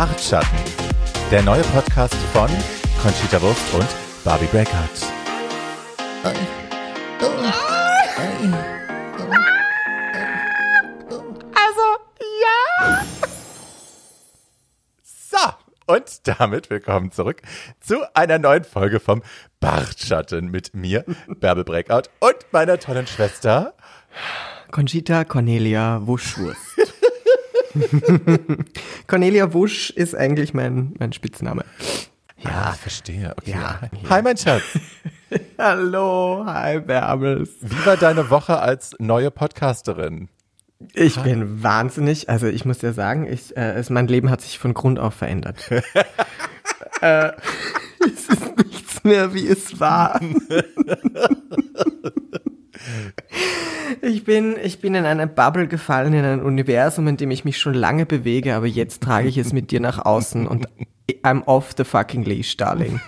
Bartschatten, der neue Podcast von Conchita Wurst und Barbie Breakout. Also, ja. So, und damit willkommen zurück zu einer neuen Folge vom Bartschatten mit mir, Bärbel Breakout und meiner tollen Schwester. Conchita Cornelia Wuschwurst. Cornelia Wusch ist eigentlich mein, mein Spitzname. Ja, verstehe. Okay. Ja. Hi, mein Schatz. Hallo, hi Bärbels. Wie war deine Woche als neue Podcasterin? Ich bin wahnsinnig, also ich muss dir sagen, ich, äh, es, mein Leben hat sich von Grund auf verändert. äh, es ist nichts mehr, wie es war. Ich, bin, ich bin in eine Bubble gefallen, in ein Universum, in dem ich mich schon lange bewege, aber jetzt trage ich es mit dir nach außen und I'm off the fucking leash, darling.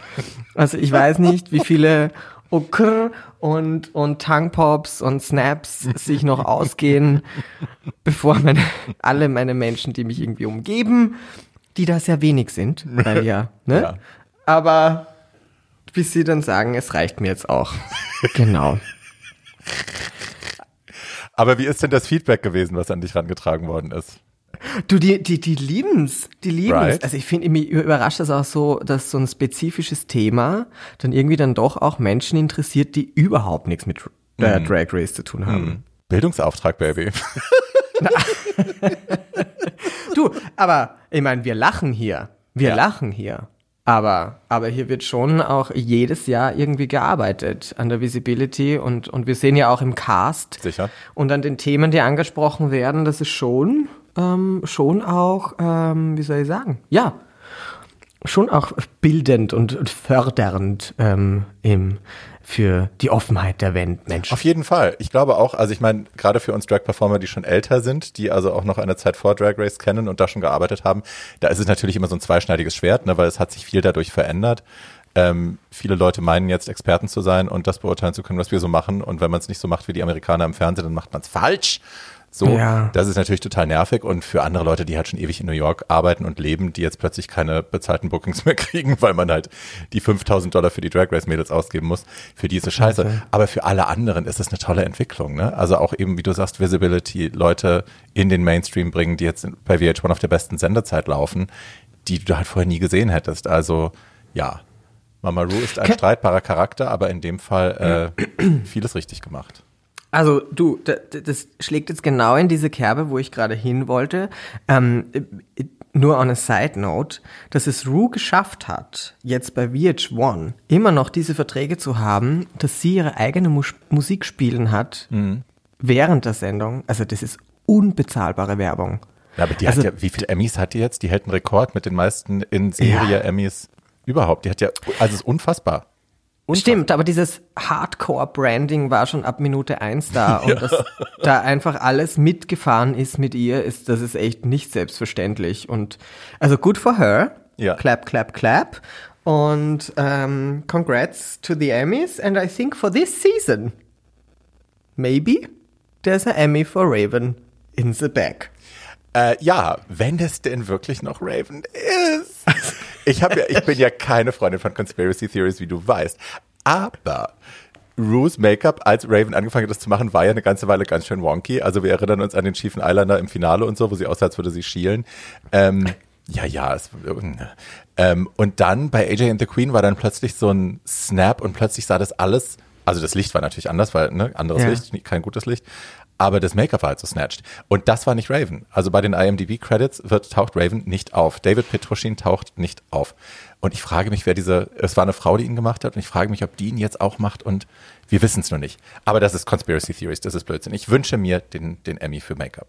Also ich weiß nicht, wie viele Okr und, und Tonguepops und Snaps sich noch ausgehen, bevor meine, alle meine Menschen, die mich irgendwie umgeben, die da sehr wenig sind, weil ja, ne? Ja. Aber bis sie dann sagen, es reicht mir jetzt auch. Genau. Aber wie ist denn das Feedback gewesen, was an dich rangetragen worden ist? Du, die, die, die lieben's, die lieben's. Right. Also ich finde, mich überrascht das auch so, dass so ein spezifisches Thema dann irgendwie dann doch auch Menschen interessiert, die überhaupt nichts mit äh, Mhm. Drag Race zu tun haben. Bildungsauftrag, Baby. Du, aber ich meine, wir lachen hier. Wir Ja. lachen hier. Aber, aber hier wird schon auch jedes Jahr irgendwie gearbeitet an der Visibility und, und wir sehen ja auch im Cast Sicher. und an den Themen, die angesprochen werden, das ist schon, ähm, schon auch, ähm, wie soll ich sagen, ja, schon auch bildend und, fördernd ähm, im, für die Offenheit der Menschen. Auf jeden Fall. Ich glaube auch, also ich meine, gerade für uns Drag-Performer, die schon älter sind, die also auch noch eine Zeit vor Drag Race kennen und da schon gearbeitet haben, da ist es natürlich immer so ein zweischneidiges Schwert, ne, weil es hat sich viel dadurch verändert. Ähm, viele Leute meinen jetzt Experten zu sein und das beurteilen zu können, was wir so machen. Und wenn man es nicht so macht wie die Amerikaner im Fernsehen, dann macht man es falsch. So, Ja. das ist natürlich total nervig und für andere Leute, die halt schon ewig in New York arbeiten und leben, die jetzt plötzlich keine bezahlten Bookings mehr kriegen, weil man halt die 5000 Dollar für die Drag Race Mädels ausgeben muss, für die ist es scheiße. Aber für alle anderen ist es eine tolle Entwicklung, ne? Also auch eben, wie du sagst, Visibility, Leute in den Mainstream bringen, die jetzt bei VH1 auf der besten Sendezeit laufen, die du halt vorher nie gesehen hättest. Also, ja. Mama Ru ist ein Ke- streitbarer Charakter, aber in dem Fall äh, vieles richtig gemacht. Also du, da- da- das schlägt jetzt genau in diese Kerbe, wo ich gerade hin wollte. Ähm, äh, nur on a side note, dass es Rue geschafft hat, jetzt bei VH1 immer noch diese Verträge zu haben, dass sie ihre eigene Mus Musik spielen hat während der Sendung. Also das ist unbezahlbare Werbung. Ja, aber die Also- hat ja, wie viele Emmys hat die jetzt? Die hält einen Rekord mit den meisten in Serie Ja. Emmys überhaupt. Die hat ja, also es ist unfassbar. Unfassbar. Stimmt, aber dieses Hardcore-Branding war schon ab Minute eins da und dass da einfach alles mitgefahren ist mit ihr, ist, das ist echt nicht selbstverständlich. Und also good for her. Ja. Clap, clap, clap. Und ähm, congrats to the Emmys. And I think for this season, maybe there's an Emmy for Raven in the bag. Äh, ja, wenn es denn wirklich noch Raven ist. Ich habe ja, ich bin ja keine Freundin von Conspiracy Theories, wie du weißt. Aber Rue's Make-up, als Raven angefangen hat, das zu machen, war ja eine ganze Weile ganz schön wonky. Also wir erinnern uns an den schiefen Eyeliner im Finale und so, wo sie aussah, als würde sie schielen. Ähm, ja, ja, es, ähm, und dann bei AJ and the Queen war dann plötzlich so ein Snap und plötzlich sah das alles, also das Licht war natürlich anders, weil, ne, anderes Ja. Licht, kein gutes Licht. Aber das Make-up war halt so snatched. Und das war nicht Raven. Also bei den IMDb-Credits taucht Raven nicht auf. David Petrushin taucht nicht auf. Und ich frage mich, wer diese, es war eine Frau, die ihn gemacht hat, und ich frage mich, ob die ihn jetzt auch macht und wir wissen es nur nicht. Aber das ist Conspiracy Theories, das ist Blödsinn. Ich wünsche mir den, den Emmy für Make-up.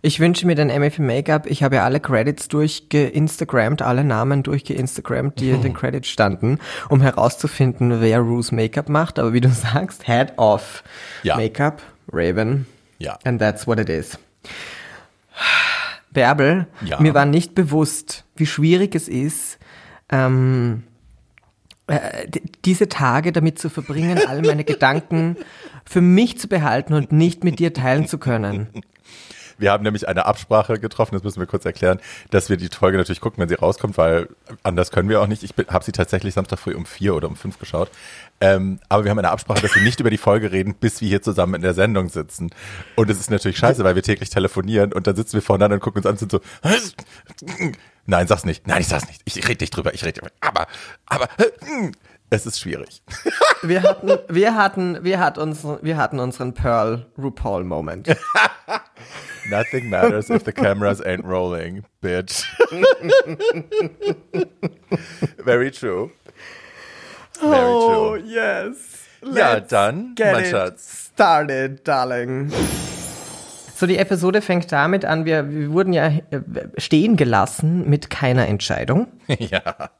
Ich wünsche mir den Emmy für Make-up. Ich habe ja alle Credits durchgeinstagrammt, alle Namen durchgeinstagrammt, die in den Credits standen, um herauszufinden, wer Rue's Make-up macht. Aber wie du sagst, Head off. Ja. Make-up, Raven. Ja. And that's what it is. Bärbel, Ja. mir war nicht bewusst, wie schwierig es ist, ähm, äh, diese Tage damit zu verbringen, all meine Gedanken für mich zu behalten und nicht mit dir teilen zu können. Wir haben nämlich eine Absprache getroffen, das müssen wir kurz erklären, dass wir die Folge natürlich gucken, wenn sie rauskommt, weil anders können wir auch nicht. Ich habe sie tatsächlich Samstag früh um vier oder um fünf geschaut. Ähm, aber wir haben eine Absprache, dass wir nicht über die Folge reden, bis wir hier zusammen in der Sendung sitzen. Und es ist natürlich scheiße, weil wir täglich telefonieren und dann sitzen wir voneinander und gucken uns an und sind so, nein, sag's nicht, nein, ich sag's nicht, ich rede nicht drüber, ich rede drüber, aber, aber, es ist schwierig. Wir hatten, wir hatten, wir hatten, uns, wir hatten unseren Pearl RuPaul Moment. Nothing matters if the cameras ain't rolling, bitch. Very true. Very oh, true. yes. Ja, Let's dann, get mein it Schatz. started, darling. So, die Episode fängt damit an, wir, wir wurden ja äh, stehen gelassen mit keiner Entscheidung. ja.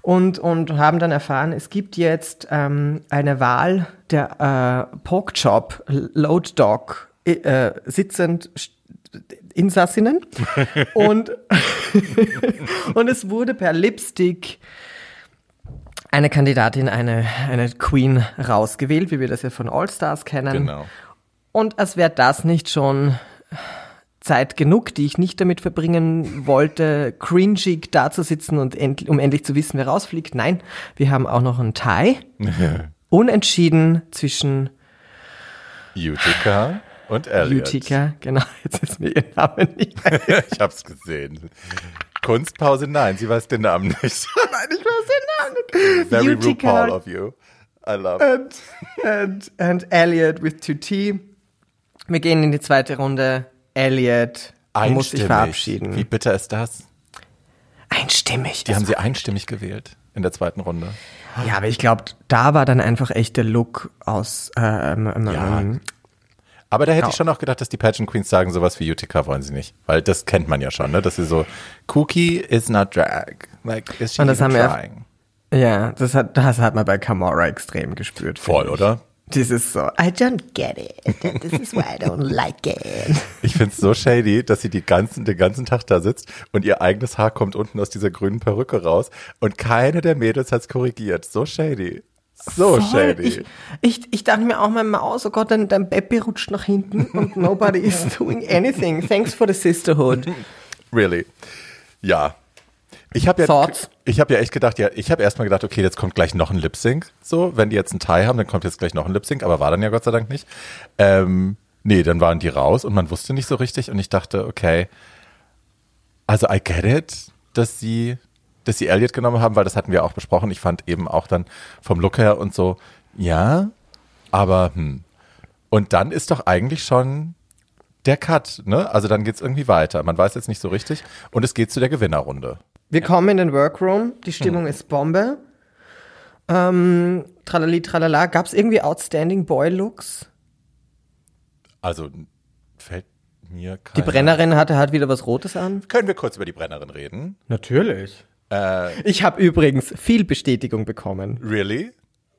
und, und haben dann erfahren, es gibt jetzt ähm, eine Wahl der äh, Porkchop Load Dog äh, sitzend Insassinnen und, und es wurde per Lipstick eine Kandidatin, eine, eine Queen rausgewählt, wie wir das ja von All Stars kennen. Genau. Und als wäre das nicht schon Zeit genug, die ich nicht damit verbringen wollte, cringig da zu sitzen und end, um endlich zu wissen, wer rausfliegt. Nein, wir haben auch noch einen Tie. Unentschieden zwischen Utica und Elliot. Utica, genau, jetzt ist mir ihr Name nicht mehr. ich hab's gesehen. Kunstpause, nein, sie weiß den Namen nicht. Nein, ich weiß den Namen. Very Utica RuPaul of you. I love it. and, and, and Elliot with two T. Wir gehen in die zweite Runde. Elliot muss sich verabschieden. Wie bitter ist das? Einstimmig. Die haben sie einstimmig gewählt in der zweiten Runde. Ja, aber ich glaube, da war dann einfach echt der Look aus. Ähm, ähm, Ja. Aber da hätte ich Ja. schon auch gedacht, dass die Pageant Queens sagen, sowas wie Utica wollen sie nicht. Weil das kennt man ja schon, ne? Dass sie so, Cookie is not drag. Like, is she Und das haben wir- trying? ja, das hat, das hat man bei Camora extrem gespürt. Voll, ich. oder? Dieses so, I don't get it. This is why I don't like it. Ich find's so shady, dass sie die ganzen, den ganzen Tag da sitzt und ihr eigenes Haar kommt unten aus dieser grünen Perücke raus und keine der Mädels hat's korrigiert. So shady. So Voll. shady. Ich, ich, ich dachte mir auch mal Maus, oh Gott, dein, dein Baby rutscht nach hinten und nobody is doing anything. Thanks for the sisterhood. Really. Ja. Ich habe ja, Thoughts? ich habe ja echt gedacht, ja, ich habe erstmal gedacht, okay, jetzt kommt gleich noch ein Lip Sync. So, wenn die jetzt einen Tie haben, dann kommt jetzt gleich noch ein Lip Sync, aber war dann ja Gott sei Dank nicht. Ähm, nee, dann waren die raus und man wusste nicht so richtig und ich dachte, okay, also I get it, dass sie, dass sie Elliot genommen haben, weil das hatten wir auch besprochen. Ich fand eben auch dann vom Look her und so, ja, aber hm. Und dann ist doch eigentlich schon der Cut, ne? Also dann geht's irgendwie weiter. Man weiß jetzt nicht so richtig und es geht zu der Gewinnerrunde. Wir kommen in den Workroom, die Stimmung ist Bombe. Ähm, tralali, tralala. Gab es irgendwie Outstanding Boy-Looks? Also fällt mir kein. Die Brennerin hatte halt wieder was Rotes an. Können wir kurz über die Brennerin reden? Natürlich. Äh, Ich habe übrigens viel Bestätigung bekommen. really?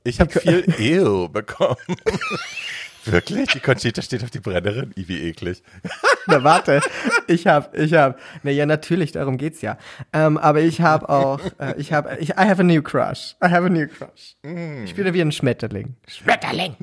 Ich habe viel Ew bekommen. Wirklich? Die Conchita steht auf die Brennerin? I, wie eklig. Na warte, ich habe, ich habe, na ja natürlich, darum geht's ja. Ähm, aber ich habe auch, äh, ich habe, ich, I have a new crush. I have a new crush. Ich bin wie ein Schmetterling. Schmetterling.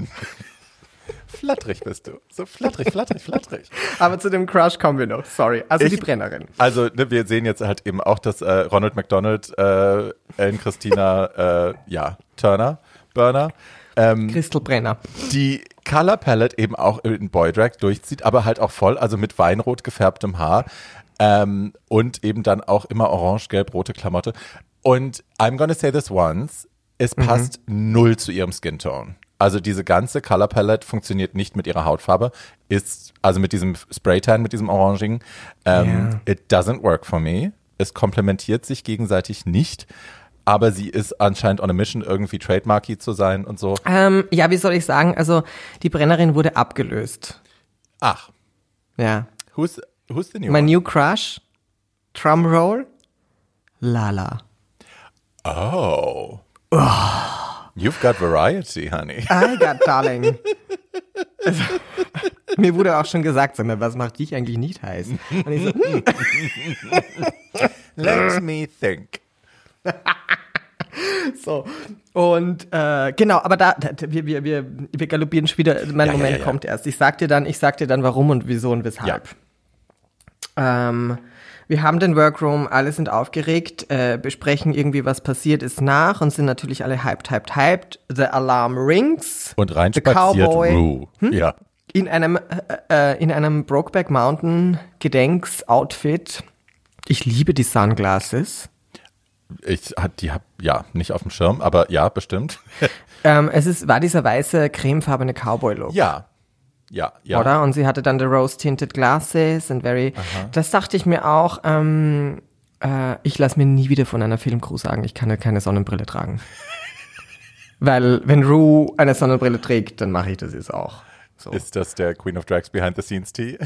Flatterig bist du. So flatterig, flatterig, flatterig. Aber zu dem Crush kommen wir noch. Sorry. Also Ich- die Brennerin. Also, ne, wir sehen jetzt halt eben auch, dass äh, Ronald McDonald, äh, Ellen Christina, äh, ja, Turner, Burner, ähm, Crystal Brenner. die Color Palette eben auch in Boy Drag durchzieht, aber halt auch voll, also mit weinrot gefärbtem Haar ähm, und eben dann auch immer orange, gelb, rote Klamotte. Und I'm gonna say this once, es passt null zu ihrem Skin Tone. Also diese ganze Color Palette funktioniert nicht mit ihrer Hautfarbe, ist also mit diesem Spraytan, mit diesem Orangigen. Ähm, It doesn't work for me. Es komplementiert sich gegenseitig nicht. Aber sie ist anscheinend on a mission, irgendwie trademarky zu sein und so. Ähm, ja, wie soll ich sagen? Also die Brennerin wurde abgelöst. Ach, Ja. who's, who's the new My one? new crush, Drumroll, Lala. Oh. You've got variety, honey. I got darling. Also, mir wurde auch schon gesagt, sag mal, was macht dich eigentlich nicht heiß? Und ich so, hm, Let me think. so. Und äh, genau, aber da, da wir, wir, wir, wir galoppieren schon wieder, mein Ja, Moment ja, ja. kommt erst. Ich sag dir dann, ich sag dir dann warum und wieso und weshalb. Ähm, wir haben den Workroom, alle sind aufgeregt, äh, besprechen irgendwie, was passiert ist nach und sind natürlich alle hyped, hyped, hyped. The Alarm rings. Und rein The Cowboy. Rue. Ja. In einem, äh, äh, in einem Brokeback Mountain Gedenks-Outfit. Ich liebe die Sunglasses. Ich hat die hab ja nicht auf dem Schirm, aber ja, bestimmt. Ähm, es ist, war dieser weiße, cremefarbene Cowboy-Look. ja. Ja, ja. Oder? Und sie hatte dann the rose-tinted glasses and very. Das dachte ich mir auch. Ähm, äh, ich lasse mir nie wieder von einer Filmcrew sagen, ich kann ja keine Sonnenbrille tragen. Weil wenn Rue eine Sonnenbrille trägt, dann mache ich das jetzt auch. So. Ist das der Queen of Drags Behind the Scenes Tea?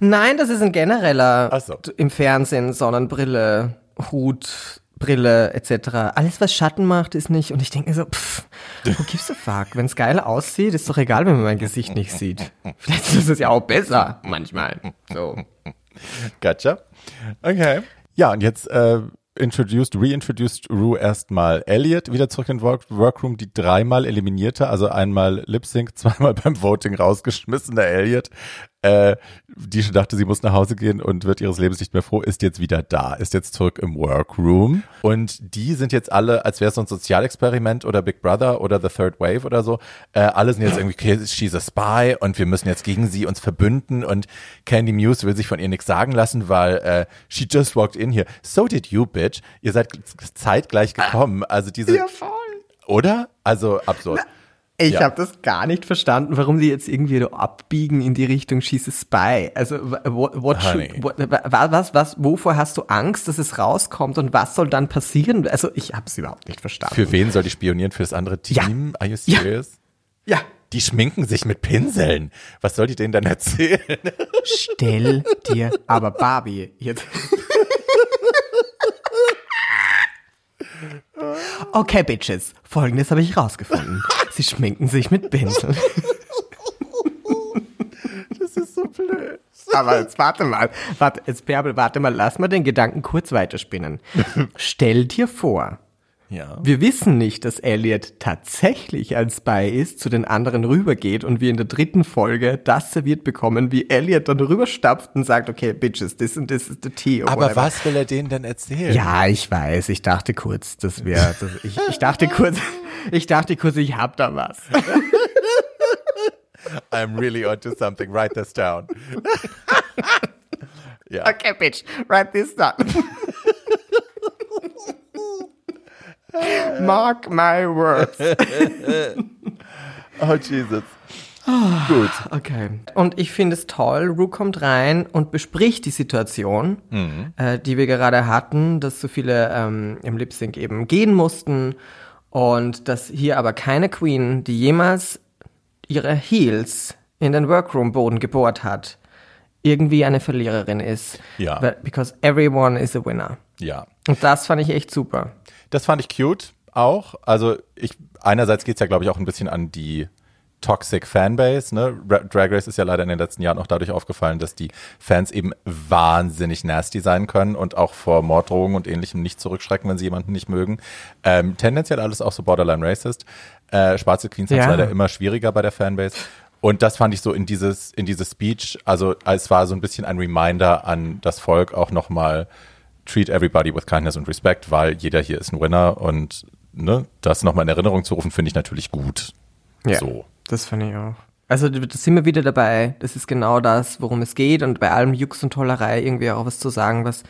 Nein, das ist ein genereller so. im Fernsehen Sonnenbrille, Hut, Brille etc. Alles was Schatten macht, ist nicht. Und ich denke so, pff, who gives a fuck? Wenn es geil aussieht, ist doch egal, wenn man mein Gesicht nicht sieht. Vielleicht ist es ja auch besser manchmal. So. Gotcha. Okay. Ja, und jetzt äh, introduced, reintroduced Rue erstmal Elliot wieder zurück in Work Workroom, die dreimal eliminierte, also einmal Lip Sync, zweimal beim Voting rausgeschmissene Elliot, äh, die schon dachte, sie muss nach Hause gehen und wird ihres Lebens nicht mehr froh, ist jetzt wieder da, ist jetzt zurück im Workroom. Und die sind jetzt alle, als wäre es so ein Sozialexperiment oder Big Brother oder The Third Wave oder so, äh, alle sind jetzt irgendwie, okay, she's a spy und wir müssen jetzt gegen sie uns verbünden und Candy Muse will sich von ihr nichts sagen lassen, weil äh, she just walked in here. So did you, bitch. Ihr seid zeitgleich gekommen. Also diese, voll. oder? Also absurd. Ich Ja. habe das gar nicht verstanden, warum die jetzt irgendwie so abbiegen in die Richtung She's a Spy. Also what, what should, what, wa- was, was, wovor hast du Angst, dass es rauskommt und was soll dann passieren? Also ich habe es überhaupt nicht verstanden. Für wen soll die spionieren? Für das andere Team? Are you Ja. serious? ja, Die schminken sich mit Pinseln. Was soll die denen dann erzählen? stell dir aber Barbie jetzt. Okay, Bitches. Folgendes habe ich rausgefunden. Sie schminken sich mit Pinseln. Das ist so blöd. Aber jetzt warte mal, warte, jetzt Bärbel, warte mal, lass mal den Gedanken kurz weiterspinnen. Stell dir vor, Ja. wir wissen nicht, dass Elliot tatsächlich als Spy ist, zu den anderen rübergeht und wir in der dritten Folge das serviert bekommen, wie Elliot dann rüberstapft und sagt, okay, Bitches, this and this is the tea. or Aber whatever. was will er denen denn erzählen? Ja, ich weiß, ich dachte kurz, das wäre, ich, ich dachte kurz, ich dachte kurz, ich hab da was. I'm really onto something. Write this down. ja. Okay, bitch, write this down. Mark my words. Oh, Jesus. Gut. Okay. Und ich finde es toll, Rue kommt rein und bespricht die Situation, äh, die wir gerade hatten, dass so viele ähm, im Lip Sync eben gehen mussten und dass hier aber keine Queen, die jemals ihre Heels in den Workroom-Boden gebohrt hat, irgendwie eine Verliererin ist. Ja. Because everyone is a winner. Ja. Und das fand ich echt super. Das fand ich cute auch. Also ich, einerseits geht's ja, glaube ich, auch ein bisschen an die Toxic Fanbase. Ne? Ra- Drag Race ist ja leider in den letzten Jahren auch dadurch aufgefallen, dass die Fans eben wahnsinnig nasty sein können und auch vor Morddrohungen und ähnlichem nicht zurückschrecken, wenn sie jemanden nicht mögen. Ähm, tendenziell alles auch so borderline racist. Äh, schwarze Queens haben Ja. leider immer schwieriger bei der Fanbase. Und das fand ich so in dieses, in dieses Speech, also es war so ein bisschen ein Reminder an das Volk auch nochmal, treat everybody with kindness und respect, weil jeder hier ist ein Winner und ne, das nochmal in Erinnerung zu rufen, finde ich natürlich gut. So. Das fand ich auch. Also da sind wir wieder dabei. Das ist genau das, worum es geht und bei allem Jux und Tollerei irgendwie auch was zu sagen, was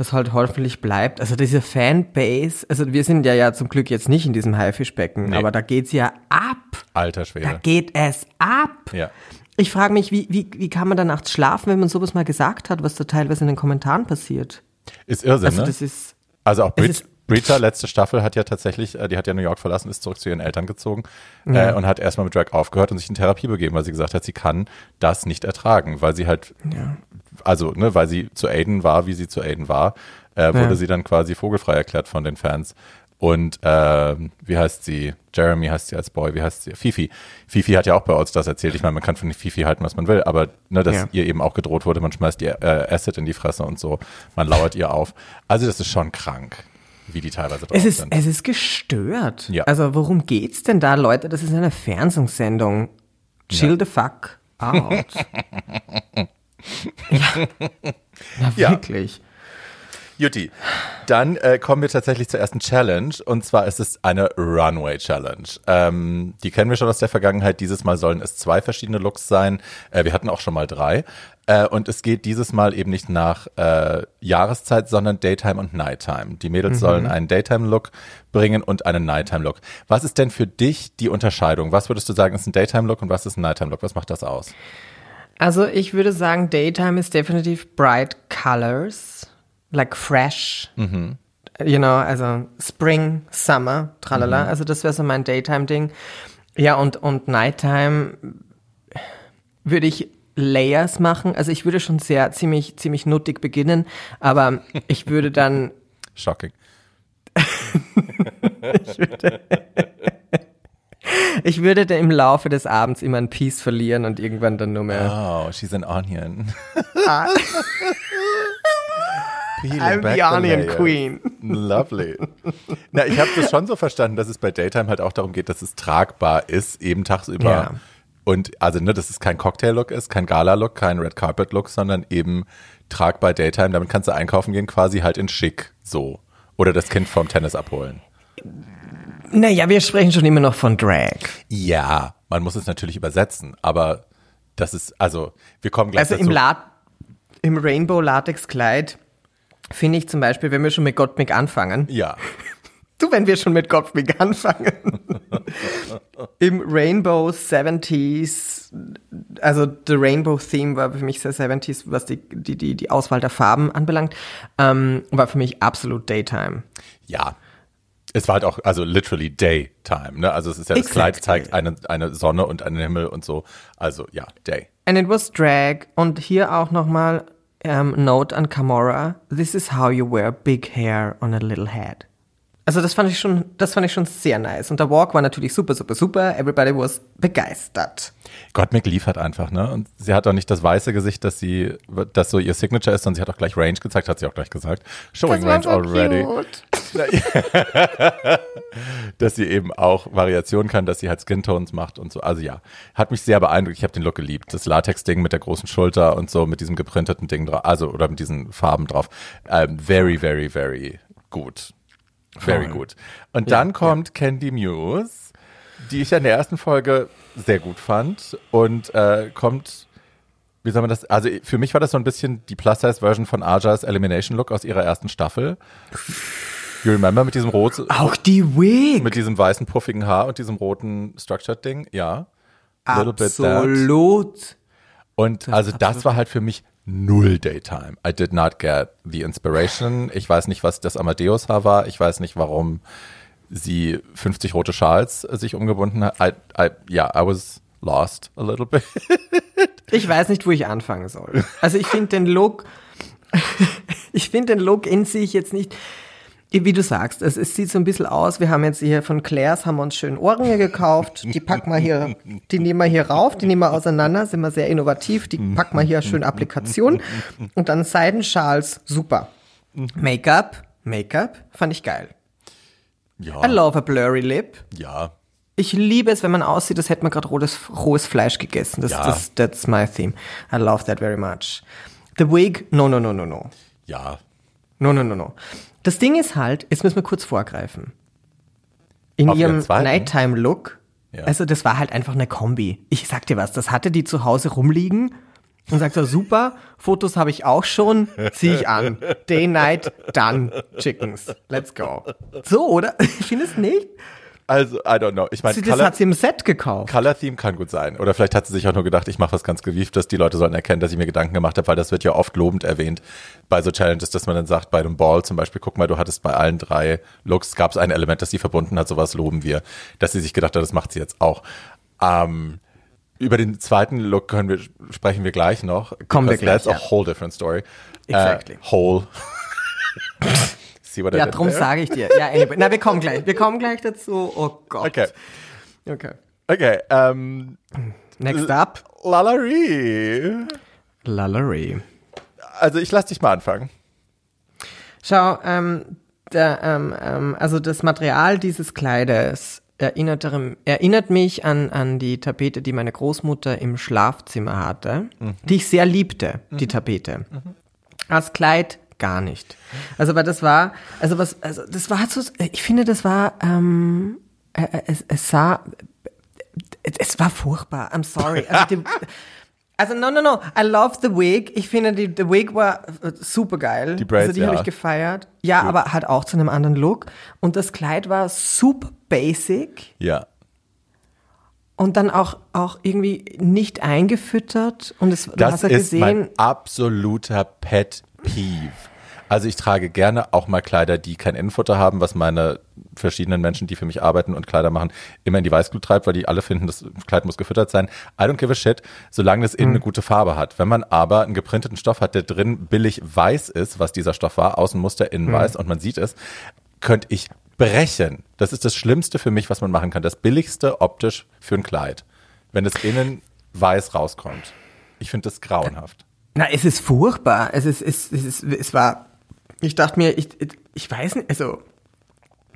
was halt hoffentlich bleibt. Also diese Fanbase, also wir sind ja ja zum Glück jetzt nicht in diesem Haifischbecken, Nee. aber da geht's ja ab. Alter Da Schwede. geht es ab. Ja. Ich frage mich, wie, wie, wie kann man da nachts schlafen, wenn man sowas mal gesagt hat, was da teilweise in den Kommentaren passiert? Ist Irrsinn, Also ne? das ist Also auch ist- Brita, letzte Staffel, hat ja tatsächlich, äh, die hat ja New York verlassen, ist zurück zu ihren Eltern gezogen äh, und hat erstmal mit Drag aufgehört und sich in Therapie begeben, weil sie gesagt hat, sie kann das nicht ertragen, weil sie halt, also, ne, weil sie zu Aiden war, wie sie zu Aiden war, äh, wurde Ja. sie dann quasi vogelfrei erklärt von den Fans. Und ähm, wie heißt sie? Jeremy heißt sie als Boy, wie heißt sie? Fifi. Fifi hat ja auch bei uns das erzählt. Ich meine, man kann von Fifi halten, was man will, aber ne, dass Ja. ihr eben auch gedroht wurde, man schmeißt ihr äh, Acid in die Fresse und so, man lauert ihr auf. Also das ist schon krank, wie die teilweise drauf Es ist, sind. es ist gestört. Ja. Also worum geht's denn da, Leute? Das ist eine Fernsehsendung. Chill the fuck out. ja. Na, Ja. wirklich. Juti, dann äh, kommen wir tatsächlich zur ersten Challenge und zwar ist es eine Runway Challenge. Ähm, die kennen wir schon aus der Vergangenheit. Dieses Mal sollen es zwei verschiedene Looks sein. Äh, wir hatten auch schon mal drei. Äh, und es geht dieses Mal eben nicht nach äh, Jahreszeit, sondern Daytime und Nighttime. Die Mädels sollen einen Daytime-Look bringen und einen Nighttime-Look. Was ist denn für dich die Unterscheidung? Was würdest du sagen, ist ein Daytime-Look und was ist ein Nighttime-Look? Was macht das aus? Also ich würde sagen, Daytime ist definitiv bright colors, like fresh. You know, also Spring, Summer, tralala. Also das wäre so mein Daytime-Ding. Ja, und, und Nighttime würde ich Layers machen. Also ich würde schon sehr ziemlich, ziemlich nuttig beginnen, aber ich würde dann Shocking. Ich würde da im Laufe des Abends immer ein Piece verlieren und irgendwann dann nur mehr. Oh, she's an onion. Peeling I'm back the Onion layers. Queen. Lovely. Na, ich habe das schon so verstanden, dass es bei Daytime halt auch darum geht, dass es tragbar ist, eben tagsüber. Ja. Und also, ne, dass es kein Cocktail-Look ist, kein Gala-Look, kein Red Carpet-Look, sondern eben tragbar Daytime. Damit kannst du einkaufen gehen, quasi halt in schick, so. Oder das Kind vom Tennis abholen. Naja, wir sprechen schon immer noch von Drag. Ja, man muss es natürlich übersetzen, aber das ist, also, wir kommen gleich Also dazu. im, La im Rainbow Latex Kleid finde ich zum Beispiel, wenn wir schon mit Gottmik anfangen, ja, du, wenn wir schon mit Gottmik anfangen, im Rainbow 70s, also the Rainbow Theme war für mich sehr 70s, was die, die, die, die Auswahl der Farben anbelangt, ähm, war für mich absolut Daytime. ja. Es war halt auch, also literally Daytime, ne? Also es ist ja, das Kleid Exactly. zeigt eine, eine Sonne und einen Himmel und so. Also ja, Day. And it was drag. Und hier auch nochmal ähm, Note an Kamora. This is how you wear big hair on a little head. Also das fand ich schon, das fand ich schon sehr nice. Und der Walk war natürlich super, super, super. Everybody was begeistert. Gottmik liefert einfach, ne? Und sie hat auch nicht das weiße Gesicht, dass sie, das so ihr Signature ist, sondern sie hat auch gleich Range gezeigt, hat sie auch gleich gesagt. Showing Range already. Dass sie eben auch Variation kann, dass sie halt Skintones macht und so. Also ja, hat mich sehr beeindruckt. Ich habe den Look geliebt. Das Latex-Ding mit der großen Schulter und so, mit diesem geprinteten Ding drauf, also oder mit diesen Farben drauf. Ähm, very, very, very gut. Very Voll. gut. Und dann kommt Candy Muse, die ich ja in der ersten Folge sehr gut fand und äh, kommt, wie soll man das, also für mich war das so ein bisschen die Plus-Size-Version von Ajas Elimination Look aus ihrer ersten Staffel. You remember mit diesem rot, Auch die Wig. mit diesem weißen puffigen Haar und diesem roten Structured Ding, ja. Little bit that. Absolut. Und also das war halt für mich null Daytime. I did not get the inspiration. Ich weiß nicht, was das Amadeus-Haar war. Ich weiß nicht, warum sie 50 rote Schals sich umgebunden hat. I, I, yeah, I was lost a little bit. Ich weiß nicht, wo ich anfangen soll. Also ich finde den Look, ich finde den Look in sich jetzt nicht, wie du sagst, es, es sieht so ein bisschen aus, wir haben jetzt hier von Claire's, haben wir uns schön Ohrringe gekauft, die packen wir hier, die nehmen wir hier rauf, die nehmen wir auseinander, sind wir sehr innovativ, die packen wir hier schön Applikation und dann Seidenschals, super. Make-up, Make-up, fand ich geil. Ja, I love a blurry lip. ja. Ich liebe es, wenn man aussieht, als hätte man gerade rohes, rohes Fleisch gegessen. Das, Ja. das, that's my theme. I love that very much. The wig, no, no, no, no, no. Ja, No, no, no, no. Das Ding ist halt, jetzt müssen wir kurz vorgreifen. In Auf ihrem? Nighttime-Look, Ja. also das war halt einfach eine Kombi. Ich sag dir was, das hatte die zu Hause rumliegen und sagt so, super, Fotos habe ich auch schon, zieh ich an. Day, Night, done, Chickens. Let's go. So, oder? Findest du nicht? Also I don't know. Ich meine, das Color, hat sie im Set gekauft. Color Theme kann gut sein. Oder vielleicht hat sie sich auch nur gedacht, ich mache was ganz gewieftes. Die Leute sollen erkennen, dass ich mir Gedanken gemacht habe, weil das wird ja oft lobend erwähnt bei so Challenges, dass man dann sagt, bei einem Ball zum Beispiel, guck mal, du hattest bei allen drei Looks, gab es ein Element, das sie verbunden hat, sowas loben wir. Dass sie sich gedacht hat, das macht sie jetzt auch. Ähm, über den zweiten Look können wir, sprechen wir gleich noch. Kommen wir gleich, That's a ja. whole different story. Exactly. Äh, whole. See what I Ja, did drum sage ich dir. Ja, anyway. Na, wir kommen gleich. Wir kommen gleich dazu. Oh Gott. Okay. Okay. Okay, ähm, Next up. Lalari. Lallery. Also ich lass dich mal anfangen. Schau, ähm, der, ähm, ähm, also das Material dieses Kleides erinnert, erinnert mich an, an die Tapete, die meine Großmutter im Schlafzimmer hatte, die ich sehr liebte, die Tapete. Als Kleid gar nicht. Also, weil das war, also was, also das war so, ich finde, das war, ähm, äh, äh, es, es sah, es war furchtbar. I'm sorry. Also, die, also no, no, no. I love the wig. Ich finde, die, the wig war super geil. Die Braids, also die ja. habe ich gefeiert. Ja, Gut. aber halt auch zu einem anderen Look. Und das Kleid war super basic Ja. und dann auch, auch irgendwie nicht eingefüttert. Und es, du Das hast ja ist gesehen, mein absoluter Pet Peeve. Also ich trage gerne auch mal Kleider, die kein Innenfutter haben, was meine verschiedenen Menschen, die für mich arbeiten und Kleider machen, immer in die Weißglut treibt, weil die alle finden, das Kleid muss gefüttert sein. I don't give a shit, solange das innen eine gute Farbe hat. Wenn man aber einen geprinteten Stoff hat, der drin billig weiß ist, was dieser Stoff war, außen Muster, innen weiß und man sieht es, könnte ich brechen. Das ist das Schlimmste für mich, was man machen kann. Das billigste optisch für ein Kleid. Wenn es innen weiß rauskommt. Ich finde das grauenhaft. Na, es ist furchtbar. Es ist, es, es ist, es war, ich dachte mir, ich, ich weiß nicht, also,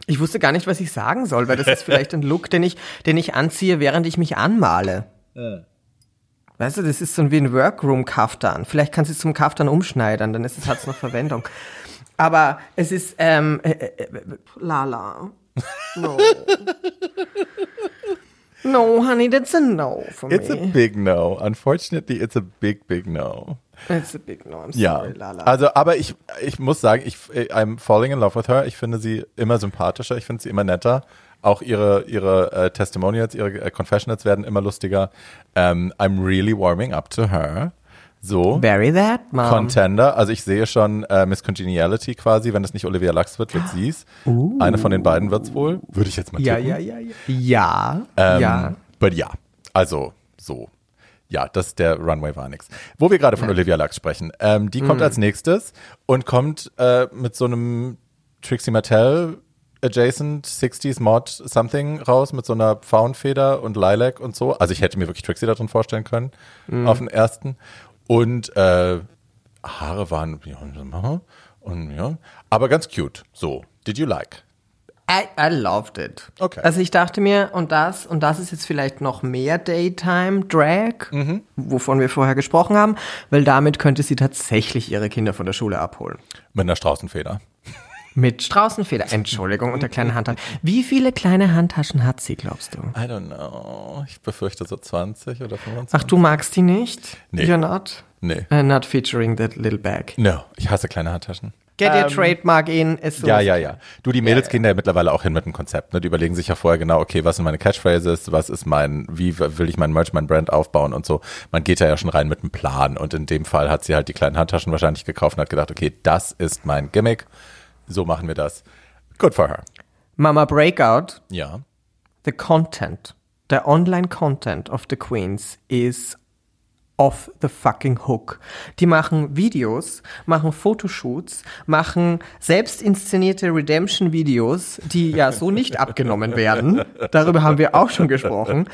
ich wusste gar nicht, was ich sagen soll, weil das ist vielleicht ein Look, den ich, den ich anziehe, während ich mich anmale. Weißt du, das ist so wie ein Workroom-Kaftan. Vielleicht kannst du es zum Kaftan umschneidern, dann ist es, hat's noch Verwendung. Aber es ist, ähm, äh, äh, äh, lala. No. No, honey, that's a no for It's a me. big no. Unfortunately, it's a big, big no. It's a big no, I'm Ja, sorry, lala. also, aber ich, ich muss sagen, ich, I'm falling in love with her. Ich finde sie immer sympathischer, ich finde sie immer netter. Auch ihre, ihre äh, Testimonials, ihre äh, Confessionals werden immer lustiger. Ähm, I'm really warming up to her. So. Bury that, Mom. Contender, also ich sehe schon äh, Miss Congeniality quasi, wenn es nicht Olivia Lux wird, wird sie's. Eine von den beiden wird's wohl. Würde ich jetzt mal Ja, tippen. ja, ja, ja. Ja, Ähm, ja. But ja, also so. Ja, das der Runway war nix. Wo wir gerade von Olivia Lux sprechen, ähm, die Mhm. kommt als nächstes und kommt äh, mit so einem Trixie Mattel adjacent 60s Mod something raus mit so einer Pfauenfeder und Lilac und so. Also ich hätte mir wirklich Trixie da drin vorstellen können Mhm. auf den ersten. Und äh, Haare waren ja, und ja, aber ganz cute. So, did you like? I, I loved it. Okay. Also ich dachte mir, und das, und das ist jetzt vielleicht noch mehr Daytime-Drag, Mhm. wovon wir vorher gesprochen haben, weil damit könnte sie tatsächlich ihre Kinder von der Schule abholen. Mit einer Straußenfeder. Mit Straußenfeder, Entschuldigung, und der kleinen Handtasche. Wie viele kleine Handtaschen hat sie, glaubst du? I don't know. Ich befürchte so 20 oder 25. Ach, du magst die nicht? Nee. You're not? Nee. Uh, not featuring that little bag. No, ich hasse kleine Handtaschen. Get your trademark in. soon Ja, ja, ja. Du, die Mädels gehen da ja mittlerweile auch hin mit dem Konzept. Ne? Die überlegen sich ja vorher genau, okay, was sind meine Catchphrases, was ist mein, wie will ich mein Merch, mein Brand aufbauen und so. Man geht da ja schon rein mit einem Plan. Und in dem Fall hat sie halt die kleinen Handtaschen wahrscheinlich gekauft und hat gedacht, okay, das ist mein Gimmick. So machen wir das. Good for her. Mama Breakout, Ja. the content, the online content of the Queens is off the fucking hook. Die machen Videos, machen Fotoshoots, machen selbst inszenierte Redemption-Videos, die ja so nicht abgenommen werden. Darüber haben wir auch schon gesprochen.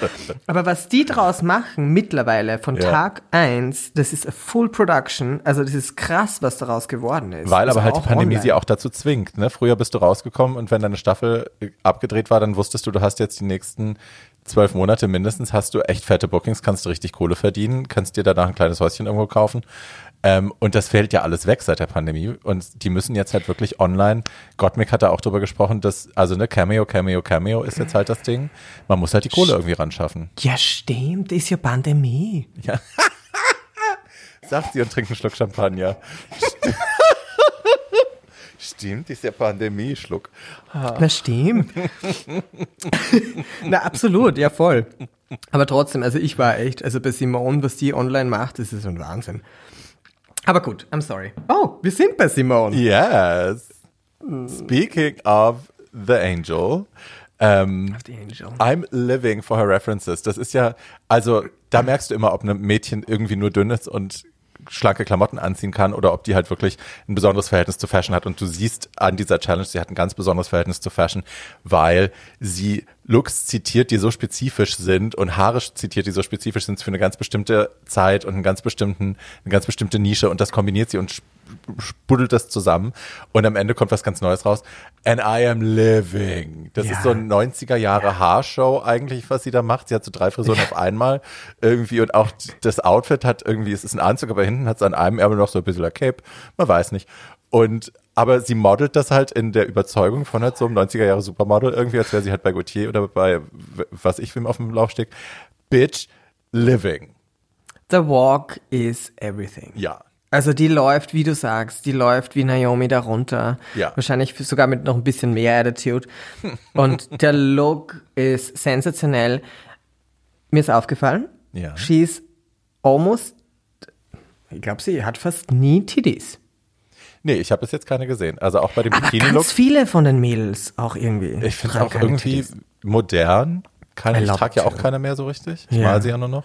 Aber was die draus machen mittlerweile von Ja. Tag eins, das ist a full production. Also das ist krass, was daraus geworden ist. Weil aber halt die Pandemie online. sie auch dazu zwingt. Ne? Früher bist du rausgekommen und wenn deine Staffel abgedreht war, dann wusstest du, du hast jetzt die nächsten zwölf Monate mindestens, hast du echt fette Bookings, kannst du richtig Kohle verdienen, kannst dir danach ein kleines Häuschen irgendwo kaufen. Ähm, und das fällt ja alles weg seit der Pandemie. Und die müssen jetzt halt wirklich online. Gottmik hat da auch drüber gesprochen, dass, also ne, Cameo, Cameo, Cameo ist jetzt halt das Ding. Man muss halt die Kohle irgendwie ran schaffen. Ja, stimmt, ist ja Pandemie. Ja. Sagt sie und trinkt einen Schluck Champagner. Stimmt, ist ja Pandemie, Schluck. Na stimmt. Na absolut, ja voll. Aber trotzdem, also ich war echt, also bei Simone, was die online macht, das ist ein Wahnsinn. Aber gut, I'm sorry. Oh, wir sind bei Simone. Yes. Speaking of the angel, ähm, Die Angel. I'm living for her references. Das ist ja, also da merkst du immer, ob ein Mädchen irgendwie nur dünn ist und schlanke Klamotten anziehen kann oder ob die halt wirklich ein besonderes Verhältnis zu Fashion hat. Und du siehst an dieser Challenge, sie hat ein ganz besonderes Verhältnis zu Fashion, weil sie Looks zitiert, die so spezifisch sind und Haare zitiert, die so spezifisch sind für eine ganz bestimmte Zeit und einen ganz bestimmten, eine ganz bestimmte Nische und das kombiniert sie und spuddelt das zusammen und am Ende kommt was ganz Neues raus. And I am living. Das Ja. ist so ein 90er Jahre Haarshow eigentlich, was sie da macht. Sie hat so drei Frisuren auf einmal irgendwie und auch das Outfit hat irgendwie, es ist ein Anzug, aber hinten hat es an einem Ärmel noch so ein bisschen ein Cape. Man weiß nicht. Und aber sie modelt das halt in der Überzeugung von halt so einem 90er Jahre Supermodel irgendwie, als wäre sie halt bei Gautier oder bei was ich wem auf dem Laufsteg. Bitch, living. The walk is everything. Ja. Also die läuft, wie du sagst, die läuft wie Naomi darunter. Ja. Wahrscheinlich sogar mit noch ein bisschen mehr Attitude. Und der Look ist sensationell. Mir ist aufgefallen, Ja. she's almost, ich glaube, sie hat fast nie Titties. Nee, ich habe bis jetzt keine gesehen. Also auch bei dem Bikini-Look. ganz viele von den Mädels auch irgendwie. Ich finde es auch keine irgendwie Titties. modern. Keine, ich trage ja auch too. keiner mehr so richtig. Ich Ja. mal sie ja nur noch.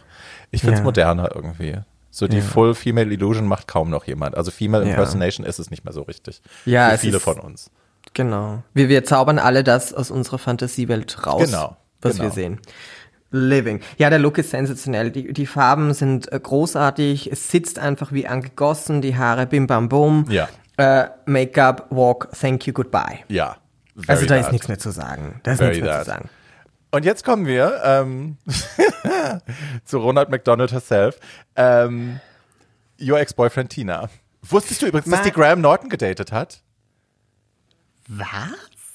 Ich finde es Ja. moderner irgendwie. So die Full Female Illusion macht kaum noch jemand. Also Female Ja. Impersonation ist es nicht mehr so richtig. Ja, Für es viele ist- von uns. Genau. Wir, wir zaubern alle das aus unserer Fantasiewelt raus, Genau, was genau. wir sehen. Living. Ja, der Look ist sensationell. Die, die Farben sind äh, großartig. Es sitzt einfach wie angegossen. Die Haare bim bam bum. Ja. Äh, Make-up, Walk, Thank you, Goodbye. Ja. Also da ist that. nichts mehr zu sagen. Da ist Very nichts mehr that. zu sagen. Und jetzt kommen wir ähm, zu Ronald McDonald herself. Ähm, your Ex-Boyfriend Tina. Wusstest du übrigens, dass Ma- die Graham Norton gedatet hat? Was?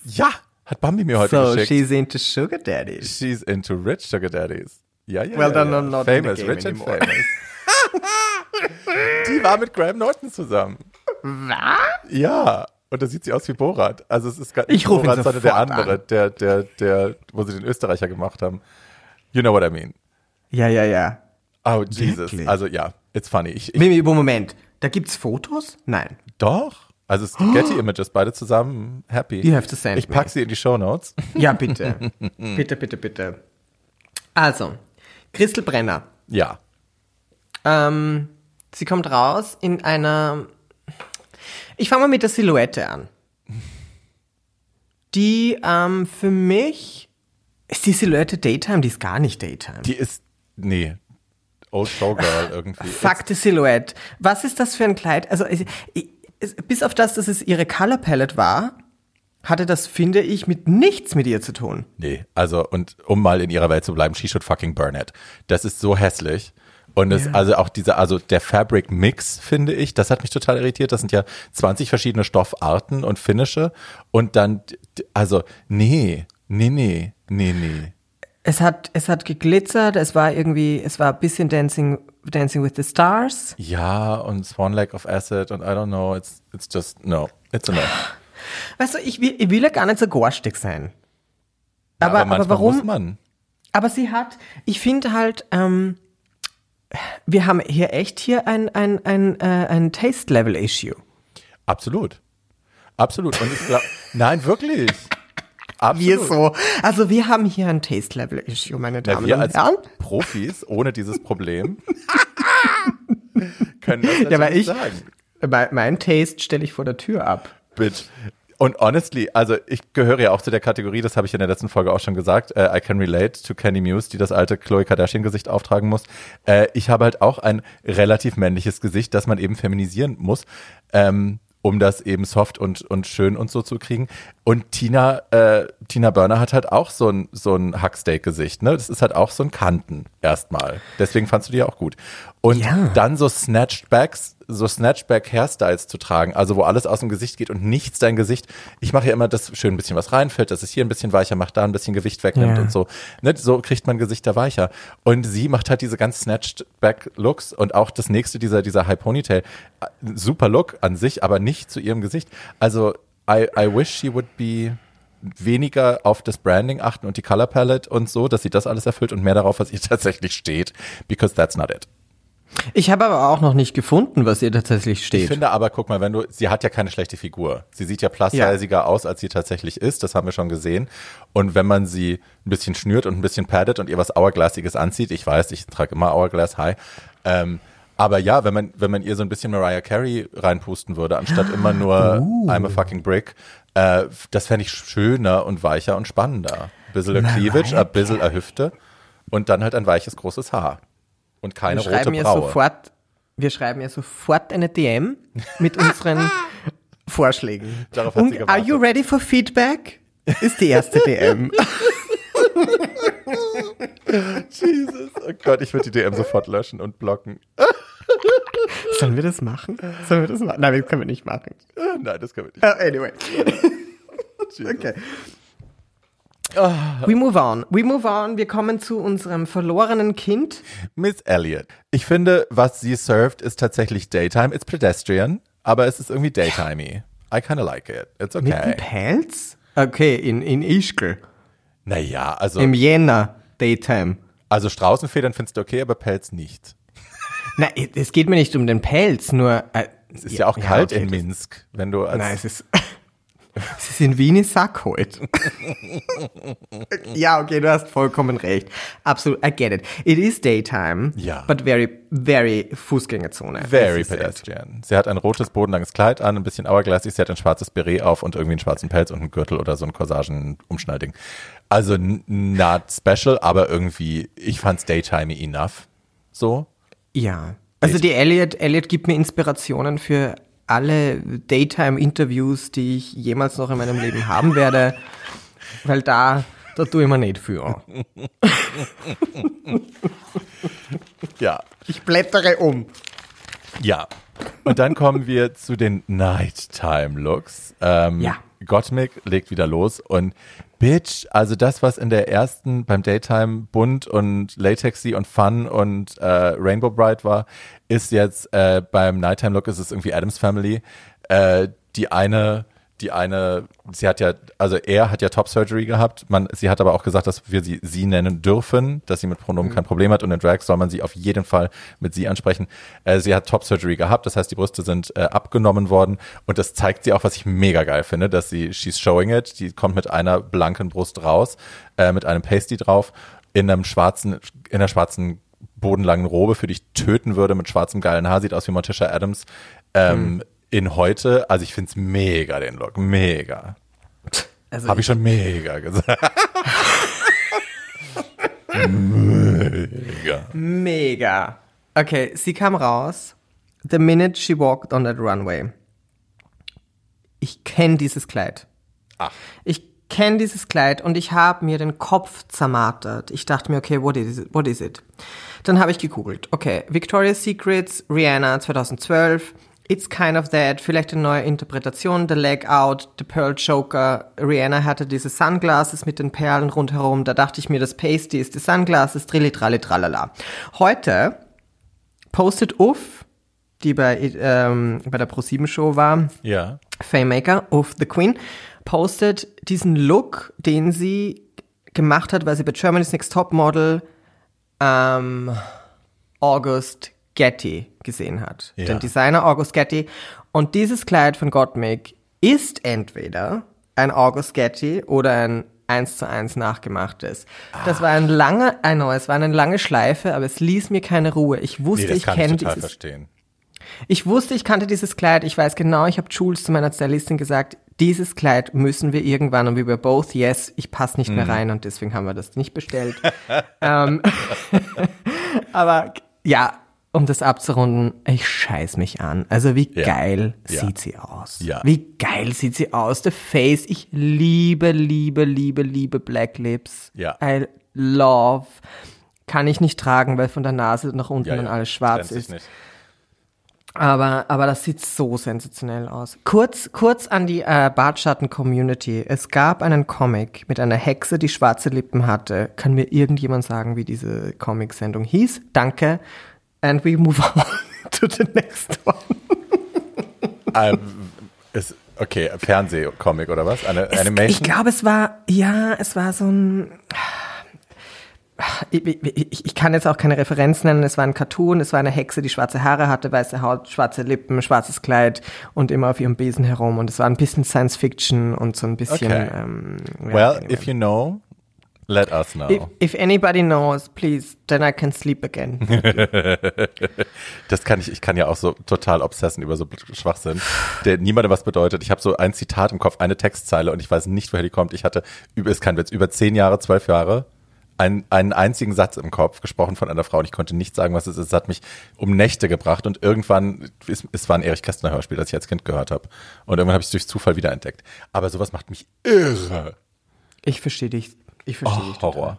Ja, hat Bambi mir heute So, geschickt. she's into sugar daddies. She's into rich sugar daddies. Ja, ja, Well, ja, then ja. I'm not in the famous, game rich and anymore. famous. Die war mit Graham Norton zusammen. Was? Ja. Und da sieht sie aus wie Borat. Also es ist gar nicht Ich Borat, sondern der andere, an. der, der, der, wo sie den Österreicher gemacht haben. You know what I mean. Ja, ja, ja. Oh, Jesus. Wirklich? Also ja, it's funny. Ich, ich, Mimi, Moment. Da gibt's Fotos? Nein. doch. Also es gibt Getty Images, beide zusammen. Happy. You have to send ich me. pack sie in die Show Notes. Ja, bitte. bitte, bitte, bitte. Also, Christel Brenner. Ja. Ähm, sie kommt raus in einer. Ich fange mal mit der Silhouette an. Die ähm, für mich ist die Silhouette Daytime, die ist gar nicht Daytime. Die ist, nee, Old Showgirl irgendwie. Fuck die Silhouette. Was ist das für ein Kleid? Also, ich, ich, bis auf das, dass es ihre Color Palette war, hatte das, finde ich, mit nichts mit ihr zu tun. Nee, also und um mal in ihrer Welt zu bleiben, she should fucking burn it. Das ist so hässlich. Und es, Ja. also auch dieser, also der Fabric Mix, finde ich, das hat mich total irritiert. Das sind ja 20 verschiedene Stoffarten und Finische. Und dann, also, nee, nee, nee, nee, nee. Es hat, es hat geglitzert, es war irgendwie, es war ein bisschen Dancing, Dancing with the Stars. Ja, und Swan Lake of Acid und I don't know, it's, it's just, no, it's a no. Weißt du, ich will, ich will ja gar nicht so garstig sein. Aber, aber, manchmal warum? Aber sie hat, ich finde halt, ähm, wir haben hier echt hier ein, ein, ein, äh, ein Taste-Level-Issue. Absolut. Absolut. Und ich glaube, nein, wirklich. Absolut. Also wir haben hier ein Taste-Level-Issue, meine Damen wir und als Herren. Profis ohne dieses Problem können das Ja, aber ich, sagen. mein, mein Taste stelle ich vor der Tür ab. Bitch. Und honestly, also ich gehöre ja auch zu der Kategorie, das habe ich in der letzten Folge auch schon gesagt, äh, I can relate to Kenny Muse, die das alte Chloe Kardashian-Gesicht auftragen muss. Äh, ich habe halt auch ein relativ männliches Gesicht, das man eben feminisieren muss. Ähm, um das eben soft und, und schön und so zu kriegen. Und Tina, äh, Tina Burner hat halt auch so ein, so ein Hacksteak-Gesicht, ne? Das ist halt auch so ein Kanten erstmal. Deswegen fandst du die ja auch gut. Und Ja. dann so Snatchbacks, so Snatchback-Hairstyles zu tragen, also wo alles aus dem Gesicht geht und nichts dein Gesicht. Ich mache ja immer, dass schön ein bisschen was reinfällt, dass es hier ein bisschen weicher macht, da ein bisschen Gewicht wegnimmt Ja. und so. Ne? So kriegt man Gesichter weicher. Und sie macht halt diese ganz Snatched-Back-Looks und auch das nächste, dieser, dieser High Ponytail. Super Look an sich, aber nicht zu ihrem Gesicht. Also, I, I wish she would be weniger auf das Branding achten und die Color Palette und so, dass sie das alles erfüllt und mehr darauf, was ihr tatsächlich steht, because that's not it. Ich habe aber auch noch nicht gefunden, was ihr tatsächlich Ich steht. finde aber, guck mal, wenn du, sie hat ja keine schlechte Figur. Sie sieht ja plus-siziger aus, als sie tatsächlich ist. Das haben wir schon gesehen. Und wenn man sie ein bisschen schnürt und ein bisschen paddet und ihr was Hourglassiges anzieht, ich weiß, ich trage immer Hourglass High. Ähm, aber ja, wenn man, wenn man ihr so ein bisschen Mariah Carey reinpusten würde, anstatt immer nur I'm a fucking brick, äh, das fände ich schöner und weicher und spannender. Ein bisschen a Cleavage, ein bisschen a Hüfte und dann halt ein weiches, großes Haar. Und keine Wir rote schreiben ihr Braue. sofort, wir schreiben ja sofort eine DM mit unseren Vorschlägen. Darauf hat sie Und gewartet. are you ready for feedback? Ist die erste DM. Jesus. Oh Gott, ich würde die DM sofort löschen und blocken. Sollen wir das machen? Sollen wir das machen? Nein, das können wir nicht machen. Nein, das können wir nicht. Uh, anyway. okay. We move on. We move on. Wir kommen zu unserem verlorenen Kind. Miss Elliot. Ich finde, was sie served, ist tatsächlich Daytime. It's pedestrian, aber es ist irgendwie daytimey. I kinda like it. It's Mit dem okay. Pelz? Okay, in, in Ischgl. Naja, also, Im Jänner. Daytime. also Straußenfedern findest du okay, aber Pelz nicht. Nein, es geht mir nicht um den Pelz, nur. Äh, Es ist ja, auch kalt okay, in Minsk, wenn du als Nein, es ist. es ist in Wien ist Sack heute. ja, okay, du hast vollkommen recht. Absolut, I get it. It is daytime, Ja. but very, very Fußgängerzone. Very pedestrian. Sie hat ein rotes, bodenlanges Kleid an, ein bisschen hourglassig. Sie hat ein schwarzes Beret auf und irgendwie einen schwarzen Pelz und einen Gürtel oder so ein Corsagen-Umschnallding. Also not special, aber irgendwie, ich fand's daytimey enough. So. Ja. Also die Elliot, Elliot gibt mir Inspirationen für alle Daytime-Interviews, die ich jemals noch in meinem Leben haben werde, weil da, da tue ich mir nicht für. Ja. Ich blättere um. Ja. Und dann kommen wir zu den Nighttime-Looks. Ähm, Ja. Gottmik legt wieder los und Bitch, also das, was in der ersten beim Daytime bunt und latexy und fun und äh, Rainbow Bright war, ist jetzt äh, beim Nighttime Look ist es irgendwie Adams Family. Äh, die eine, die eine, sie hat ja, also er hat ja Top Surgery gehabt. Man, sie hat aber auch gesagt, dass wir sie sie nennen dürfen, dass sie mit Pronomen kein Problem hat. Und in Drag soll man sie auf jeden Fall mit sie ansprechen. Äh, sie hat Top Surgery gehabt, das heißt, die Brüste sind äh, abgenommen worden. Und das zeigt sie auch, was ich mega geil finde, dass sie, she's showing it, die kommt mit einer blanken Brust raus, äh, mit einem Pasty drauf, in einem schwarzen, in einer schwarzen bodenlangen Robe, für die ich töten würde, mit schwarzem geilen Haar, sieht aus wie Morticia Adams, ähm, in heute, also ich find's mega, den Look, mega. Also Habe ich schon mega gesagt. mega. Mega. Okay, sie kam raus. The minute she walked on that runway. Ich kenne dieses Kleid. Ach. Ich kenne dieses Kleid und ich habe mir den Kopf zermartert. Ich dachte mir, okay, what is it? What is it? Dann habe ich gegoogelt. Okay, Victoria's Secrets, Rihanna 2012. It's kind of that. Vielleicht eine neue Interpretation. The Leg Out, The Pearl Choker. Rihanna hatte diese Sunglasses mit den Perlen rundherum. Da dachte ich mir, das Pasty ist die Sunglasses. Trilli, tralli, tralala. Heute postet Uff, die bei, ähm, bei der Pro7-Show war, Ja. Faymaker of the Queen, postet diesen Look, den sie gemacht hat, weil sie bei Germany's Next Top Model ähm, August Getty gesehen hat. Ja. Den Designer August Getty. Und dieses Kleid von Gottmik ist entweder ein August Getty oder ein eins zu eins nachgemachtes. Das war ein langer, I know, es war eine lange Schleife, aber es ließ mir keine Ruhe. Ich Nee, wusste, das ich kenne dieses verstehen. ich wusste, ich kannte dieses Kleid. Ich weiß genau, ich habe Jules zu meiner Stylistin gesagt, dieses Kleid müssen wir irgendwann und wir were both, yes, ich passe nicht Mhm. mehr rein und deswegen haben wir das nicht bestellt. ähm, aber ja, um das abzurunden, ich scheiß mich an. Also wie Ja. geil Ja. sieht sie aus. Ja. Wie geil sieht sie aus. The Face, ich liebe, liebe, liebe, liebe Black Lips. Ja. I love. Kann ich nicht tragen, weil von der Nase nach unten dann alles schwarz ist. Nicht. Aber, aber das sieht so sensationell aus. Kurz, kurz an die äh, Bartschatten-Community. Es gab einen Comic mit einer Hexe, die schwarze Lippen hatte. Kann mir irgendjemand sagen, wie diese Comic-Sendung hieß? Danke. And we move on to the next one. Ähm, ist, okay, Fernsehcomic oder was? Eine Es, Animation? ich glaube, es war, ja, es war so ein. Ich, ich, ich kann jetzt auch keine Referenz nennen. Es war ein Cartoon, es war eine Hexe, die schwarze Haare hatte, weiße Haut, schwarze Lippen, schwarzes Kleid und immer auf ihrem Besen herum. Und es war ein bisschen Science Fiction und so ein bisschen. Okay. Ähm, well, anyway. if you know, let us know. if, if anybody knows, please, then I can sleep again. Das kann ich, ich kann ja auch so total obsessen über so Schwachsinn, der niemandem was bedeutet. Ich habe so ein Zitat im Kopf, eine Textzeile und ich weiß nicht, woher die kommt. Ich hatte über, ist kein Witz, über zehn Jahre, zwölf Jahre einen, einen einzigen Satz im Kopf, gesprochen von einer Frau und ich konnte nicht sagen, was es ist. Es hat mich um Nächte gebracht und irgendwann, es, es war ein Erich Kästner Hörspiel, das ich als Kind gehört habe. Und irgendwann habe ich es durch Zufall wiederentdeckt. Aber sowas macht mich irre. Ich verstehe dich. Ich verstehe Oh, dich. total. Horror.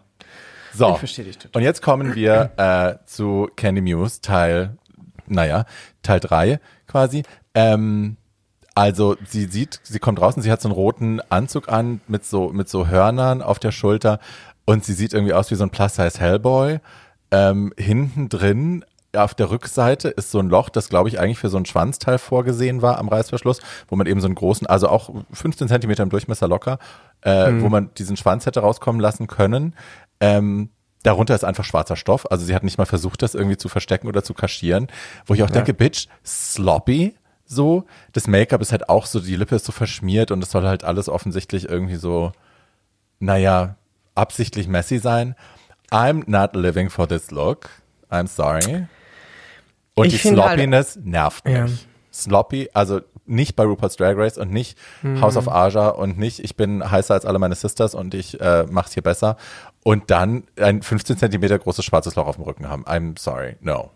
So, Ich verstehe dich total. und jetzt kommen wir äh, zu Candy Muse, Teil, naja, Teil 3 quasi. Ähm, also sie sieht, sie kommt raus und sie hat so einen roten Anzug an mit so, mit so Hörnern auf der Schulter und sie sieht irgendwie aus wie so ein Plus-Size Hellboy. Ähm, hinten drin auf der Rückseite ist so ein Loch, das glaube ich eigentlich für so ein Schwanzteil vorgesehen war am Reißverschluss, wo man eben so einen großen, also auch 15 Zentimeter im Durchmesser locker, äh, wo man diesen Schwanz hätte rauskommen lassen können. Ähm, darunter ist einfach schwarzer Stoff. Also sie hat nicht mal versucht, das irgendwie zu verstecken oder zu kaschieren. Wo ich auch denke, Bitch, sloppy so. Das Make-up ist halt auch so, die Lippe ist so verschmiert und es soll halt alles offensichtlich irgendwie so, naja, absichtlich messy sein. I'm not living for this look. I'm sorry. Und Ich die halt- Sloppiness nervt mich. Ja. Sloppy, also nicht bei Rupert's Drag Race und nicht House of Aja und nicht, ich bin heißer als alle meine Sisters und ich äh, mach's hier besser. Und dann ein 15 Zentimeter großes schwarzes Loch auf dem Rücken haben. I'm sorry, no.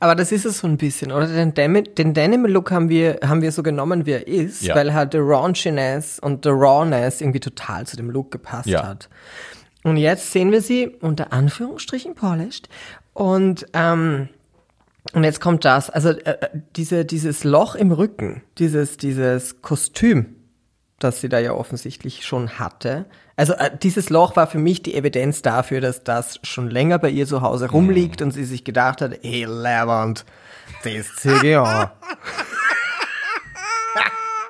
Aber das ist es so ein bisschen, oder? Den, den Denim-Look haben wir, haben wir so genommen, wie er ist, Ja. weil halt der Raunchiness und der Rawness irgendwie total zu dem Look gepasst Ja. hat. Und jetzt sehen wir sie unter Anführungsstrichen polished. Und, ähm, und jetzt kommt das, also äh, diese, dieses Loch im Rücken, dieses, dieses Kostüm, das sie da ja offensichtlich schon hatte. Also äh, dieses Loch war für mich die Evidenz dafür, dass das schon länger bei ihr zu Hause rumliegt und sie sich gedacht hat, hey Levant, das zieh ich an.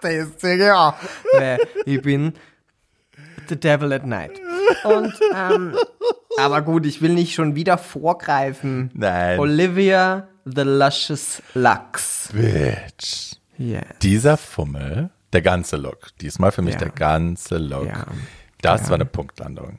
das zieh ich an. Weil ich bin the devil at night. Und, ähm, aber gut, ich will nicht schon wieder vorgreifen. Nein. Olivia the Luscious Lux. Bitch. Yeah. Dieser Fummel, der ganze Look, diesmal für mich Ja. der ganze Look, Ja. das Ja. war eine Punktlandung.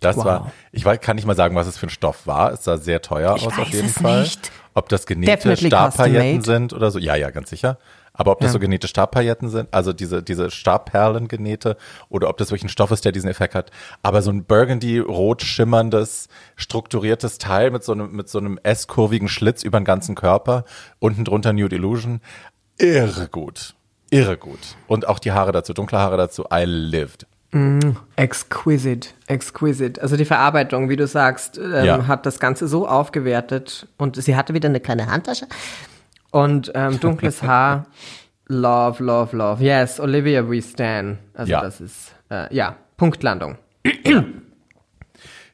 Das Wow. war, ich weiß, kann nicht mal sagen, was es für ein Stoff war. Es sah sehr teuer Ich aus auf jeden es Fall. nicht. Ob das genähte Definitely Stabpailletten sind oder so. Ja, ja, ganz sicher. Aber ob das Ja. so genähte Stabpailletten sind, also diese, diese Stabperlen genähte, oder ob das wirklich ein Stoff ist, der diesen Effekt hat. Aber so ein Burgundy-rot schimmerndes, strukturiertes Teil mit so einem, mit so einem S-kurvigen Schlitz über den ganzen Körper, unten drunter Nude Illusion. Irre gut. Irre gut. Und auch die Haare dazu, dunkle Haare dazu. I lived. Exquisite, exquisite. Also die Verarbeitung, wie du sagst, ähm, Ja. hat das Ganze so aufgewertet und sie hatte wieder eine kleine Handtasche und ähm, dunkles Haar. Love, love, love. Yes, Olivia We Stan. Also Ja. das ist, äh, ja, Punktlandung.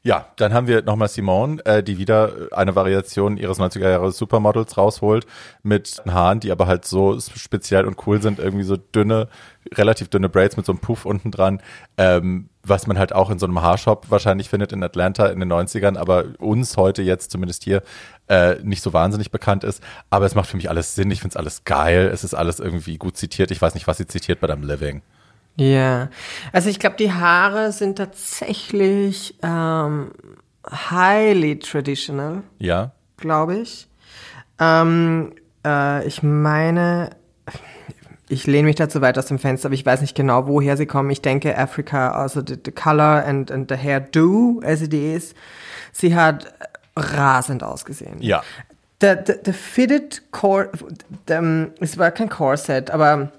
Ja, dann haben wir nochmal Simone, äh, die wieder eine Variation ihres 90er Jahre Supermodels rausholt mit Haaren, die aber halt so speziell und cool sind, irgendwie so dünne, relativ dünne Braids mit so einem Puff unten dran, ähm, was man halt auch in so einem Haarshop wahrscheinlich findet in Atlanta in den 90ern, aber uns heute jetzt zumindest hier äh, nicht so wahnsinnig bekannt ist. Aber es macht für mich alles Sinn, ich finde es alles geil, es ist alles irgendwie gut zitiert. Ich weiß nicht, was sie zitiert bei deinem Living. Ja, also ich glaube, die Haare sind tatsächlich ähm, highly traditional. Ja? glaube ich. Ähm, äh, ich meine, ich lehne mich dazu weit aus dem Fenster, aber ich weiß nicht genau, woher sie kommen. Ich denke, Africa, also the, the color and, and the hairdo, as it is. Sie hat rasend ausgesehen. Ja. The, the, the fitted core, um, es war kein Corset, aber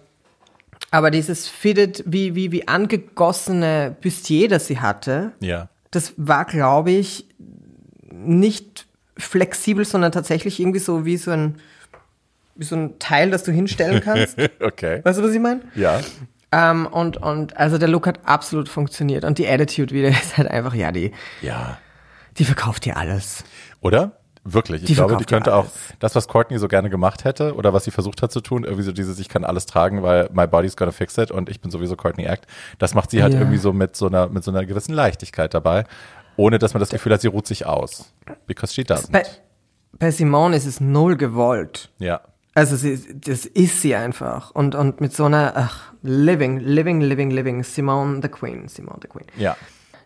aber dieses fitted, wie, wie, wie angegossene Bustier, das sie hatte, Ja. das war, glaube ich, nicht flexibel, sondern tatsächlich irgendwie so wie so ein, wie so ein Teil, das du hinstellen kannst. Okay. weißt du, was ich meine? Ja. Ähm, und, und also der Look hat absolut funktioniert. Und die Attitude wieder ist halt einfach, ja, die, Ja. Die verkauft dir alles. Oder? Wirklich. Ich Die glaube, die könnte auch das, was Courtney so gerne gemacht hätte oder was sie versucht hat zu tun, irgendwie so dieses, ich kann alles tragen, weil my body's gonna fix it und ich bin sowieso Courtney Act. Das macht sie halt Ja. irgendwie so mit so einer, mit so einer gewissen Leichtigkeit dabei, ohne dass man das Gefühl hat, sie ruht sich aus. Because she doesn't. Bei, bei Simone ist es null gewollt. ja. Also sie, das ist sie einfach. Und, und mit so einer, ach, living, living, living, living, Simone the Queen, Simone the Queen. Ja.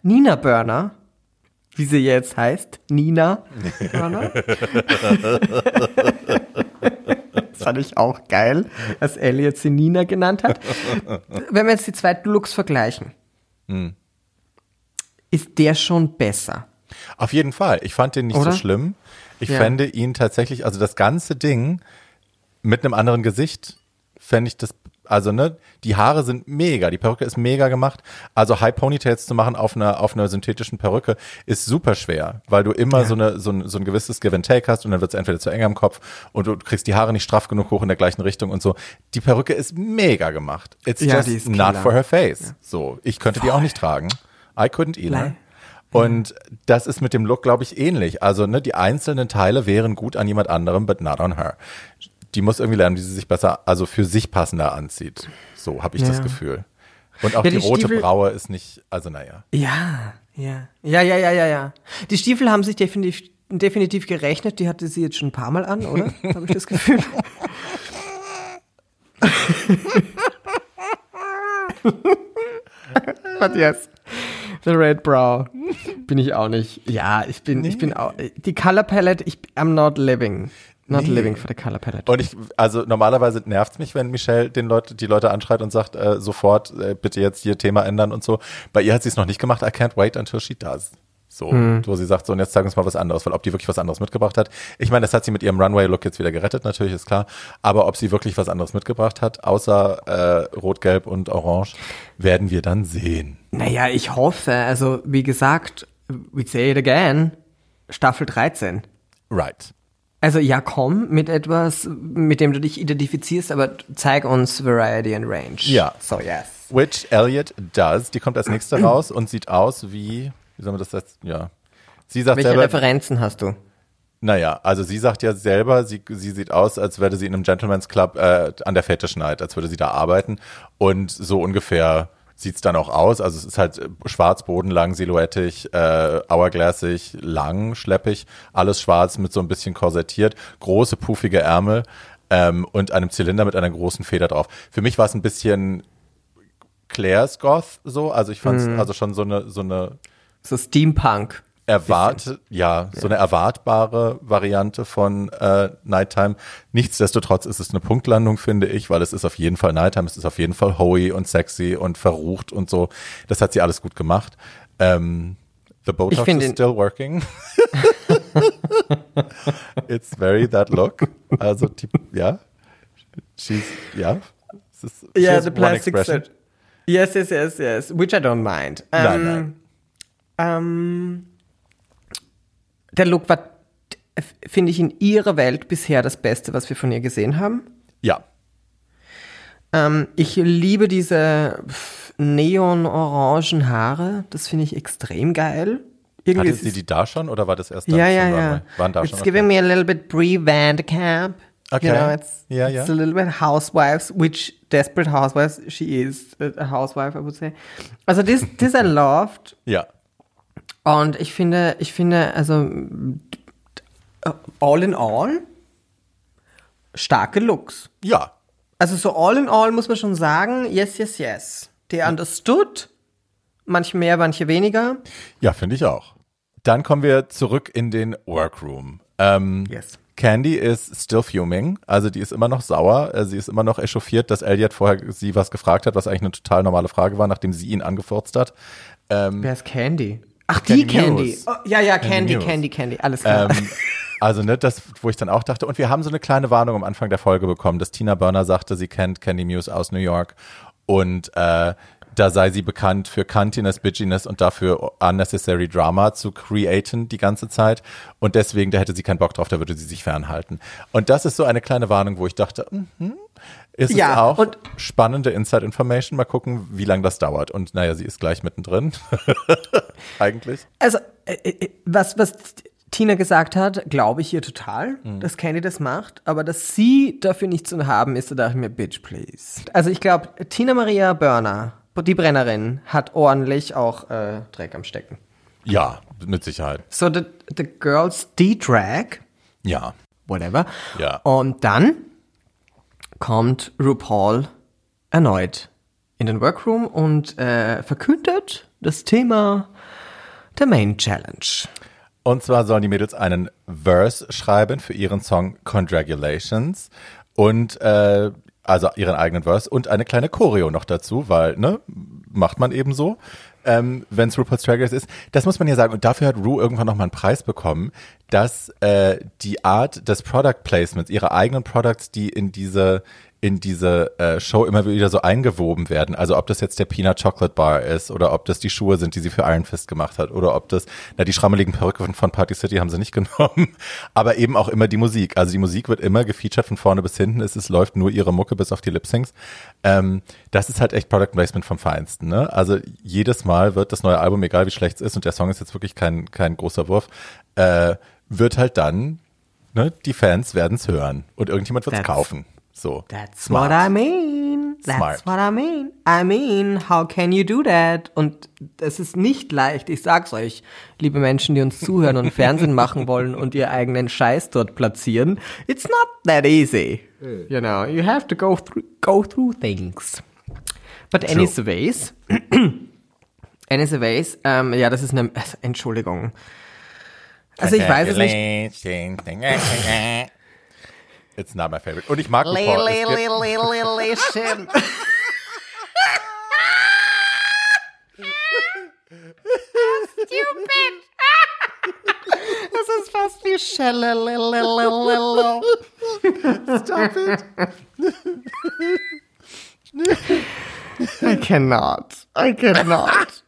Nina Burner, wie sie jetzt heißt, Nina das fand ich auch geil, dass Elliot sie Nina genannt hat. Wenn wir jetzt die zwei Looks vergleichen. ist der schon besser. Auf jeden Fall. Ich fand den nicht Oder? so schlimm. Ich Ja. fände ihn tatsächlich, also das ganze Ding mit einem anderen Gesicht, fände ich das, also ne, die Haare sind mega, die Perücke ist mega gemacht. Also High Ponytails zu machen auf einer, auf einer synthetischen Perücke ist super schwer, weil du immer so, eine, so, ein, so ein gewisses Give and Take hast und dann wird es entweder zu eng am Kopf und du kriegst die Haare nicht straff genug hoch in der gleichen Richtung und so. Die Perücke ist mega gemacht. It's Ja, just not for her face. So, ich könnte die auch nicht tragen. I couldn't either. Und das ist mit dem Look, glaube ich, ähnlich. Also, ne, die einzelnen Teile wären gut an jemand anderem, but not on her. Die muss irgendwie lernen, wie sie sich besser, also für sich passender anzieht. So habe ich das Ja. Gefühl. Und auch Ja, die, die rote Stiefel- Braue ist nicht, also naja. Ja, ja. Ja, ja, ja, ja, ja. Die Stiefel haben sich definitiv, definitiv gerechnet. Die hatte sie jetzt schon ein paar Mal an, oder? Habe ich das Gefühl. Matthias. The Red Brow. Bin ich auch nicht. Ja, ich bin, ich bin auch. Die Color Palette, ich, I'm not living. Not Nee. living for the Color Palette. Und ich, also normalerweise nervt's mich, wenn Michelle den Leute, die Leute anschreit und sagt, äh, sofort, äh, bitte jetzt hier Thema ändern und so. Bei ihr hat sie es noch nicht gemacht. I can't wait until she does. So, Hm. wo sie sagt, so, und jetzt zeig uns mal was anderes, weil ob die wirklich was anderes mitgebracht hat. Ich meine, das hat sie mit ihrem Runway-Look jetzt wieder gerettet, natürlich, ist klar. Aber ob sie wirklich was anderes mitgebracht hat, außer äh, Rot, Gelb und Orange, werden wir dann sehen. Naja, ich hoffe, also wie gesagt, we say it again, Staffel 13. Right. Also ja, komm mit etwas, mit dem du dich identifizierst, aber zeig uns Variety and Range. Ja. So, yes. Which Elliot does. Die kommt als nächste raus und sieht aus wie, wie soll man das jetzt, ja. Sie sagt Welche selber, Referenzen hast du? Naja, also sie sagt ja selber, sie, sie sieht aus, als würde sie in einem Gentleman's Club äh, an der Fetish Night, als würde sie da arbeiten. Und so ungefähr sieht's dann auch aus. Also es ist halt äh, schwarz, bodenlang, silhouettig, äh, hourglassig, lang, schleppig, alles schwarz mit so ein bisschen korsettiert, große, puffige Ärmel ähm, und einem Zylinder mit einer großen Feder drauf. Für mich war es ein bisschen Claire's Goth so, also ich fand es also schon so eine, so eine So Steampunk. Erwartet, ja, so eine erwartbare Variante von äh, Nighttime. Nichtsdestotrotz ist es eine Punktlandung, finde ich, weil es ist auf jeden Fall Nighttime, es ist auf jeden Fall hoey und sexy und verrucht und so. Das hat sie alles gut gemacht. Ähm, the Botox is still working. It's very that look. Also, die, ja, she's, ja. Ist, she Ja, has the plastic set. Yes, yes, yes, yes. Which I don't mind. Nein, Ähm, nein. Ähm, der Look war, finde ich, in ihrer Welt bisher das Beste, was wir von ihr gesehen haben. Ja, Ähm, ich liebe diese neon-orangen Haare. Das finde ich extrem geil. Irgendwie hatte sie die da schon oder war das erst dann ja, ja, ja. Waren da it's schon? giving me a little bit Brie Vanderkamp. Okay. You know, it's, Ja, ja. it's a little bit Housewives, which desperate housewives she is a housewife, I would say. Also this, this I loved. Ja. Und ich finde, ich finde, also all in all starke Looks. Ja, Also so all in all muss man schon sagen, yes, yes, yes. They understood. Manche mehr, manche weniger. Ja, finde ich auch. Dann kommen wir zurück in den Workroom. Ähm, Yes. Candy ist still fuming, also die ist immer noch sauer, äh, sie ist immer noch echauffiert, dass Elliot vorher sie was gefragt hat, was eigentlich eine total normale Frage war, nachdem sie ihn angefurzt hat. Ähm, Wer ist Candy? Ach, Candy die Candy. Oh, ja, ja, Candy, Muse. Candy, Candy, alles klar. ähm, also ne, das, wo ich dann auch dachte, und wir haben so eine kleine Warnung am Anfang der Folge bekommen, dass Tina Burner sagte, sie kennt Candy Muse aus New York und äh, da sei sie bekannt für Cuntiness, Bitchiness und dafür unnecessary Drama zu createn die ganze Zeit. Und deswegen, da hätte sie keinen Bock drauf, da würde sie sich fernhalten. Und das ist so eine kleine Warnung, wo ich dachte, mhm, ist Ja, es auch und- spannende Inside Information. Mal gucken, wie lange das dauert. Und naja, sie ist gleich mittendrin. Eigentlich. Also, äh, äh, was, was Tina gesagt hat, glaube ich ihr total, Mhm. dass Candy das macht, aber dass sie dafür nichts zu haben ist, da dachte ich mir, bitch, please. Also ich glaube, Tina Maria Börner, die Brennerin, hat ordentlich auch äh, Dreck am Stecken. Ja, mit Sicherheit. So, the, the girls D-Drag, Ja. whatever. Ja. Und dann kommt RuPaul erneut in den Workroom und äh, verkündet das Thema der Main Challenge. Und zwar sollen die Mädels einen Verse schreiben für ihren Song Congratulations und äh, also ihren eigenen Verse und eine kleine Choreo noch dazu, weil, ne, macht man eben so. Ähm, wenn es RuPaul's Drag Race ist. Das muss man ja sagen. Und dafür hat Ru irgendwann nochmal einen Preis bekommen, dass äh, die Art des Product Placements, ihre eigenen Products, die in diese in diese äh, Show immer wieder so eingewoben werden. Also ob das jetzt der Peanut Chocolate Bar ist oder ob das die Schuhe sind, die sie für Iron Fist gemacht hat oder ob das, na die schrammeligen Perücke von Party City haben sie nicht genommen, aber eben auch immer die Musik. Also die Musik wird immer gefeatured von vorne bis hinten. Es, es läuft nur ihre Mucke bis auf die Lip-Syncs. Ähm, das ist halt echt Product Placement vom Feinsten. Ne? Also jedes Mal wird das neue Album, egal wie schlecht es ist, und der Song ist jetzt wirklich kein, kein großer Wurf, äh, wird halt dann, ne, die Fans werden es hören und irgendjemand wird es kaufen. So. That's Smart. what I mean. That's Smart. what I mean. I mean, how can you do that? Und es ist nicht leicht, ich sag's euch, liebe Menschen, die uns zuhören und Fernsehen machen wollen und ihr eigenen Scheiß dort platzieren. It's not that easy. You know, you have to go through, go through things. But anyways, anyways, ähm, ja, das ist eine, Entschuldigung. Also ich weiß es nicht. It's not my favorite. Und ich mag RuPaul. Es gibt- Das ist fast wie Schelle. Stop it. I cannot. I cannot.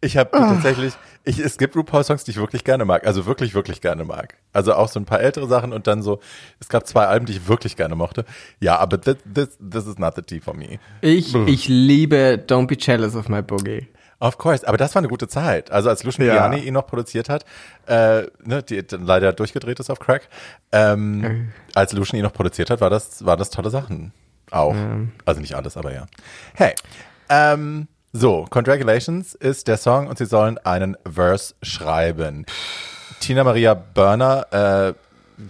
Ich habe tatsächlich, ich, es gibt RuPaul-Songs, die ich wirklich gerne mag. Also wirklich, wirklich gerne mag. Also auch so ein paar ältere Sachen und dann so, es gab zwei Alben, die ich wirklich gerne mochte. Ja, aber this, this, this is not the tea for me. Ich, ich liebe Don't Be Jealous of My Boogie. Of course, aber das war eine gute Zeit. Also als Lucian Ja. Ihn noch produziert hat, äh, ne, die dann leider durchgedreht ist auf Crack, ähm, als Lucian ihn noch produziert hat, war das, war das tolle Sachen. Auch. Also nicht alles, aber ja. Hey, ähm, so, Congratulations ist der Song und sie sollen einen Verse schreiben. Tina Maria Burner äh,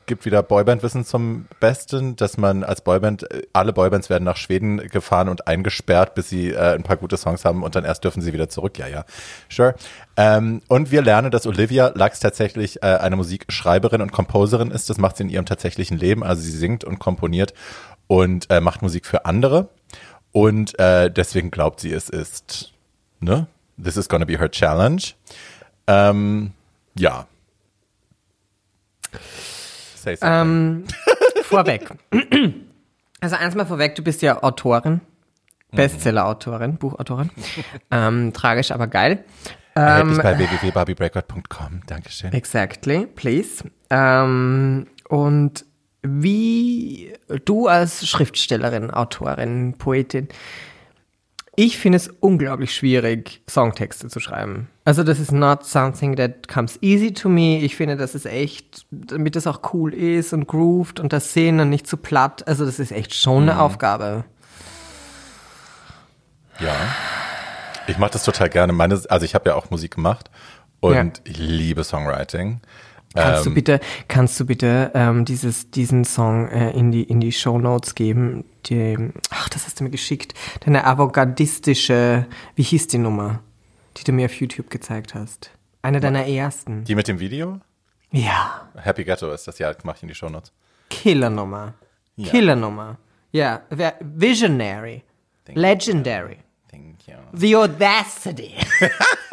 gibt wieder Boyband-Wissen zum Besten, dass man als Boyband, äh, alle Boybands werden nach Schweden gefahren und eingesperrt, bis sie äh, ein paar gute Songs haben und dann erst dürfen sie wieder zurück. Ja, ja, sure. Ähm, und wir lernen, dass Olivia Lux tatsächlich äh, eine Musikschreiberin und Komposerin ist. Das macht sie in ihrem tatsächlichen Leben. Also sie singt und komponiert und äh, macht Musik für andere. Und äh, deswegen glaubt sie, es ist, ne? This is gonna be her challenge. Ähm, ja. Say something. Ähm, vorweg. Also eins mal vorweg, du bist ja Autorin, Bestseller-Autorin, Buchautorin. ähm, tragisch, aber geil. Erhältlich Ähm, bei www.barbiebreakout.com. Dankeschön. Exactly, please. Ähm, und wie du als Schriftstellerin, Autorin, Poetin, ich finde es unglaublich schwierig, Songtexte zu schreiben. Also das ist not something that comes easy to me. Ich finde, das ist echt, damit das auch cool ist und grooved und das Szenen nicht zu platt. Also das ist echt schon eine Aufgabe. Ja. Ich mache das total gerne. Meine, also ich habe ja auch Musik gemacht und Ja. ich liebe Songwriting. Kannst du Ähm, bitte, kannst du bitte ähm, dieses, diesen Song äh, in die in die Show Notes geben? Die, ach, das hast du mir geschickt. Deine avantgardistische, wie hieß die Nummer, die du mir auf YouTube gezeigt hast? Eine deiner ersten. Die mit dem Video? Ja, Happy Ghetto ist das, ja, mache ich in die Shownotes. Killernummer. Ja. Killernummer. Ja, Visionary. Legendary. Thank you. The Audacity.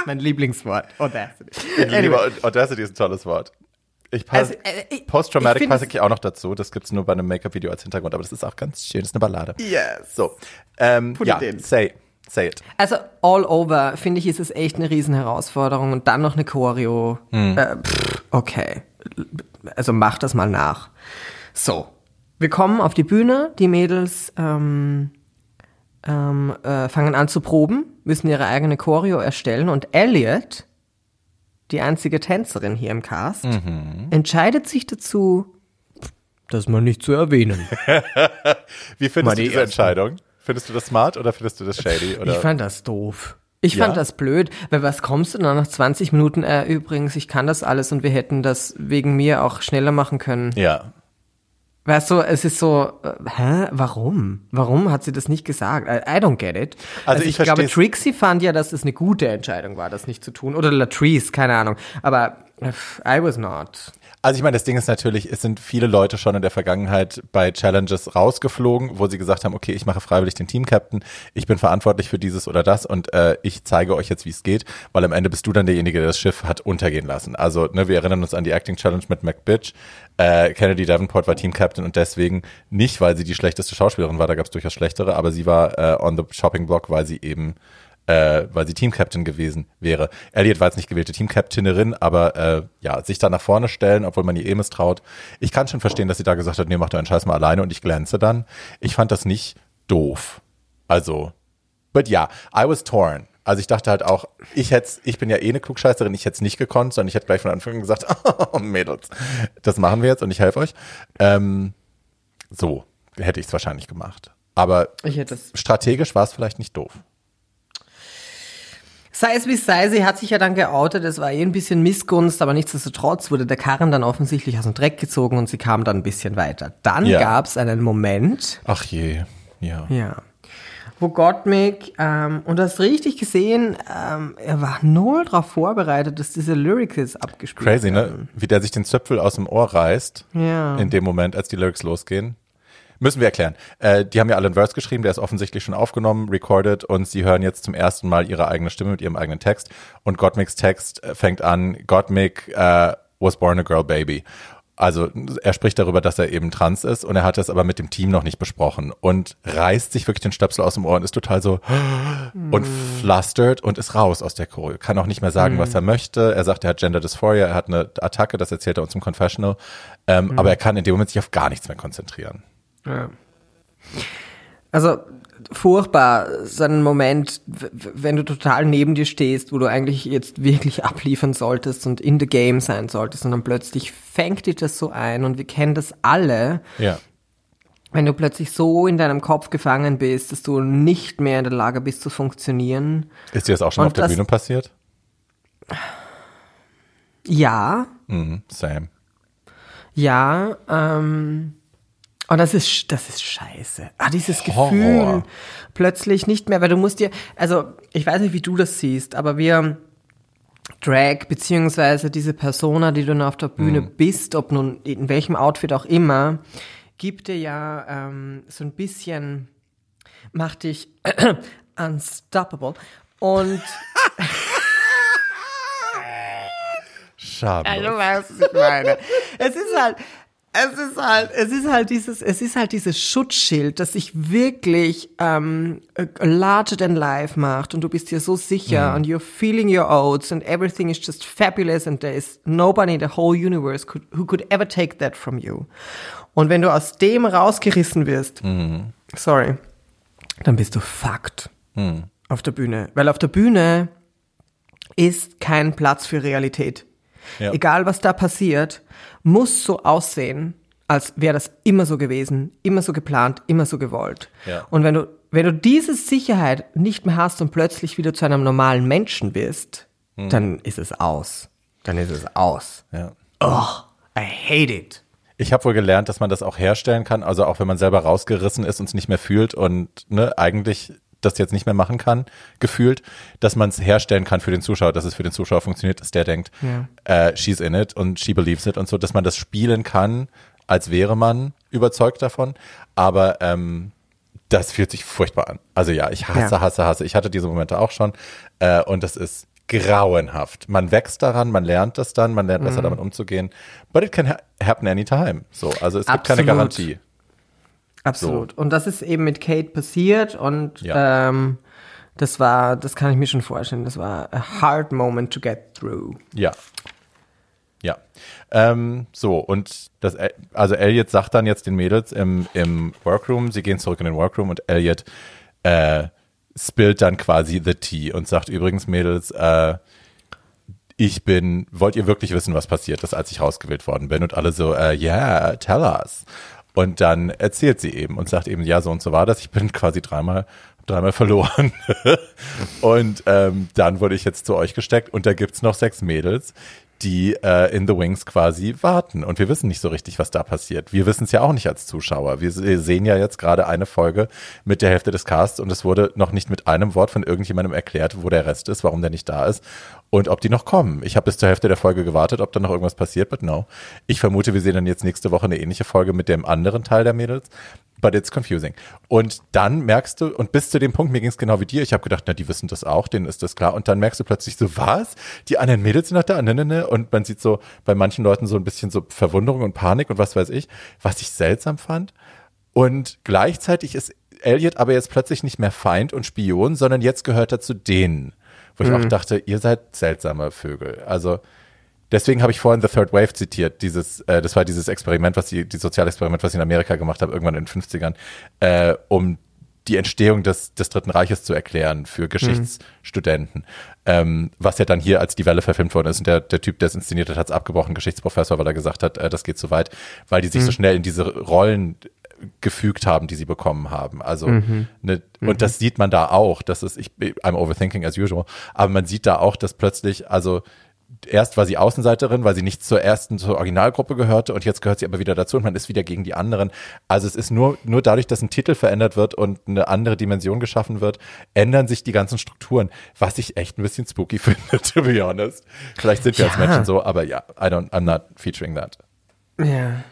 mein Lieblingswort. Audacity. Ich liebe Audacity ist ein tolles Wort. Ich passe, Also, äh, Post-Traumatic passe es- ich auch noch dazu. Das gibt's nur bei einem Make-up-Video als Hintergrund, aber das ist auch ganz schön. Das ist eine Ballade. Yes. So, ähm, Put ja, it in. say, say it. Also all over, finde ich, ist es echt eine riesen Herausforderung und dann noch eine Choreo. Äh, pff, okay. Also mach das mal nach. So. Wir kommen auf die Bühne, die Mädels ähm, ähm, äh, fangen an zu proben, müssen ihre eigene Choreo erstellen und Elliot, die einzige Tänzerin hier im Cast, entscheidet sich dazu, das mal nicht zu erwähnen. Wie findest Mal du die diese ersten. Entscheidung? Findest du das smart oder findest du das shady? Oder? Ich fand das doof. Ich Ja? fand das blöd, weil was kommst du dann nach 20 Minuten? Äh, übrigens, ich kann das alles und wir hätten das wegen mir auch schneller machen können. ja. Weißt du, es ist so, äh, hä, warum? Warum hat sie das nicht gesagt? I, don't get it. Also, ich ich, glaube. Trixie fand ja, dass es eine gute Entscheidung war, das nicht zu tun. Oder Latrice, keine Ahnung. Aber äh, I was not. Also ich meine, das Ding ist natürlich, es sind viele Leute schon in der Vergangenheit bei Challenges rausgeflogen, wo sie gesagt haben, okay, ich mache freiwillig den Team-Captain, ich bin verantwortlich für dieses oder das und äh, ich zeige euch jetzt, wie es geht, weil am Ende bist du dann derjenige, der das Schiff hat untergehen lassen. Also ne, wir erinnern uns an die Acting Challenge mit McBitch. Äh, Kennedy Davenport war Team-Captain und deswegen nicht, weil sie die schlechteste Schauspielerin war, da gab es durchaus schlechtere, aber sie war äh, on the Shopping Block, weil sie eben äh, weil sie Team-Captain gewesen wäre. Elliot war jetzt nicht gewählte Team-Captainerin, aber äh, ja, sich da nach vorne stellen, obwohl man ihr eh misstraut. Ich kann schon verstehen, dass sie da gesagt hat, nee, mach deinen Scheiß mal alleine und ich glänze dann. Ich fand das nicht doof. Also, but ja, yeah, I was torn. Also ich dachte halt auch, ich hätte, ich bin ja eh eine Klugscheißerin, ich hätte es nicht gekonnt, sondern ich hätte gleich von Anfang an gesagt, oh, Mädels, das machen wir jetzt und ich helfe euch. Ähm, so hätte ich es wahrscheinlich gemacht. Aber strategisch war es vielleicht nicht doof. Sei es wie sei, sie hat sich ja dann geoutet, es war eh ein bisschen Missgunst, aber nichtsdestotrotz wurde der Karren dann offensichtlich aus dem Dreck gezogen und sie kam dann ein bisschen weiter. Dann ja. gab es einen Moment. Ach je, ja. Ja. Wo Gottmik, ähm, und du hast richtig gesehen, ähm, er war null darauf vorbereitet, dass diese Lyrics abgespielt Crazy, werden. ne? Wie der sich den Zöpfel aus dem Ohr reißt. Ja. In dem Moment, als die Lyrics losgehen. Müssen wir erklären. Äh, die haben ja alle einen Verse geschrieben, der ist offensichtlich schon aufgenommen, recorded und sie hören jetzt zum ersten Mal ihre eigene Stimme mit ihrem eigenen Text. Und Gottmik's Text äh, fängt an, Gottmik uh, was born a girl baby. Also er spricht darüber, dass er eben trans ist und er hat das aber mit dem Team noch nicht besprochen und reißt sich wirklich den Stöpsel aus dem Ohr und ist total so mm. und flustert und ist raus aus der Choreo. Kann auch nicht mehr sagen, mm. was er möchte. Er sagt, er hat Gender Dysphoria, er hat eine Attacke, das erzählt er uns im Confessional. Ähm, mm. Aber er kann in dem Moment sich auf gar nichts mehr konzentrieren. Ja. Also furchtbar, so ein Moment, wenn du total neben dir stehst, wo du eigentlich jetzt wirklich abliefern solltest und in the game sein solltest und dann plötzlich fängt dich das so ein und wir kennen das alle. Ja. Wenn du plötzlich so in deinem Kopf gefangen bist, dass du nicht mehr in der Lage bist zu funktionieren. Ist dir das auch schon und auf der Bühne passiert? Ja. Mhm, same. Ja, ähm, und das ist, das ist scheiße. Ah, dieses Gefühl Horror. plötzlich nicht mehr, weil du musst dir, also ich weiß nicht, wie du das siehst, aber wir Drag, beziehungsweise diese Persona, die du dann auf der Bühne mhm. bist, ob nun in welchem Outfit auch immer, gibt dir ja ähm, so ein bisschen, macht dich unstoppable. Und Schade. Also, weißt, was ich meine. Es ist halt, es ist halt, es ist halt dieses, es ist halt dieses Schutzschild, das sich wirklich ähm, larger than life macht und du bist dir so sicher mm. and you're feeling your oats and everything is just fabulous and there is nobody in the whole universe could, who could ever take that from you. Und wenn du aus dem rausgerissen wirst, mm. sorry, dann bist du fucked mm. auf der Bühne, weil auf der Bühne ist kein Platz für Realität. Ja. Egal was da passiert, muss so aussehen, als wäre das immer so gewesen, immer so geplant, immer so gewollt. Ja. Und wenn du, wenn du diese Sicherheit nicht mehr hast und plötzlich wieder zu einem normalen Menschen bist, hm. dann ist es aus. Dann ist es aus. Ja. Oh, I hate it. Ich habe wohl gelernt, dass man das auch herstellen kann, also auch wenn man selber rausgerissen ist und es nicht mehr fühlt und ne, eigentlich das jetzt nicht mehr machen kann, gefühlt, dass man es herstellen kann für den Zuschauer, dass es für den Zuschauer funktioniert, dass der denkt, ja. äh, she's in it und she believes it und so, dass man das spielen kann, als wäre man überzeugt davon. Aber ähm, das fühlt sich furchtbar an. Also ja, ich hasse, ja. hasse, hasse. Ich hatte diese Momente auch schon äh, und das ist grauenhaft. Man wächst daran, man lernt das dann, man lernt besser mhm. damit umzugehen. But it can ha happen anytime. So, also es gibt keine Garantie. Absolut. So. Und das ist eben mit Kate passiert und ja. ähm, das war, das kann ich mir schon vorstellen, das war a hard moment to get through. Ja. Ja. Ähm, so, und das, also Elliot sagt dann jetzt den Mädels im, im Workroom, sie gehen zurück in den Workroom und Elliot äh, spillt dann quasi the tea und sagt übrigens, Mädels, äh, ich bin, wollt ihr wirklich wissen, was passiert ist, als ich rausgewählt worden bin? Und alle so, äh, yeah, tell us. Und dann erzählt sie eben und sagt eben, ja, so und so war das. Ich bin quasi dreimal, dreimal verloren. und ähm, dann wurde ich jetzt zu euch gesteckt und da gibt's noch sechs Mädels, die äh, in the Wings quasi warten. Und wir wissen nicht so richtig, was da passiert. Wir wissen es ja auch nicht als Zuschauer. Wir sehen ja jetzt gerade eine Folge mit der Hälfte des Casts und es wurde noch nicht mit einem Wort von irgendjemandem erklärt, wo der Rest ist, warum der nicht da ist und ob die noch kommen. Ich habe bis zur Hälfte der Folge gewartet, ob da noch irgendwas passiert, but no. Ich vermute, wir sehen dann jetzt nächste Woche eine ähnliche Folge mit dem anderen Teil der Mädels but it's confusing. Und dann merkst du, und bis zu dem Punkt, mir ging es genau wie dir, ich habe gedacht, na, die wissen das auch, denen ist das klar. Und dann merkst du plötzlich so, was? Die anderen Mädels sind noch da, ne, ne, ne. Und man sieht so bei manchen Leuten so ein bisschen so Verwunderung und Panik und was weiß ich, was ich seltsam fand. Und gleichzeitig ist Elliot aber jetzt plötzlich nicht mehr Feind und Spion, sondern jetzt gehört er zu denen. Wo ich auch mhm. dachte, ihr seid seltsame Vögel. Also, Deswegen habe ich vorhin The Third Wave zitiert. Dieses, äh, das war dieses Experiment, was sie, die Sozialexperiment, was sie in Amerika gemacht haben, irgendwann in den 50ern, äh, um die Entstehung des, des Dritten Reiches zu erklären für Geschichtsstudenten. Mhm. Ähm, was ja dann hier als die Welle verfilmt worden ist. Und der, der Typ, der es inszeniert hat, hat es abgebrochen, Geschichtsprofessor, weil er gesagt hat, äh, das geht zu weit, weil die sich mhm. so schnell in diese Rollen gefügt haben, die sie bekommen haben. Also mhm. ne, und mhm. das sieht man da auch. Das ist ich I'm overthinking as usual, aber man sieht da auch, dass plötzlich also erst war sie Außenseiterin, weil sie nicht zur ersten, zur Originalgruppe gehörte und jetzt gehört sie aber wieder dazu und man ist wieder gegen die anderen. Also es ist nur, nur dadurch, dass ein Titel verändert wird und eine andere Dimension geschaffen wird, ändern sich die ganzen Strukturen, was ich echt ein bisschen spooky finde, to be honest. Vielleicht sind wir ja. als Menschen so, aber ja, I don't, I'm not featuring that. Ja.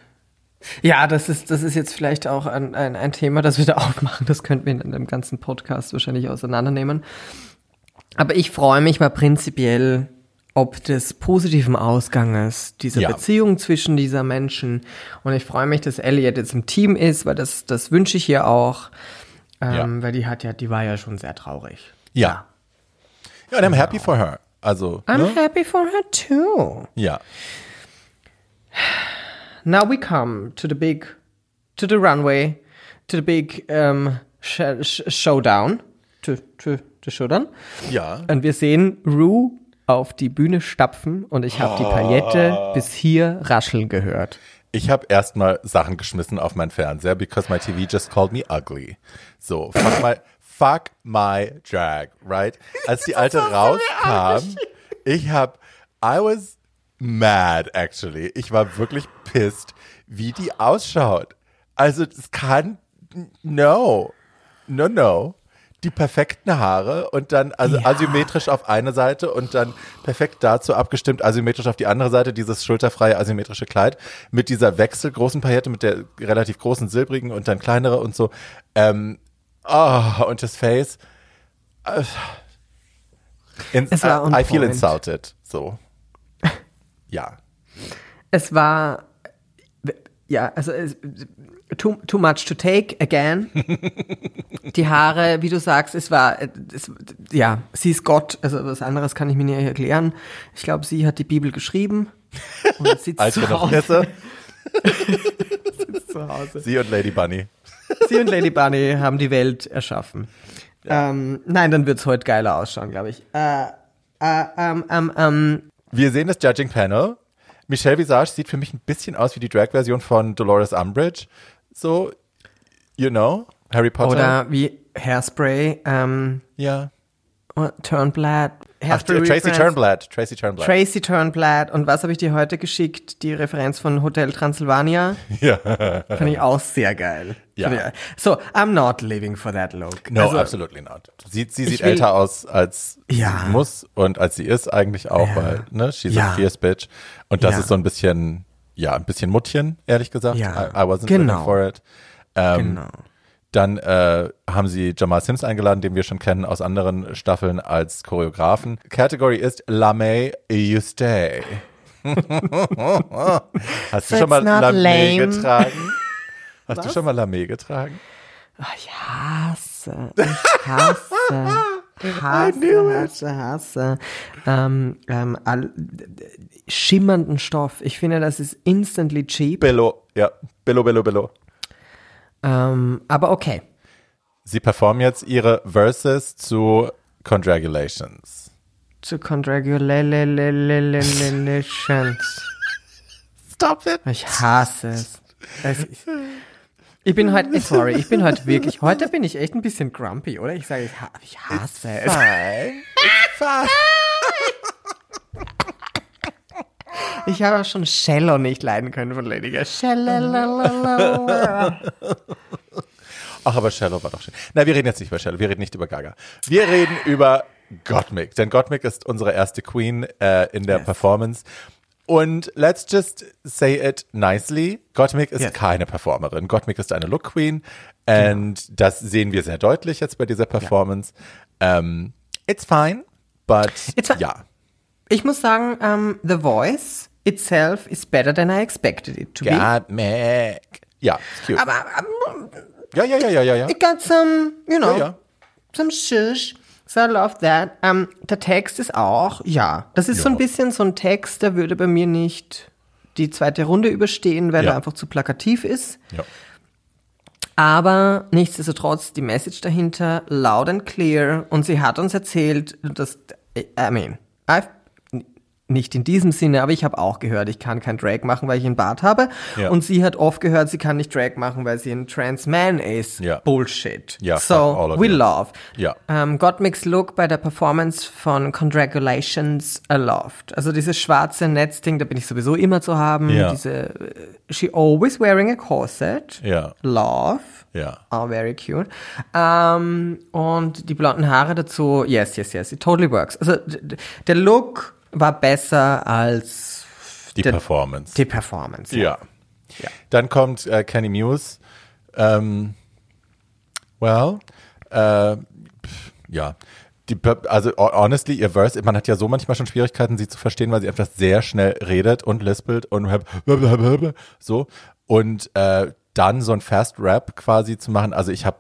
Ja, das ist, das ist jetzt vielleicht auch ein, ein, ein Thema, das wir da aufmachen. Das könnten wir in einem ganzen Podcast wahrscheinlich auseinandernehmen. Aber ich freue mich mal prinzipiell ob des positiven Ausganges dieser ja. Beziehung zwischen dieser Menschen. Und ich freue mich, dass Elliot jetzt im Team ist, weil das, das wünsche ich ihr auch. Ähm, ja. Weil die hat ja, die war ja schon sehr traurig. Ja. Ja, und I'm happy for her. Also. I'm ne? happy for her too. Ja. Now we come to the big, to the runway, to the big um, sh sh showdown. To, to, to showdown. Ja. Und wir sehen Rue auf die Bühne stapfen und ich habe oh. die Paillette bis hier rascheln gehört. Ich habe erstmal Sachen geschmissen auf meinen Fernseher, because my TV just called me ugly. So, fuck my, fuck my drag, right? Als die alte rauskam, ich habe, I was mad actually. Ich war wirklich pissed, wie die ausschaut. Also, es kann, no, no, no die perfekten Haare und dann also ja. asymmetrisch auf eine Seite und dann perfekt dazu abgestimmt asymmetrisch auf die andere Seite dieses schulterfreie asymmetrische Kleid mit dieser wechselgroßen Paillette mit der relativ großen silbrigen und dann kleinere und so ähm, oh, und das Face äh, in, es war uh, I feel insulted so ja es war ja also Too, too much to take again. die Haare, wie du sagst, es war, es, ja, sie ist Gott. Also was anderes kann ich mir nicht erklären. Ich glaube, sie hat die Bibel geschrieben und sitzt Als zu Hause. sitzt zu Hause. Sie und Lady Bunny. Sie und Lady Bunny haben die Welt erschaffen. Ja. Ähm, nein, dann wird's heute geiler ausschauen, glaube ich. Äh, äh, ähm, ähm, ähm. Wir sehen das Judging Panel. Michelle Visage sieht für mich ein bisschen aus wie die Drag-Version von Dolores Umbridge so, you know, Harry Potter. Oder wie Hairspray. Ähm, ja. Turnblad. Ach, Tracy Turnblad. Tracy Turnblad. Tracy Turnblad. Und was habe ich dir heute geschickt? Die Referenz von Hotel Transylvania. Ja. Fand ich auch sehr geil. Ja. So, I'm not living for that look. No, also, absolutely not. Sie, sie sieht will, älter aus, als ja. sie muss und als sie ist eigentlich auch, ja. weil, ne, she's ja. a fierce bitch. Und das ist so ein bisschen, ja, ein bisschen Muttchen, ehrlich gesagt. Ja, I, I wasn't genau. for it. Ähm, genau. Dann äh, haben sie Jamal Sims eingeladen, den wir schon kennen aus anderen Staffeln als Choreografen. Category ist Lame You Stay. Hast du schon mal Lame getragen? Hast Was? du schon mal Lame getragen? Oh, ich hasse, ich hasse. Hasse, hasse, hasse. Ähm, ähm, all, schimmernden Stoff. Ich finde, das ist instantly cheap. Bello, ja. Bello, bello, bello. Ähm, aber okay. Sie performen jetzt ihre Verses zu Congratulations. Zu Congratulations. Stop it. Ich hasse es. es Ich bin heute, eh, sorry, ich bin heute wirklich, heute bin ich echt ein bisschen grumpy, oder? Ich sage, ich, ich hasse es. Fine. Fine. Ich habe auch schon Shallow nicht leiden können von Lady Gaga. Ach, aber Shallow war doch schön. Na, wir reden jetzt nicht über Shallow, wir reden nicht über Gaga. Wir reden über Gottmik, denn Gottmik ist unsere erste Queen äh, in der Yes. Performance. Und let's just say it nicely. Gottmik ist Yes. keine Performerin. Gottmik ist eine Look Queen. Und das sehen wir sehr deutlich jetzt bei dieser Performance. Ähm, it's fine, but It's fine. ja. Ich muss sagen, ähm, The Voice itself is better than I expected it to be. Gottmik. Ja, it's cute. Aber um, Ja, ja, ja, ja, ja, ja. it got some, you know, Ja, ja. some shush. So I love that. Ähm, der Text ist auch, ja, das ist so ein Ja. bisschen so ein Text, der würde bei mir nicht die zweite Runde überstehen, weil Ja. er einfach zu plakativ ist. ja. Aber nichtsdestotrotz, die Message dahinter, loud and clear. Und sie hat uns erzählt, dass, I mean, I've, nicht in diesem Sinne, aber ich habe auch gehört, ich kann kein Drag machen, weil ich einen Bart habe. Ja. Und sie hat oft gehört, sie kann nicht Drag machen, weil sie ein Trans Man ist. Ja. Bullshit. Ja, so, we you. love. Ja. Ähm, Gottmix Look bei der Performance von Congratulations loved. Also dieses schwarze Netzding, da bin ich sowieso immer zu haben. Ja. Diese, äh, she always wearing a corset. Ja. Love. Ja. Oh, very cute. Ähm, und die blonden Haare dazu, yes, yes, yes, it totally works. Also der Look war besser als Die der, Performance. die Performance. Ja. Ja. Dann kommt äh, Kenny Muse. Ähm, well, äh, ja. Die, also ho- honestly, ihr Verse, man hat ja so manchmal schon Schwierigkeiten, sie zu verstehen, weil sie einfach sehr schnell redet und lispelt und so. Und äh, dann so ein Fast Rap quasi zu machen. Also ich habe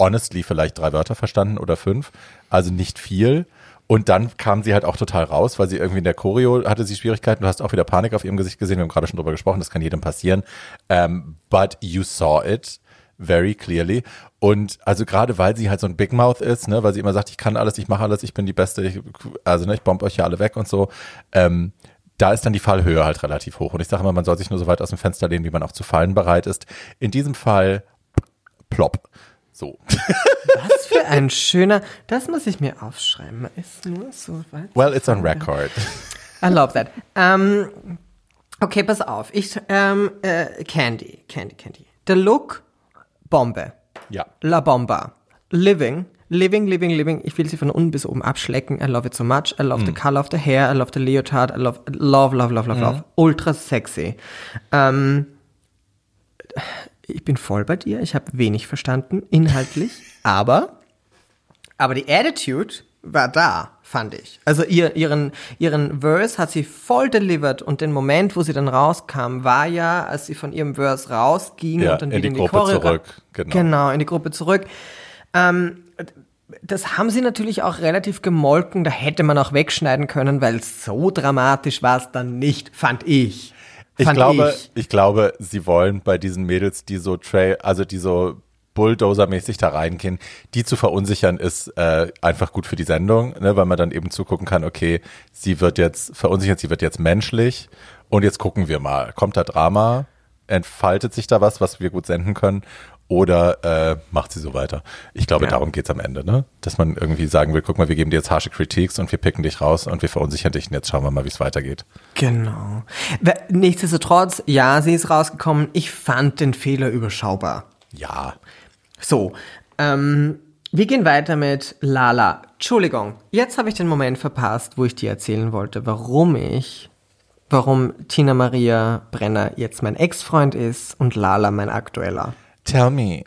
honestly vielleicht drei Wörter verstanden oder fünf, also nicht viel. Und dann kam sie halt auch total raus, weil sie irgendwie in der Choreo hatte sie Schwierigkeiten. Du hast auch wieder Panik auf ihrem Gesicht gesehen. Wir haben gerade schon drüber gesprochen, das kann jedem passieren. Ähm, but you saw it very clearly. Und also gerade weil sie halt so ein Big Mouth ist, ne, weil sie immer sagt, ich kann alles, ich mache alles, ich bin die Beste, ich, also ne, ich bomb euch ja alle weg und so. Ähm, da ist dann die Fallhöhe halt relativ hoch. Und ich sage immer, man soll sich nur so weit aus dem Fenster lehnen, wie man auch zu fallen bereit ist. In diesem Fall plopp. So. Was für ein schöner, das muss ich mir aufschreiben. Ist nur so weit. Well, it's on record. I love that. Ähm, okay, pass auf. Ich, ähm, äh, Candy, Candy, Candy. Der Look, Bombe. Ja. La Bomba. Living. Living, living, living. Ich will sie von unten bis oben abschlecken. I love it so much. I love the color of the hair. I love the leotard. I love, love, love, love, love, love. Ultra sexy. Ähm, ich bin voll bei dir. Ich habe wenig verstanden, inhaltlich. aber, aber die Attitude war da, fand ich. Also ihr, ihren, ihren Verse hat sie voll delivered und den Moment, wo sie dann rauskam, war ja, als sie von ihrem Verse rausging Ja, und dann in wieder die in die Gruppe Choreo zurück, genau. Genau, in die Gruppe zurück. Ähm, das haben sie natürlich auch relativ gemolken. Da hätte man auch wegschneiden können, weil so dramatisch war es dann nicht, fand ich. Ich glaube, ich. ich. glaube, sie wollen bei diesen Mädels, die so Trail, also die so Bulldozer-mäßig da reingehen, die zu verunsichern ist äh, einfach gut für die Sendung, ne, weil man dann eben zugucken kann, okay, sie wird jetzt verunsichert, sie wird jetzt menschlich und jetzt gucken wir mal, kommt da Drama, entfaltet sich da was, was wir gut senden können oder äh, macht sie so weiter. Ich glaube, Ja. darum geht's am Ende, ne? Dass man irgendwie sagen will, guck mal, wir geben dir jetzt harsche Critiques und wir picken dich raus und wir verunsichern dich und jetzt schauen wir mal, wie es weitergeht. Genau. Nichtsdestotrotz, ja, sie ist rausgekommen. Ich fand den Fehler überschaubar. Ja, So, ähm, wir gehen weiter mit Lala. Entschuldigung, jetzt habe ich den Moment verpasst, wo ich dir erzählen wollte, warum ich, warum Tina Maria Brenner jetzt mein Ex-Freund ist und Lala mein aktueller. Tell me.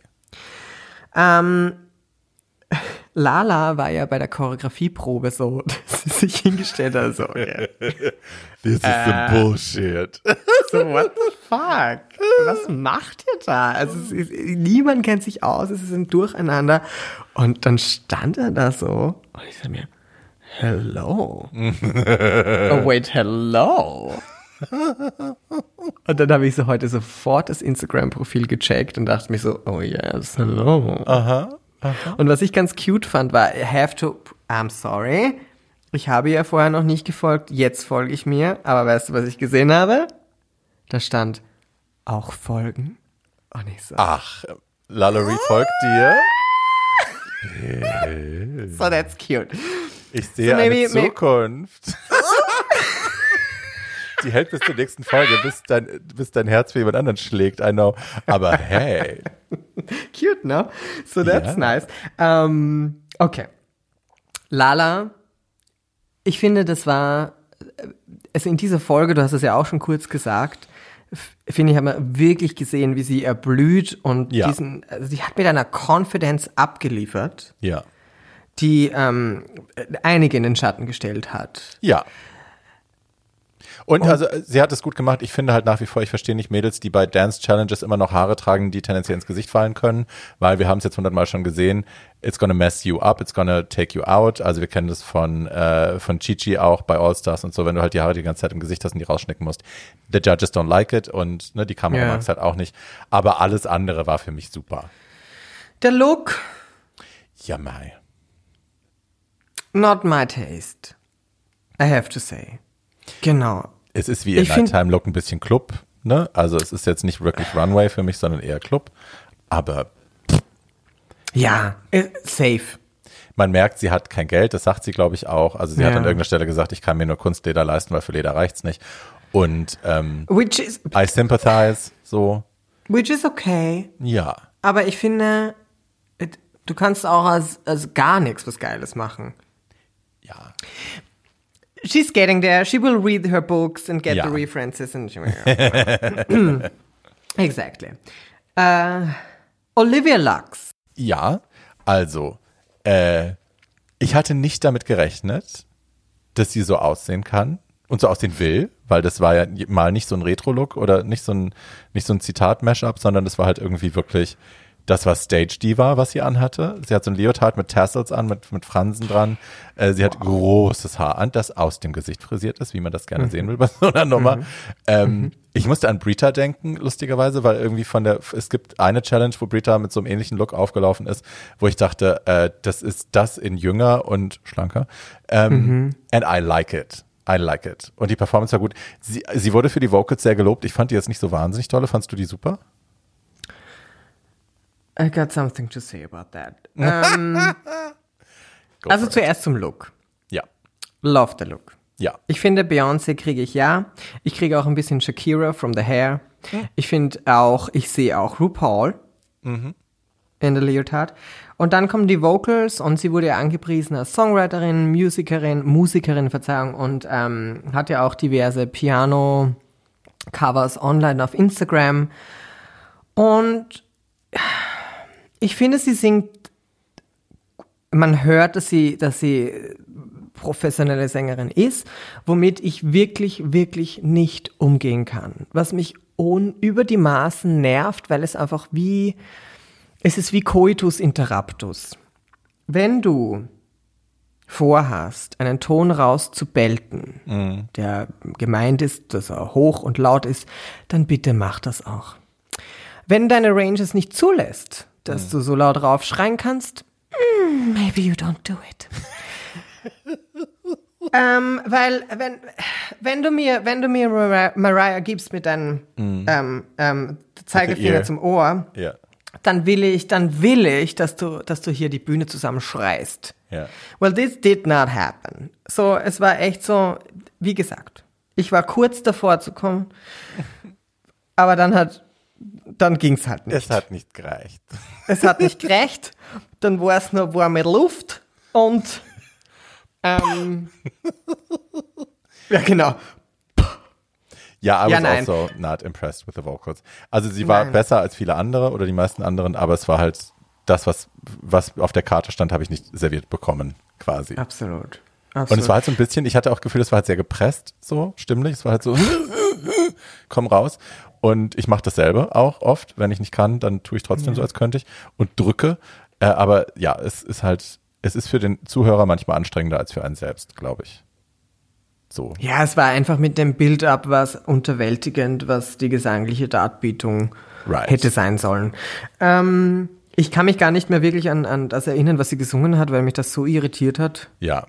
Ähm, Lala war ja bei der Choreografieprobe so, dass sie sich hingestellt hat, so, ja. This is some bullshit. so, what the fuck? Was macht ihr da? Also, ist, niemand kennt sich aus, es ist ein Durcheinander. Und dann stand er da so und ich sag mir, hello. oh, wait, hello. Und dann habe ich so heute sofort das Instagram-Profil gecheckt und dachte mir so, oh yes, hello. Aha. Und was ich ganz cute fand, war, I have to, I'm sorry. Ich habe ihr vorher noch nicht gefolgt, jetzt folge ich mir. Aber weißt du, was ich gesehen habe? Da stand, auch folgen. auch nicht so. Ach, Lalaurie folgt dir. So, that's cute. Ich sehe So maybe- eine Zukunft. Die hält bis zur nächsten Folge, bis dein, bis dein Herz für jemand anderen schlägt, I know. Aber hey. Cute, no? So that's Ja. nice. Ähm, okay. Lala, ich finde, das war, also in dieser Folge, du hast es ja auch schon kurz gesagt, finde ich, haben wir wirklich gesehen, wie sie erblüht und Ja. diesen, also sie hat mit einer Confidence abgeliefert, Ja. die ähm, einige in den Schatten gestellt hat. Ja. Und also sie hat es gut gemacht. Ich finde halt nach wie vor, ich verstehe nicht Mädels, die bei Dance Challenges immer noch Haare tragen, die tendenziell ins Gesicht fallen können, weil wir haben es jetzt hundertmal schon gesehen. It's gonna mess you up, it's gonna take you out. Also wir kennen das von äh, von Chichi auch bei All Stars und so, wenn du halt die Haare die ganze Zeit im Gesicht hast und die rausschnecken musst. The judges don't like it und ne, die Kamera Ja. mag es halt auch nicht. Aber alles andere war für mich super. Der Look, Ja, mei. not my taste. I have to say. Genau. Es ist wie ihr Nighttime Look ein bisschen Club, ne? Also es ist jetzt nicht wirklich Runway für mich, sondern eher Club. Aber Ja, äh, safe. Man merkt, sie hat kein Geld, das sagt sie, glaube ich, auch. Also sie hat Ja. an irgendeiner Stelle gesagt, ich kann mir nur Kunstleder leisten, weil für Leder reicht's nicht. Und ähm, Which is, I sympathize, so, which is okay. ja. Aber ich finde, du kannst auch als, als gar nichts was Geiles machen. Ja. She's getting there. She will read her books and get Ja. the references and exactly. Äh, Olivia Lux. Ja, also, äh, ich hatte nicht damit gerechnet, dass sie so aussehen kann und so aussehen will, weil das war ja mal nicht so ein Retro-Look oder nicht so ein, nicht so ein Zitat-Mashup, sondern das war halt irgendwie wirklich das, was Stage Diva, was sie anhatte. Sie hat so ein Leotard mit Tassels an, mit, mit Fransen dran. Äh, sie hat großes Haar an, das aus dem Gesicht frisiert ist, wie man das gerne sehen will bei so einer Nummer. Ähm, ich musste an Brita denken, lustigerweise, weil irgendwie von der, es gibt eine Challenge, wo Brita mit so einem ähnlichen Look aufgelaufen ist, wo ich dachte, äh, das ist das in jünger und schlanker. Ähm, And I like it. I like it. Und die Performance war gut. Sie, sie wurde für die Vocals sehr gelobt. Ich fand die jetzt nicht so wahnsinnig tolle. Fandst du die super? I got something to say about that. Ähm, also zuerst zum Look. Ja. Love the look. Ja. Ich finde, Beyoncé kriege ich ja. Ich kriege auch ein bisschen Shakira from the hair. Ich finde auch, ich sehe auch RuPaul in der Leotard. Und dann kommen die Vocals und sie wurde ja angepriesen als Songwriterin, Musikerin, Musikerin, Verzeihung, und ähm, hat ja auch diverse Piano-Covers online auf Instagram. Und ich finde, sie singt, man hört, dass sie, dass sie professionelle Sängerin ist, womit ich wirklich, wirklich nicht umgehen kann. Was mich über die Maßen nervt, weil es einfach wie, es ist wie Coitus interruptus. Wenn du vorhast, einen Ton rauszubelten, der gemeint ist, dass er hoch und laut ist, dann bitte mach das auch. Wenn deine Range es nicht zulässt, dass du so laut raufschreien kannst, mm, maybe you don't do it. ähm, weil wenn, wenn du mir, wenn du mir Mariah, Mariah gibst mit deinem ähm, ähm, Zeigefinger zum Ohr, Ja. dann will ich, dann will ich, dass du, dass du hier die Bühne zusammenschreist. Ja. Well, this did not happen. So, es war echt so, wie gesagt, ich war kurz davor zu kommen, aber dann hat, dann ging's halt nicht. Es hat nicht gereicht. Es hat nicht gerecht. Dann war es nur warme Luft und ähm, ja genau. Ja, I Ja, was nein. also not impressed with the vocals. Also sie war Nein. besser als viele andere oder die meisten anderen, aber es war halt das, was, was auf der Karte stand, habe ich nicht serviert bekommen, quasi. Absolut. Und es war halt so ein bisschen, ich hatte auch Gefühl, es war halt sehr gepresst, so stimmlich. Es war halt so, komm raus. Und ich mache dasselbe auch oft. Wenn ich nicht kann, dann tue ich trotzdem so, als könnte ich und drücke. Äh, aber ja, es ist halt, es ist für den Zuhörer manchmal anstrengender als für einen selbst, glaube ich. So. Ja, es war einfach mit dem Build-up was unterwältigend, was die gesangliche Darbietung Right. hätte sein sollen. Ähm, ich kann mich gar nicht mehr wirklich an, an das erinnern, was sie gesungen hat, weil mich das so irritiert hat. Ja.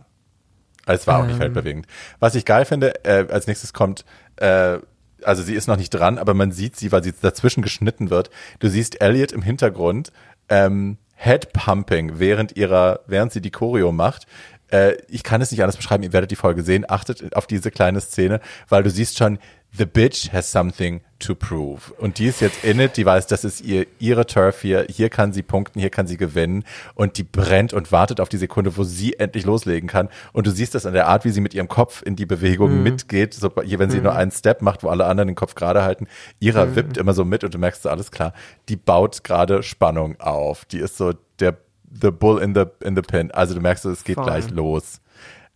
Es war auch nicht Ähm. weltbewegend. Was ich geil finde, äh, als nächstes kommt, äh, also sie ist noch nicht dran, aber man sieht sie, weil sie dazwischen geschnitten wird. Du siehst Elliot im Hintergrund ähm, Headpumping während ihrer, während sie die Choreo macht. Äh, ich kann es nicht anders beschreiben, ihr werdet die Folge sehen. Achtet auf diese kleine Szene, weil du siehst schon, the bitch has something to prove. Und die ist jetzt in it, die weiß, das ist ihr, ihre Turf hier, hier kann sie punkten, hier kann sie gewinnen und die brennt und wartet auf die Sekunde, wo sie endlich loslegen kann. Und du siehst das an der Art, wie sie mit ihrem Kopf in die Bewegung mhm. mitgeht, so, wenn sie mhm. nur einen Step macht, wo alle anderen den Kopf gerade halten. Ihrer mhm. wippt immer so mit und du merkst alles klar, die baut gerade Spannung auf. Die ist so der the bull in the, in the pin. Also du merkst, es geht Voll. gleich los.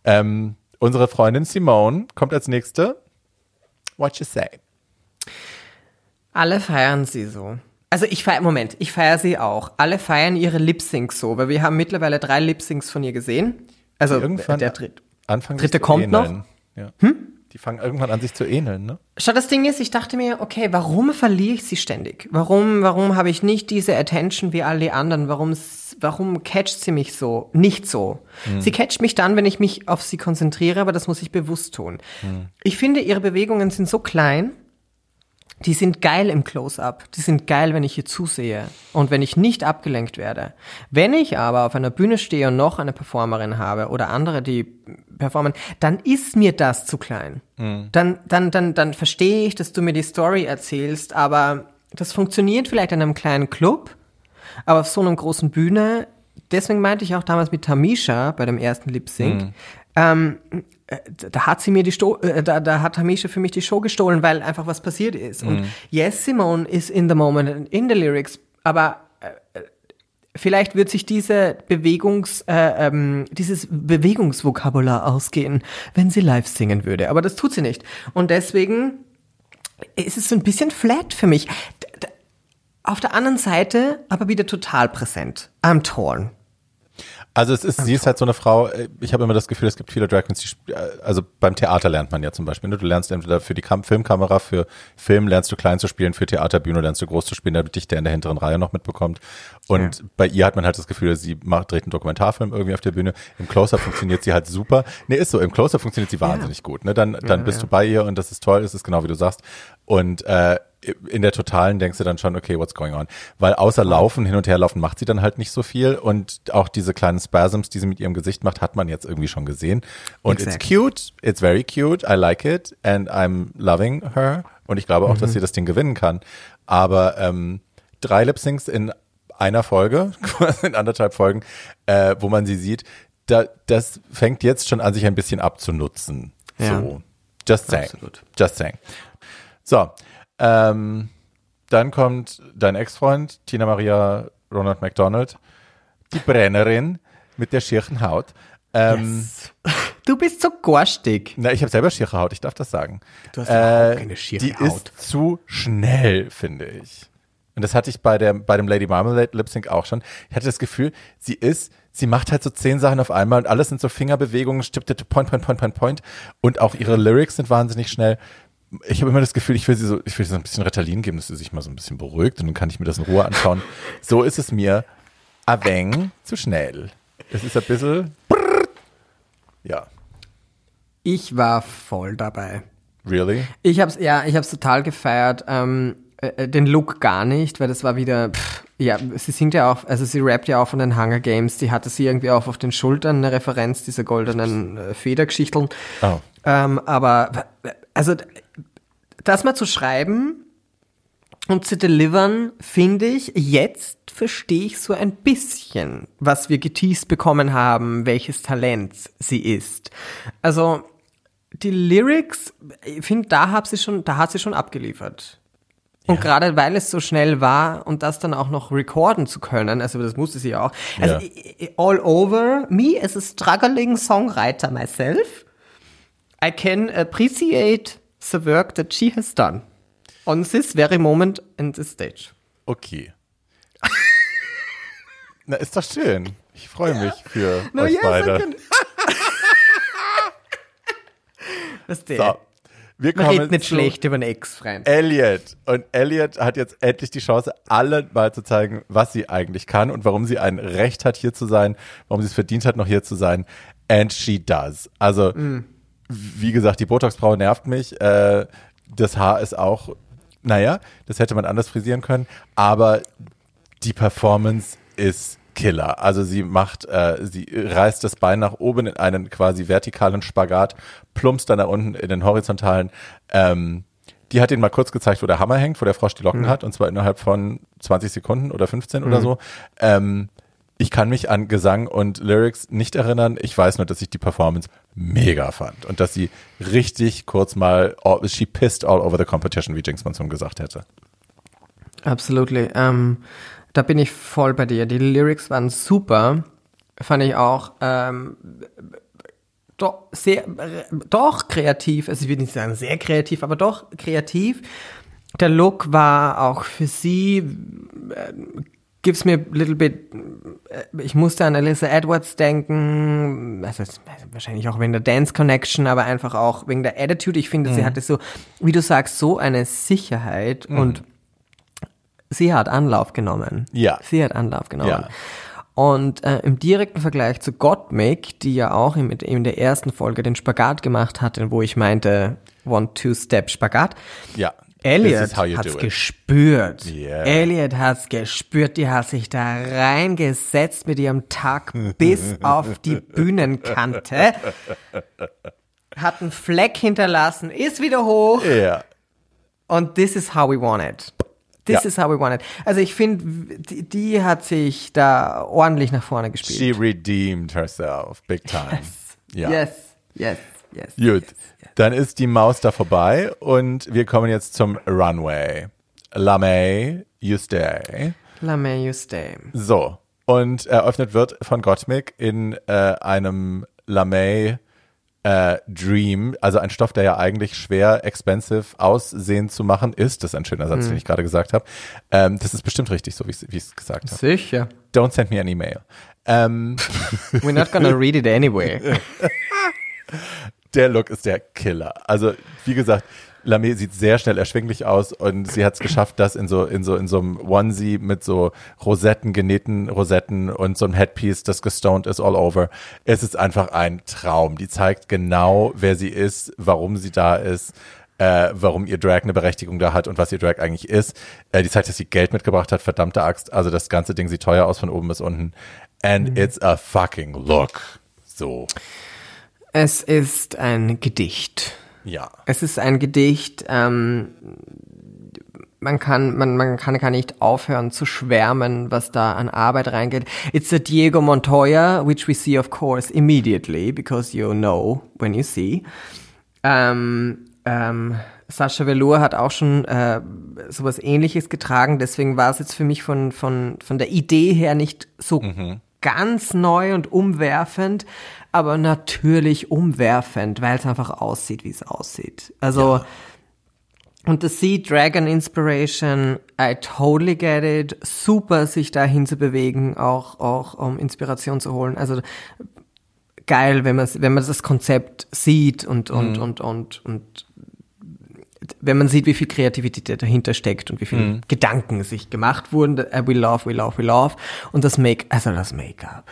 Ähm, unsere Freundin Simone kommt als nächste What you say? Alle feiern sie so. Also ich feiere, Moment, ich feiere sie auch. Alle feiern ihre Lip-Syncs so, weil wir haben mittlerweile drei Lip-Syncs von ihr gesehen. Also Irgendwann der dritte, Anfang dritte kommt noch. Ja. Hm? Die fangen irgendwann an, sich zu ähneln, ne? Schau, das Ding ist, ich dachte mir, okay, warum verliere ich sie ständig? Warum, warum habe ich nicht diese Attention wie all die anderen? Warum, warum catcht sie mich so? Nicht so. Hm. Sie catcht mich dann, wenn ich mich auf sie konzentriere, aber das muss ich bewusst tun. Hm. Ich finde, ihre Bewegungen sind so klein, die sind geil im Close-up. Die sind geil, wenn ich hier zusehe und wenn ich nicht abgelenkt werde. Wenn ich aber auf einer Bühne stehe und noch eine Performerin habe oder andere, die performen, dann ist mir das zu klein. Mhm. Dann, dann, dann, dann verstehe ich, dass du mir die Story erzählst, aber das funktioniert vielleicht in einem kleinen Club, aber auf so einer großen Bühne, deswegen meinte ich auch damals mit Tamisha bei dem ersten Lip Sync, mhm. ähm, äh, da hat sie mir die Sto äh, da, da hat Hamisha für mich die Show gestohlen, weil einfach was passiert ist. Mhm. Und yes, Simone is in the moment in the lyrics, aber äh, vielleicht wird sich diese Bewegungs, äh, ähm, dieses Bewegungsvokabular ausgehen, wenn sie live singen würde. Aber das tut sie nicht. Und deswegen ist es so ein bisschen flat für mich. Auf der anderen Seite aber wieder total präsent. I'm torn. Also es ist, sie ist halt so eine Frau, äh, ich habe immer das Gefühl, es gibt viele Drag Queens, die, äh, also beim Theater lernt man ja zum Beispiel, ne? du lernst entweder für die Kam Filmkamera, für Film lernst du klein zu spielen, für Theaterbühne lernst du groß zu spielen, damit dich der in der hinteren Reihe noch mitbekommt. Und ja. bei ihr hat man halt das Gefühl, sie macht, dreht einen Dokumentarfilm irgendwie auf der Bühne. Im Closer funktioniert sie halt super. Nee, ist so, im Closer funktioniert sie wahnsinnig ja. gut. Ne? Dann, dann ja, bist du bei ihr und das ist toll, das ist genau wie du sagst. Und äh, in der totalen denkst du dann schon, okay, what's going on? Weil außer Laufen, hin und her laufen, macht sie dann halt nicht so viel und auch diese kleinen Spasms, die sie mit ihrem Gesicht macht, hat man jetzt irgendwie schon gesehen. Und exactly. it's cute, it's very cute, I like it and I'm loving her und ich glaube auch, mhm. dass sie das Ding gewinnen kann. Aber ähm, drei Lip-Syncs in einer Folge, in anderthalb Folgen, äh, wo man sie sieht, da, das fängt jetzt schon an, sich ein bisschen abzunutzen. Ja. So. Just saying. Absolut. Just saying. So, ähm, dann kommt dein Ex-Freund, Tina Maria Ronald McDonald, die Brennerin mit der schirchen Haut. Ähm, yes. Du bist so gorstig. Na, ich habe selber schiere Haut, ich darf das sagen. Du hast äh, keine schiere die Haut. Die ist zu schnell, finde ich. Und das hatte ich bei, der, bei dem Lady Marmalade Lip Sync auch schon. Ich hatte das Gefühl, sie ist, sie macht halt so zehn Sachen auf einmal und alles sind so Fingerbewegungen, point, point, point, point, point, point. Und auch ihre Lyrics sind wahnsinnig schnell ich habe immer das Gefühl, ich will sie so, ich will sie so ein bisschen Ritalin geben, dass sie sich mal so ein bisschen beruhigt und dann kann ich mir das in Ruhe anschauen. so ist es mir aveng zu schnell. Es ist ein bisschen, ja. Ich war voll dabei. Really? Ich hab's, ja, ich hab's total gefeiert. Ähm, äh, äh, den Look gar nicht, weil das war wieder, pff, ja, sie singt ja auch, also sie rappt ja auch von den Hunger Games, die hatte sie irgendwie auch auf den Schultern eine Referenz, diese goldenen äh, Federgeschichteln. Oh. Ähm, aber, also das mal zu schreiben und zu delivern, finde ich, jetzt verstehe ich so ein bisschen, was wir geteased bekommen haben, welches Talent sie ist. Also, die Lyrics, ich finde, da hat sie schon, da hat sie schon abgeliefert. Und ja. gerade weil es so schnell war und das dann auch noch recorden zu können, also das musste sie auch. Also ja. all over me as a struggling songwriter myself, I can appreciate the work that she has done on this very moment in this stage. Okay. Na, ist doch schön. Ich freue mich für no, euch yes, beide. Was der? So. Wir Man redet nicht schlecht über einen Ex-Freund. Elliot. Und Elliot hat jetzt endlich die Chance, allen mal zu zeigen, was sie eigentlich kann und warum sie ein Recht hat, hier zu sein, warum sie es verdient hat, noch hier zu sein. And she does. Also, mm wie gesagt, die Botox-Frau nervt mich. Äh, Das Haar ist auch, naja, das hätte man anders frisieren können, aber die Performance ist Killer. Also sie macht, äh, sie reißt das Bein nach oben in einen quasi vertikalen Spagat, plumpst dann nach unten in den horizontalen. Ähm, die hat ihn mal kurz gezeigt, wo der Hammer hängt, wo der Frosch die Locken Mhm. hat, und zwar innerhalb von 20 Sekunden oder 15 oder so. Ähm, ich kann mich an Gesang und Lyrics nicht erinnern. Ich weiß nur, dass ich die Performance mega fand und dass sie richtig kurz mal, she pissed all over the competition, wie Jinx Monsoon gesagt hätte. Absolutely. Ähm, da bin ich voll bei dir. Die Lyrics waren super. Fand ich auch ähm, doch sehr, doch kreativ. Also ich will nicht sagen sehr kreativ, aber doch kreativ. Der Look war auch für sie, äh, gives me a little bit, äh, ich musste an Alyssa Edwards denken, also es- wahrscheinlich auch wegen der Dance Connection, aber einfach auch wegen der Attitude. Ich finde, sie hatte so, wie du sagst, so eine Sicherheit und sie hat Anlauf genommen. Ja. Sie hat Anlauf genommen. Ja. Und äh, im direkten Vergleich zu Gottmik, die ja auch in, in der ersten Folge den Spagat gemacht hatte, wo ich meinte, One-Two-Step-Spagat. Ja. Elliot hat's gespürt. Yeah. Elliot hat's gespürt, die hat sich da reingesetzt mit ihrem Tag bis auf die Bühnenkante. Hat einen Fleck hinterlassen, ist wieder hoch. Ja. Und this is how we want it. This Ja. is how we want it. Also ich finde, die, die hat sich da ordentlich nach vorne gespielt. She redeemed herself, big time. Ja. Yes, yes, yes. Gut, dann ist die Maus da vorbei und wir kommen jetzt zum Runway. La May, you stay. La may you stay. So, und eröffnet wird von Gottmik in äh, einem La May äh, Dream, also ein Stoff, der ja eigentlich schwer expensive aussehen zu machen ist. Das ist ein schöner Satz, den ich gerade gesagt habe. Ähm, das ist bestimmt richtig, so wie ich es gesagt habe. Sicher. Don't send me an email. Ähm, We're not gonna read it anyway. der Look ist der Killer. Also, wie gesagt, Lamé sieht sehr schnell erschwinglich aus und sie hat es geschafft, das in so, in so, in so einem Onesie mit so Rosetten, genähten Rosetten und so einem Headpiece, das gestoned ist all over. Es ist einfach ein Traum. Die zeigt genau, wer sie ist, warum sie da ist. Äh, warum ihr Drag eine Berechtigung da hat und was ihr Drag eigentlich ist. Äh, die zeigt, dass sie Geld mitgebracht hat, verdammte Axt. Also das ganze Ding sieht teuer aus von oben bis unten. And it's a fucking look. So, Es ist ein Gedicht. ja. Es ist ein Gedicht, ähm, man kann, man, man kann gar nicht aufhören zu schwärmen, was da an Arbeit reingeht. It's a Diego Montoya, which we see of course immediately, because you know when you see. Ähm, ähm, Sascha Velour hat auch schon äh, sowas ähnliches getragen, deswegen war es jetzt für mich von, von, von der Idee her nicht so ganz neu und umwerfend, aber natürlich umwerfend, weil es einfach aussieht, wie es aussieht. Also, und das Sea Dragon Inspiration, I totally get it. Super, sich da hinzubewegen, auch, auch um Inspiration zu holen. Also, geil, wenn man, wenn man das Konzept sieht und, und, und, und, und, wenn man sieht, wie viel Kreativität dahinter steckt und wie viele Gedanken sich gemacht wurden, äh, we love, we love, we love. Und das Make, also das Make-up.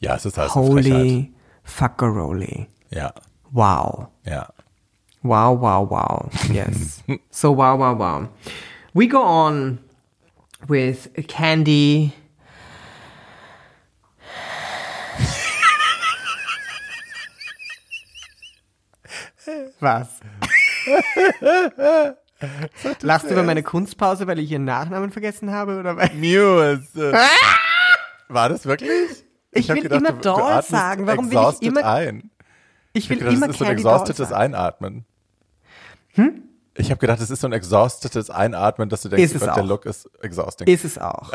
Ja, es ist Frechheit. Holy fuckeroli. Ja, Wow. ja. Wow, wow, wow. Yes. so wow, wow, wow. We go on with Candy. Was? Lachst du über meine Kunstpause, weil ich ihren Nachnamen vergessen habe? Oder weil Muse. War das wirklich? Ich will immer du, Doll du sagen. Warum will ich immer- ein. ich will Ich dachte, immer das ist so ein exhaustetes. Einatmen. Hm? Ich habe gedacht, es ist so ein exhaustetes Einatmen, dass du denkst, Ist es Gott, der. Look ist exhausting. Ist es auch.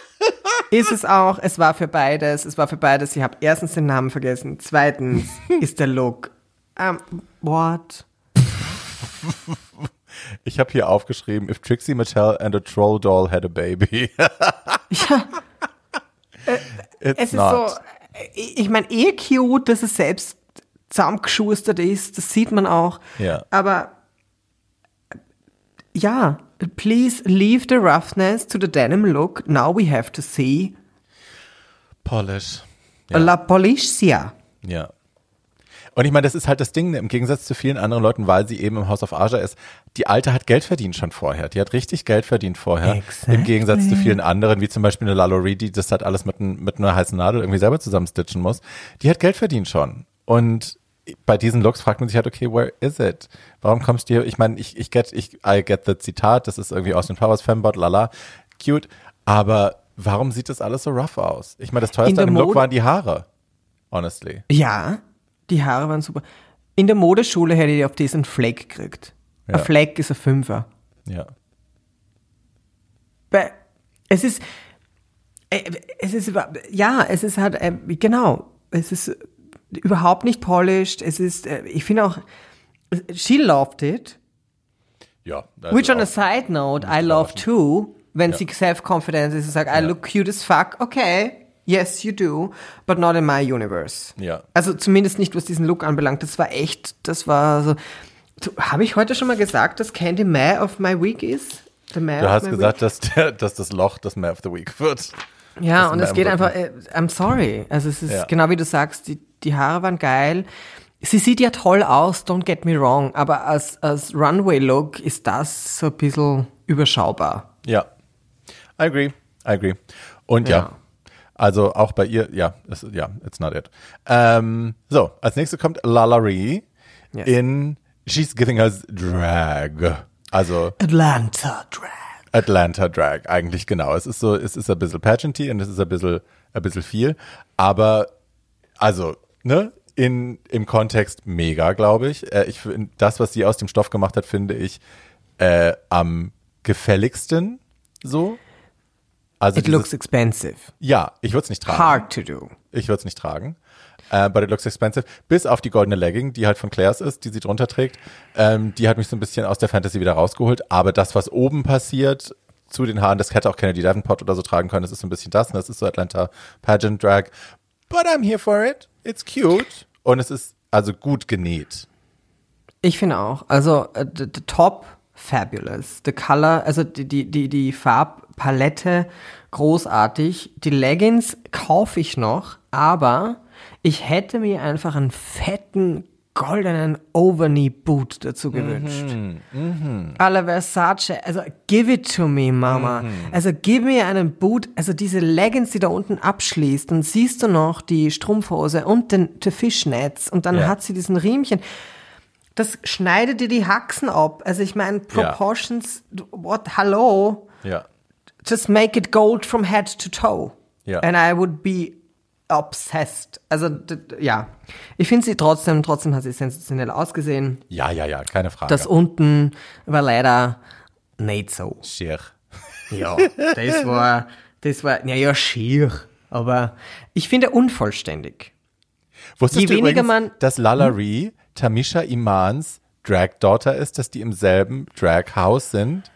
ist es auch. Es war für beides. Es war für beides. Ich habe erstens den Namen vergessen. Zweitens ist der Look. Um, what? ich habe hier aufgeschrieben, if Trixie Mattel and a troll doll had a baby. Ja, It's es ist not. so. Ich ich meine, eh cute, dass es selbst zusammengeschustert ist. Das sieht man auch. Ja. Aber ja, please leave the roughness to the denim look. Now we have to see Polish. Ja. La Policia. Ja. Und ich meine, das ist halt das Ding, im Gegensatz zu vielen anderen Leuten, weil sie eben im House of Aja ist. Die Alte hat Geld verdient schon vorher. Die hat richtig Geld verdient vorher. Exactly. Im Gegensatz zu vielen anderen, wie zum Beispiel eine Lalaurie, die das halt alles mit, ein, mit einer heißen Nadel irgendwie selber zusammenstitchen muss. Die hat Geld verdient schon. Und bei diesen Looks fragt man sich halt, okay, where is it? Warum kommst du hier? Ich meine, ich, ich get, ich, I get the Zitat, das ist irgendwie aus den Powers Fembot, lala, cute. Aber warum sieht das alles so rough aus? Ich meine, das teuerste an dem Look waren die Haare. Honestly. Ja, die Haare waren super. In der Modeschule hätte ich auf diesen Fleck gekriegt. Ja. Ein Fleck ist ein Fünfer. Ja. Es ist, äh, es ist, ja, es ist halt, äh, genau, es ist überhaupt nicht polished. Es ist, äh, ich finde auch, she loved it. Ja. also Which on a side note, I love too, wenn sie self-confident ist und sagt, I look cute as fuck, okay, yes you do, but not in my universe. Ja. Also zumindest nicht, was diesen Look anbelangt. Das war echt, das war so. Habe ich heute schon mal gesagt, dass Candy May of my week ist? May Du hast gesagt, dass, der, dass das Loch das Man of the Week wird. Week? Ja, das und May es geht einfach, äh, I'm sorry. Also es ist Ja. genau wie du sagst, die, die Haare waren geil. Sie sieht ja toll aus, don't get me wrong, aber als, als Runway-Look ist das so ein bisschen überschaubar. Ja. I agree. I agree. Und ja. Ja. Also auch bei ihr, ja, es, ja, it's not it. Ähm, so, als nächstes kommt Lalaurie Yes. in She's Giving Us Drag. Also Atlanta Drag. Atlanta Drag, eigentlich genau. Es ist so, es ist ein bisschen pageanty und es ist ein bisschen, ein bisschen viel, aber also, ne, in, im Kontext mega, glaube ich. Äh, ich find, das, was sie aus dem Stoff gemacht hat, finde ich äh, am gefälligsten so. Also It dieses- looks expensive. ja, ich würde es nicht tragen. Hard to do. Ich würde es nicht tragen. Äh, but it looks expensive. Bis auf die goldene Legging, die halt von Claire's ist, die sie drunter trägt. Ähm, die hat mich so ein bisschen aus der Fantasy wieder rausgeholt. Aber das, was oben passiert, zu den Haaren, das hätte auch Kennedy Davenport oder so tragen können. Das ist so ein bisschen das. Und das ist so Atlanta Pageant Drag. But I'm here for it. It's cute. Und es ist also gut genäht. Ich finde auch. Also, äh, the, the top, fabulous. The color, also die, die, die, die Farbpalette, großartig. Die Leggings kaufe ich noch, aber ich hätte mir einfach einen fetten, goldenen Overknee-Boot dazu gewünscht. Alla Versace, also give it to me, Mama. Also gib mir einen Boot, also diese Leggings, die da unten abschließt, dann siehst du noch die Strumpfhose und den, die Fischnetz und dann Ja. hat sie diesen Riemchen. Das schneidet dir die Haxen ab. Also ich meine, Proportions, what, hello? Ja. Just make it gold from head to toe. Ja. And I would be obsessed. Also, ja. Ich finde sie trotzdem, trotzdem hat sie sensationell ausgesehen. Ja, ja, ja, keine Frage. Das unten war leider nicht so. Schier. Ja, das war, das war, naja, schier. Aber ich finde unvollständig. Wusstest Je du weniger übrigens, man- dass Lalaurie Tamisha Imans Drag-Daughter ist, dass die im selben Drag-Haus sind?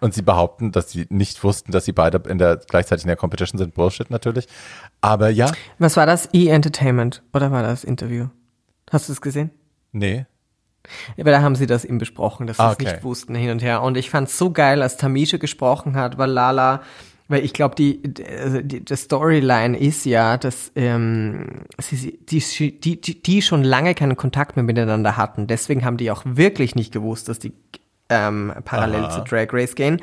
Und sie behaupten, dass sie nicht wussten, dass sie beide in der, gleichzeitig in der Competition sind. Bullshit natürlich. Aber ja, Was war das? E-Entertainment oder war das Interview? Hast du es gesehen? nee. Weil da haben sie das eben besprochen, dass sie Ah, es okay. nicht wussten hin und her. Und ich fand es so geil, als Tamisha gesprochen hat, weil Lala, weil ich glaube, die, also die, die Storyline ist ja, dass ähm, sie, die, die, die schon lange keinen Kontakt mehr miteinander hatten. Deswegen haben die auch wirklich nicht gewusst, dass die ähm, parallel Aha. zu Drag Race gehen.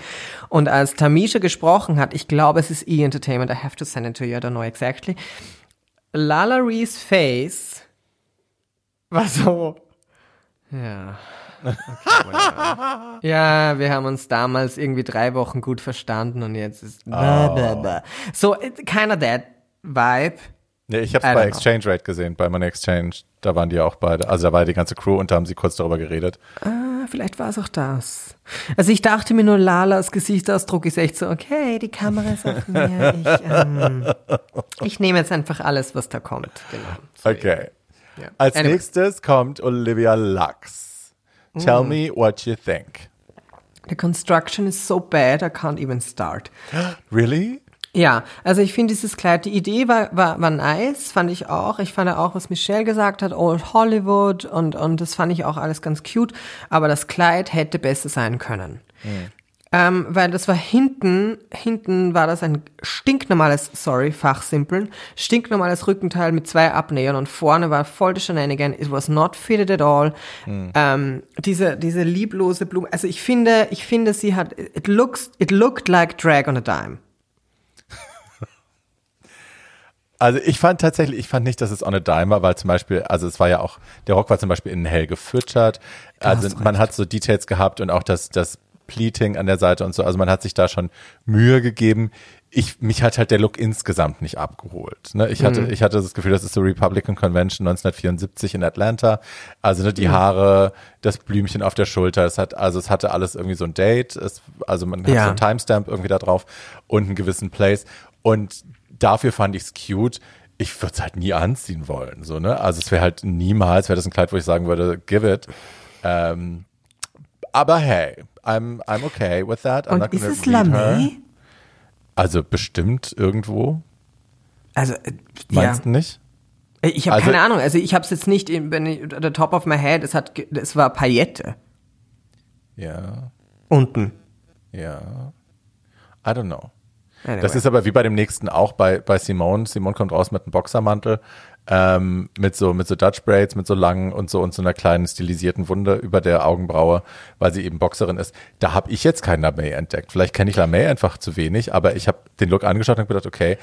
Und als Tamisha gesprochen hat, ich glaube, es ist E-Entertainment, I have to send it to you, I don't know exactly. Lala Rees Face war so, ja. Okay, ja, wir haben uns damals irgendwie drei Wochen gut verstanden und jetzt ist blah, blah, blah. so äh, keiner that Vibe. nee ich habe es bei know. Exchange Rate gesehen, bei Money Exchange. Da waren die auch beide. Also da war die ganze Crew und da haben sie kurz darüber geredet. Ah, vielleicht war es auch das. Also ich dachte mir nur, Lalas Gesichtsausdruck ist echt so, okay, die Kamera ist auf mir. Ich, ähm, ich nehme jetzt einfach alles, was da kommt. Genau. Sorry. Okay. Ja. Als Anyway. nächstes kommt Olivia Lux. Tell me what you think. The construction is so bad, I can't even start. Really? Ja, also ich finde dieses Kleid, die Idee war, war, war nice, fand ich auch. Ich fand auch, was Michelle gesagt hat, Old Hollywood und, und das fand ich auch alles ganz cute. Aber das Kleid hätte besser sein können. Ähm, weil das war hinten, hinten war das ein stinknormales, sorry, Fachsimpeln, stinknormales Rückenteil mit zwei Abnähern und vorne war voll der Shenanigan. It was not fitted at all. Ähm, diese, diese lieblose Blume. Also ich finde, ich finde, sie hat, it looks, it looked like drag on a dime. Also ich fand tatsächlich, ich fand nicht, dass es on a dime war, weil zum Beispiel, also es war ja auch, der Rock war zum Beispiel in hell gefüttert. Also man hat so Details gehabt und auch das, das Pleating an der Seite und so. Also man hat sich da schon Mühe gegeben. Ich, mich hat halt der Look insgesamt nicht abgeholt. Ne? Ich hatte, ich hatte das Gefühl, das ist so Republican Convention 1974 in Atlanta. Also ne, die Haare, das Blümchen auf der Schulter. Es hat, also es hatte alles irgendwie so ein Date. Es, also man hat Ja. so ein Timestamp irgendwie da drauf und einen gewissen Place. Und dafür fand ich es cute. Ich würde es halt nie anziehen wollen, so ne. Also es wäre halt niemals, wäre das ein Kleid, wo ich sagen würde, give it. Ähm, aber hey, I'm I'm okay with that. I'm Und ist es. Lamé? Also bestimmt irgendwo. Also, äh, Meinst ja. du nicht? Ich habe Also- keine Ahnung. Also ich habe es jetzt nicht in, wenn ich, the top of my head. Es hat, es war Paillette Ja, unten. ja. I don't know. Anyway. Das ist aber wie bei dem nächsten auch bei, bei Simone. Simone kommt raus mit einem Boxermantel, ähm, mit so, mit so Dutch Braids, mit so langen und so und so einer kleinen stilisierten Wunde über der Augenbraue, weil sie eben Boxerin ist. Da habe ich jetzt keinen LaMay entdeckt. Vielleicht kenne ich LaMay einfach zu wenig, aber ich habe den Look angeschaut und gedacht, okay,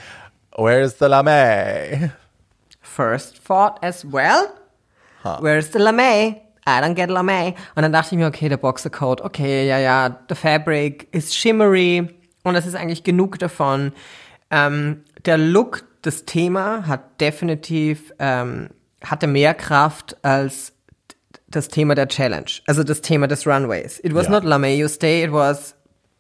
where's the LaMay? First thought as well. Where's the lame? I don't get lame. Und dann dachte ich mir, okay, der Boxercoat, okay, ja, ja, the fabric is shimmery und das ist eigentlich genug davon. Ähm, der Look, das Thema hat definitiv, ähm, hatte mehr Kraft als das Thema der Challenge, also das Thema des Runways. It was Ja. not lame, you stay, it was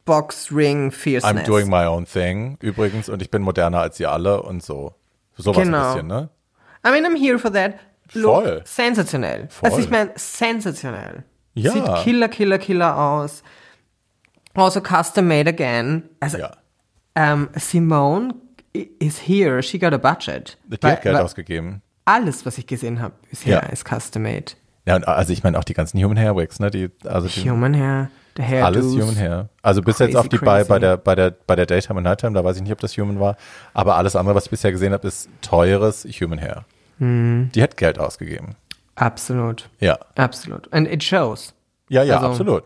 box ring fierceness. I'm doing my own thing übrigens und ich bin moderner als ihr alle und so. Sowas Genau. ein bisschen, ne? I mean, I'm here for that. Look, Voll. sensationell. Voll. Also ich meine, sensationell. Ja. Sieht killer, killer, killer aus. Also custom made again. Also Ja. ähm, Simone is here. She got a budget. Die Weil- hat Geld weil ausgegeben. Alles, was ich gesehen habe bisher, Ja. ist custom made. Ja, und also ich meine auch die ganzen Human Hair Wigs, ne? Die, also die, Human Hair, the Hair alles Human Hair. Also bis jetzt Crazy, auf die bei, bei der bei der bei der Daytime und Nighttime, da weiß ich nicht, ob das Human war, aber alles andere, was ich bisher gesehen habe, ist teures Human Hair. Hm. Die hat Geld ausgegeben. Absolut. Ja. Absolut. And it shows. Ja, ja, Also- absolut.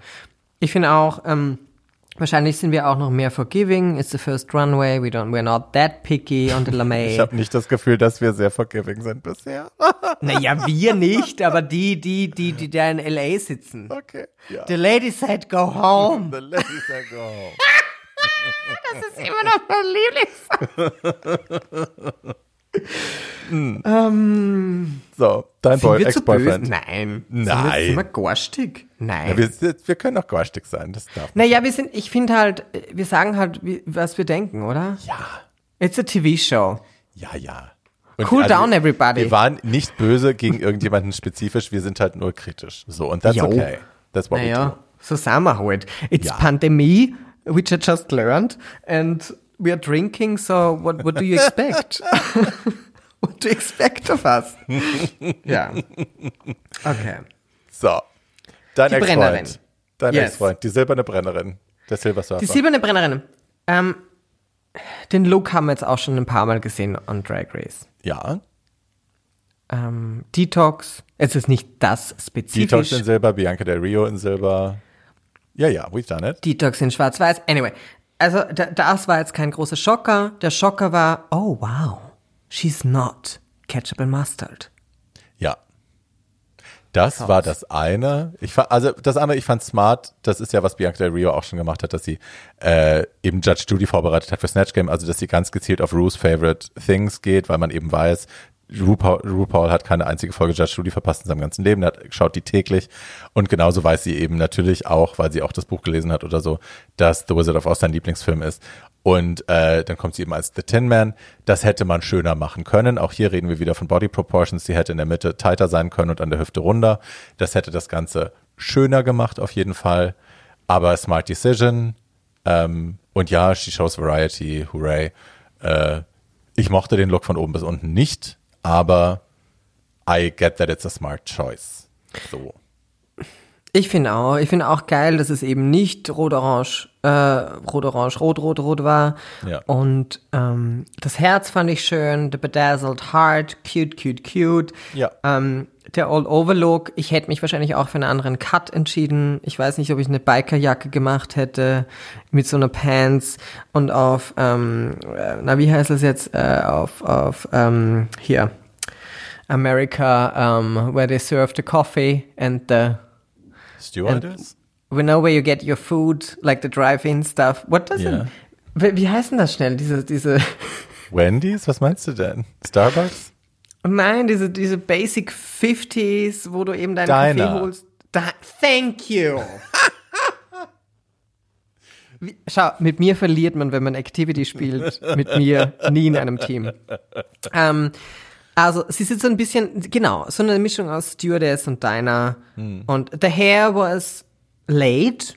Ich finde auch, ähm, wahrscheinlich sind wir auch noch mehr forgiving. It's the first runway. We don't, we're not that picky on the lame. Ich habe nicht das Gefühl, dass wir sehr forgiving sind bisher. Naja, wir nicht, aber die, die, die, die da in L.A. sitzen. Okay. Ja. The lady said, go home. The ladies are go. Das ist immer noch mein Lieblings. ähm, So, dein sind Boy, wir? Ex-Boyfriend. Nein. Nein. Sind wir garstig? Nein. Ja, wir, wir können auch garstig sein, das darf naja, wir sind, ich finde halt, wir sagen halt, was wir denken, oder? Ja, It's a TV-Show. ja, ja. Und Cool down, everybody. Wir waren nicht böse gegen irgendjemanden spezifisch, wir sind halt nur kritisch. So, und that's Jo. okay. That's what we do. Naja, so sind wir halt. It's Ja. Pandemie, which I just learned, and we are drinking, so what, what do you expect? what do you expect of us? ja. Okay. So, dein Die Brennerin. Dein Yes. Ex-Freund, die silberne Brennerin. Der Silversurfer. Die silberne Brennerin. Ähm, den Look haben wir jetzt auch schon ein paar Mal gesehen on Drag Race. ja, Ähm, Detox, es ist nicht das spezifisch. Detox in Silber, Bianca Del Rio in Silber. Ja, ja, we've done it. Detox in Schwarz-Weiß. Anyway, also da, das war jetzt kein großer Schocker. Der Schocker war, oh wow, she's not Ketchup and Mustard. Das war das eine. Ich fa- also das andere, ich fand smart, das ist ja, was Bianca Del Rio auch schon gemacht hat, dass sie äh, eben Judge Judy vorbereitet hat für Snatch Game, also dass sie ganz gezielt auf Ru's Favorite Things geht, weil man eben weiß, RuPaul, RuPaul hat keine einzige Folge Judge Judy verpasst in seinem ganzen Leben, er schaut die täglich. Und genauso weiß sie eben natürlich auch, weil sie auch das Buch gelesen hat oder so, dass The Wizard of Oz sein Lieblingsfilm ist und äh, dann kommt sie eben als The Tin Man. Das hätte man schöner machen können. Auch hier reden wir wieder von Body Proportions. Die hätte in der Mitte tighter sein können und an der Hüfte runder. Das hätte das Ganze schöner gemacht auf jeden Fall. Aber Smart Decision. Ähm, und ja, she shows Variety. Hooray. Äh, ich mochte den Look von oben bis unten nicht, aber I get that it's a smart choice. So. Ich finde auch, ich finde auch geil, dass es eben nicht rot-orange äh, rot-orange, rot-rot-rot war. Ja. Und ähm, das Herz fand ich schön, the bedazzled heart, cute, cute, cute. Ja. Ähm, der All-Over-Look, ich hätte mich wahrscheinlich auch für einen anderen Cut entschieden. Ich weiß nicht, ob ich eine Bikerjacke gemacht hätte mit so einer Pants und auf, ähm, äh, na wie heißt das jetzt, äh, auf, auf, ähm, hier, America, um, where they serve the coffee and the, Stewardess? We know where you get your food, like the drive-in stuff. What does Ja. it, wie, denn das schnell, diese, diese, Wendy's? Was meinst du denn? Starbucks? Nein, diese, diese Basic 50s, wo du eben deinen Diner. Kaffee holst. Da, thank you. Wie- Schau, mit mir verliert man, wenn man Activity spielt. Mit mir nie in einem Team. Ähm, also, sie sind so ein bisschen, genau, so eine Mischung aus Stewardess und Diner. Und the hair was late.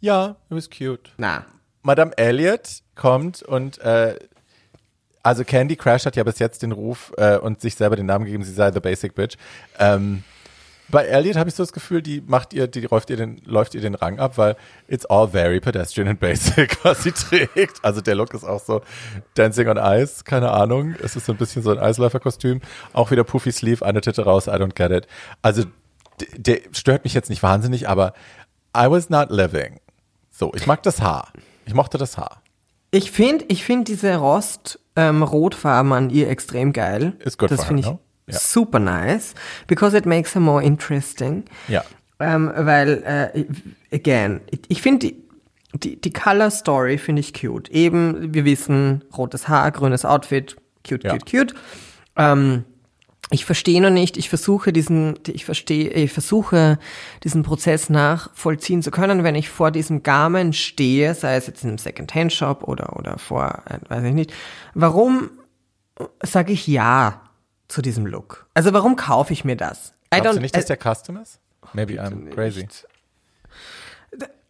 Ja, it was cute. Na, Madame Elliot kommt und äh, also Candy Crush hat ja bis jetzt den Ruf äh, und sich selber den Namen gegeben, sie sei the basic bitch. Ähm, bei Elliot habe ich so das Gefühl, die macht ihr, die läuft ihr den, läuft ihr den Rang ab, weil it's all very pedestrian and basic, was sie trägt. Also der Look ist auch so Dancing on Ice, keine Ahnung. Es ist so ein bisschen so ein Eisläuferkostüm. Auch wieder Puffy Sleeve, eine Titte raus, I don't get it. Also der stört mich jetzt nicht wahnsinnig, aber I was not living. So, ich mag das Haar. Ich mochte das Haar. Ich finde ich find diese Rost-Rotfarben an ihr extrem geil. Is good das finde ich no? Ja. super nice, because it makes her more interesting. Ja. Ähm, weil, äh, again, ich- finde die, die, die Color Story finde ich cute. Eben, wir wissen, rotes Haar, grünes Outfit, cute, Ja. cute, cute. Ähm, ich verstehe noch nicht, ich versuche diesen, ich verstehe, ich versuche diesen Prozess nachvollziehen zu können, wenn ich vor diesem Garment stehe, sei es jetzt in einem Second-Hand-Shop oder, oder vor, äh, weiß ich nicht. Warum sage ich ja zu diesem Look? Also warum kaufe ich mir das? I Glaubst du nicht, dass äh, der Custom ist? Maybe I'm crazy.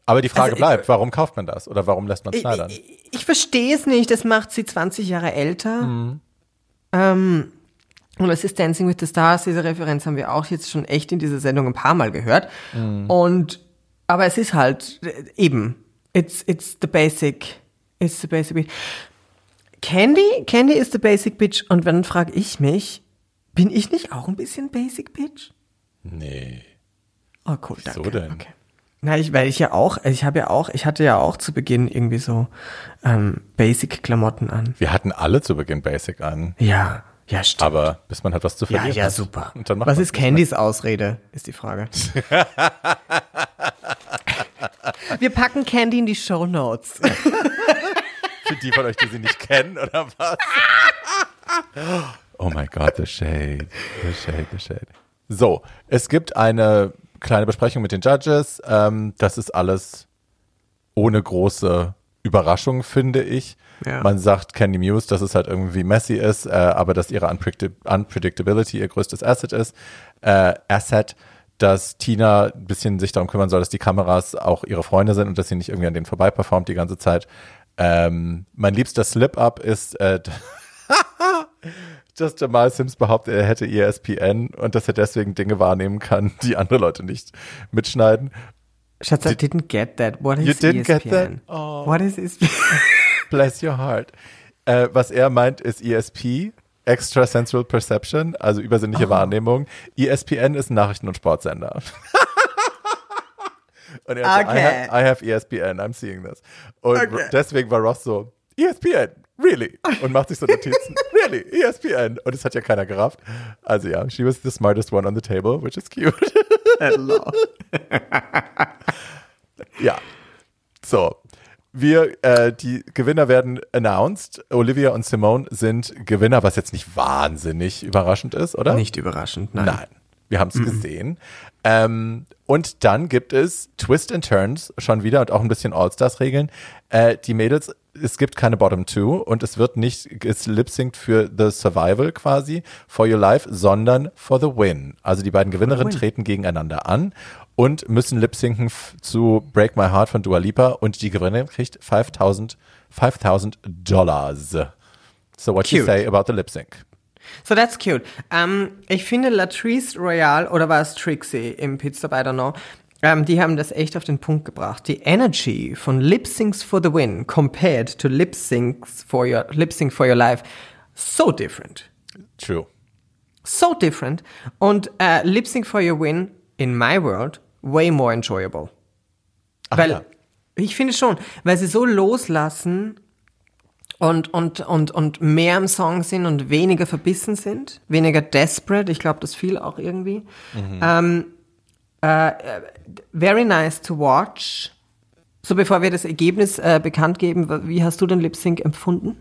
Aber die Frage Also bleibt, warum kauft man das? Oder warum lässt man es schneidern? Ich, ich, ich verstehe es nicht, das macht sie 20 Jahre älter. Ähm, und es ist Dancing with the Stars, diese Referenz haben wir auch jetzt schon echt in dieser Sendung ein paar Mal gehört. Und, aber es ist halt äh, eben, it's, it's the basic, it's the basic bitch. Candy, Candy ist the basic bitch und dann frage ich mich, bin ich nicht auch ein bisschen basic bitch? Nee. Oh cool, danke. Wieso denn? Okay. Na, ich, weil ich ja auch, ich habe ja auch, ich hatte ja auch zu Beginn irgendwie so ähm, Basic-Klamotten an. Wir hatten alle zu Beginn Basic an. Ja, ja, stimmt. Aber bis man hat was zu ja, verlieren ja, hat. super. Und dann macht Was ist. Candys Ausrede, ist die Frage. Wir packen Candy in die Show Notes. Für die von euch, die sie nicht kennen, oder was? Oh mein Gott, the shade. The shade, the shade. So, es gibt eine kleine Besprechung mit den Judges. Ähm, das ist alles ohne große Überraschung, finde ich. Ja. Man sagt Candy Muse, dass es halt irgendwie messy ist, äh, aber dass ihre Unpredict Unpredictability ihr größtes Asset ist. Äh, Asset, dass Tina ein bisschen sich darum kümmern soll, dass die Kameras auch ihre Freunde sind und dass sie nicht irgendwie an denen vorbei performt die ganze Zeit. Ähm, mein liebster Slip-Up ist, äh, dass Jamal Sims behauptet, er hätte E ESPN und dass er deswegen Dinge wahrnehmen kann, die andere Leute nicht mitschneiden. Schatz, I didn't get that. What You is didn't get ESPN? that? Oh. What is ESPN? Bless your heart. Äh, was er meint, ist ESP, Extra Sensual Perception, also übersinnliche Wahrnehmung. ESPN ist ein Nachrichten- und Sportsender. und er hat so, I, Okay. ha I have ESPN, I'm seeing this. Und Okay. deswegen war Ross so, ESPN, really? Und macht sich so Notizen, really, ESPN. Und es hat ja keiner gerafft. Also ja, she was the smartest one on the table, which is cute. Hello. Ja. So. Wir, äh, die Gewinner werden announced. Olivia und Simone sind Gewinner, was jetzt nicht wahnsinnig überraschend ist, oder? Nicht überraschend, nein. Nein. Wir haben es gesehen. Ähm, und dann gibt es Twist and Turns schon wieder und auch ein bisschen All-Stars-Regeln. Äh, die Mädels, es gibt keine Bottom Two und es wird nicht es lip-synct für The Survival quasi, for your life, sondern for the win. Also die beiden Gewinnerinnen win. treten gegeneinander an und müssen lip-synken f- zu Break My Heart von Dua Lipa und die Gewinnerin kriegt 5000 5000 Dollars. So what you Cute. say about the lip-sync? So that's cute. Ähm, ich finde Latrice Royale, oder war es Trixie im Pitstop, I don't know, Ähm, die haben das echt auf den Punkt gebracht. Die Energy von Lip Syncs for the Win compared to Lip Syncs for your Lip Sync for your life, so different. True. So different. Und äh, Lip Sync for your Win in my world way more enjoyable. Ach weil ja. ich finde schon, weil sie so loslassen und, und, und, und mehr im Song sind und weniger verbissen sind, weniger desperate. Ich glaube, das fiel auch irgendwie. Ähm, äh, äh, very nice to watch. So, bevor wir das Ergebnis äh, bekannt geben, wie hast du den Lip Sync empfunden?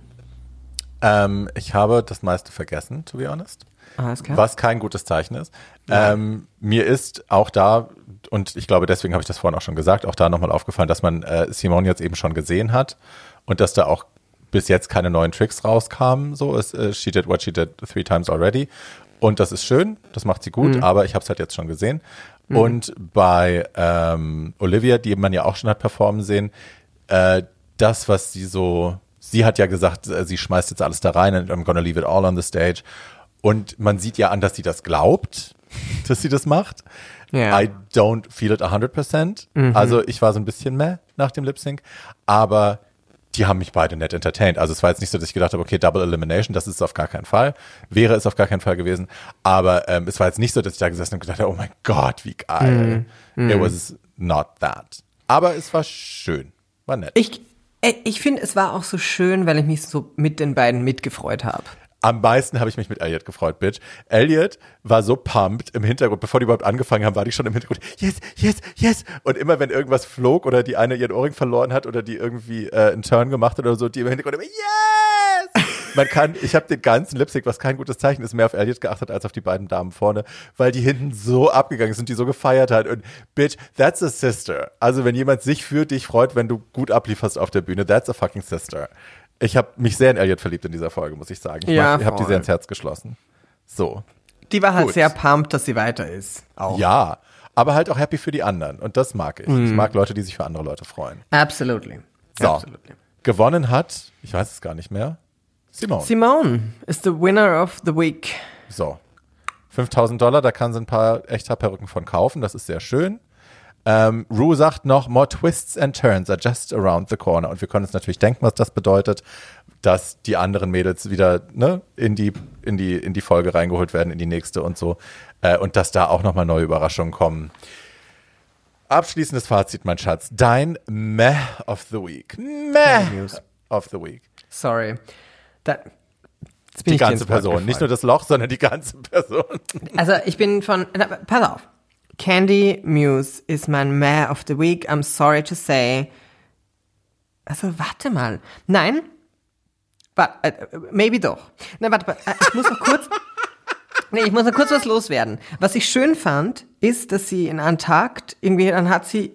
Ähm, ich habe das meiste vergessen, to be honest. Alles klar. Was kein gutes Zeichen ist. Ähm, mir ist auch da, und ich glaube, deswegen habe ich das vorhin auch schon gesagt, auch da nochmal aufgefallen, dass man äh, Simone jetzt eben schon gesehen hat und dass da auch bis jetzt keine neuen Tricks rauskamen. So, es, äh, she did what she did three times already. Und das ist schön, das macht sie gut, aber ich habe es halt jetzt schon gesehen. Und bei ähm, Olivia, die man ja auch schon hat performen sehen, äh, das, was sie so, sie hat ja gesagt, äh, sie schmeißt jetzt alles da rein and I'm gonna leave it all on the stage. Und man sieht ja an, dass sie das glaubt, dass sie das macht. Ja. I don't feel it 100%. Also ich war so ein bisschen meh nach dem Lip Sync, aber die haben mich beide nett entertained. Also es war jetzt nicht so, dass ich gedacht habe, okay, Double Elimination, das ist es auf gar keinen Fall. Wäre es auf gar keinen Fall gewesen. Aber ähm, es war jetzt nicht so, dass ich da gesessen und gedacht habe, oh mein Gott, wie geil. It was not that. Aber es war schön. War nett. Ich, äh, ich finde, es war auch so schön, weil ich mich so mit den beiden mitgefreut habe. Am meisten habe ich mich mit Elliot gefreut, Bitch. Elliot war so pumped im Hintergrund, bevor die überhaupt angefangen haben, war die schon im Hintergrund, yes, yes, yes. Und immer wenn irgendwas flog oder die eine ihren Ohrring verloren hat oder die irgendwie äh, einen Turn gemacht hat oder so, die im Hintergrund immer, yes! Man kann, ich habe den ganzen Lipstick, was kein gutes Zeichen ist, mehr auf Elliot geachtet als auf die beiden Damen vorne, weil die hinten so abgegangen sind, die so gefeiert hat. Und Bitch, that's a sister. Also wenn jemand sich für dich freut, wenn du gut ablieferst auf der Bühne, that's a fucking sister. Ich habe mich sehr in Elliot verliebt in dieser Folge, muss ich sagen. Ich, Ja, ich habe die sehr ins Herz geschlossen. So. Die war halt Gut. sehr pumped, dass sie weiter ist. Auch. Ja, aber halt auch happy für die anderen. Und das mag ich. Ich mag Leute, die sich für andere Leute freuen. Absolutely. So. Absolutely. Gewonnen hat, ich weiß es gar nicht mehr, Simone. Simone is the winner of the week. so. 5000 Dollar, da kann sie ein paar echter Perücken von kaufen. Das ist sehr schön. Ähm, Rue sagt noch, more twists and turns are just around the corner. Und wir können uns natürlich denken, was das bedeutet, dass die anderen Mädels wieder ne, in, die, in, die, in die Folge reingeholt werden, in die nächste und so. Äh, und dass da auch nochmal neue Überraschungen kommen. Abschließendes Fazit, mein Schatz. Dein Meh of the Week. Meh of the Week. Sorry. Da, Die ganze Person. Nicht nur das Loch, sondern die ganze Person. Also ich bin von. Na, pass auf. Candy Muse is mein Meh of the Week. I'm sorry to say. Also warte mal. Nein. Wa- äh, maybe doch. Na, warte, warte, äh, ich muss noch kurz. Nee, ich muss noch kurz was loswerden. Was ich schön fand, ist, dass sie in Antakt irgendwie, dann hat sie,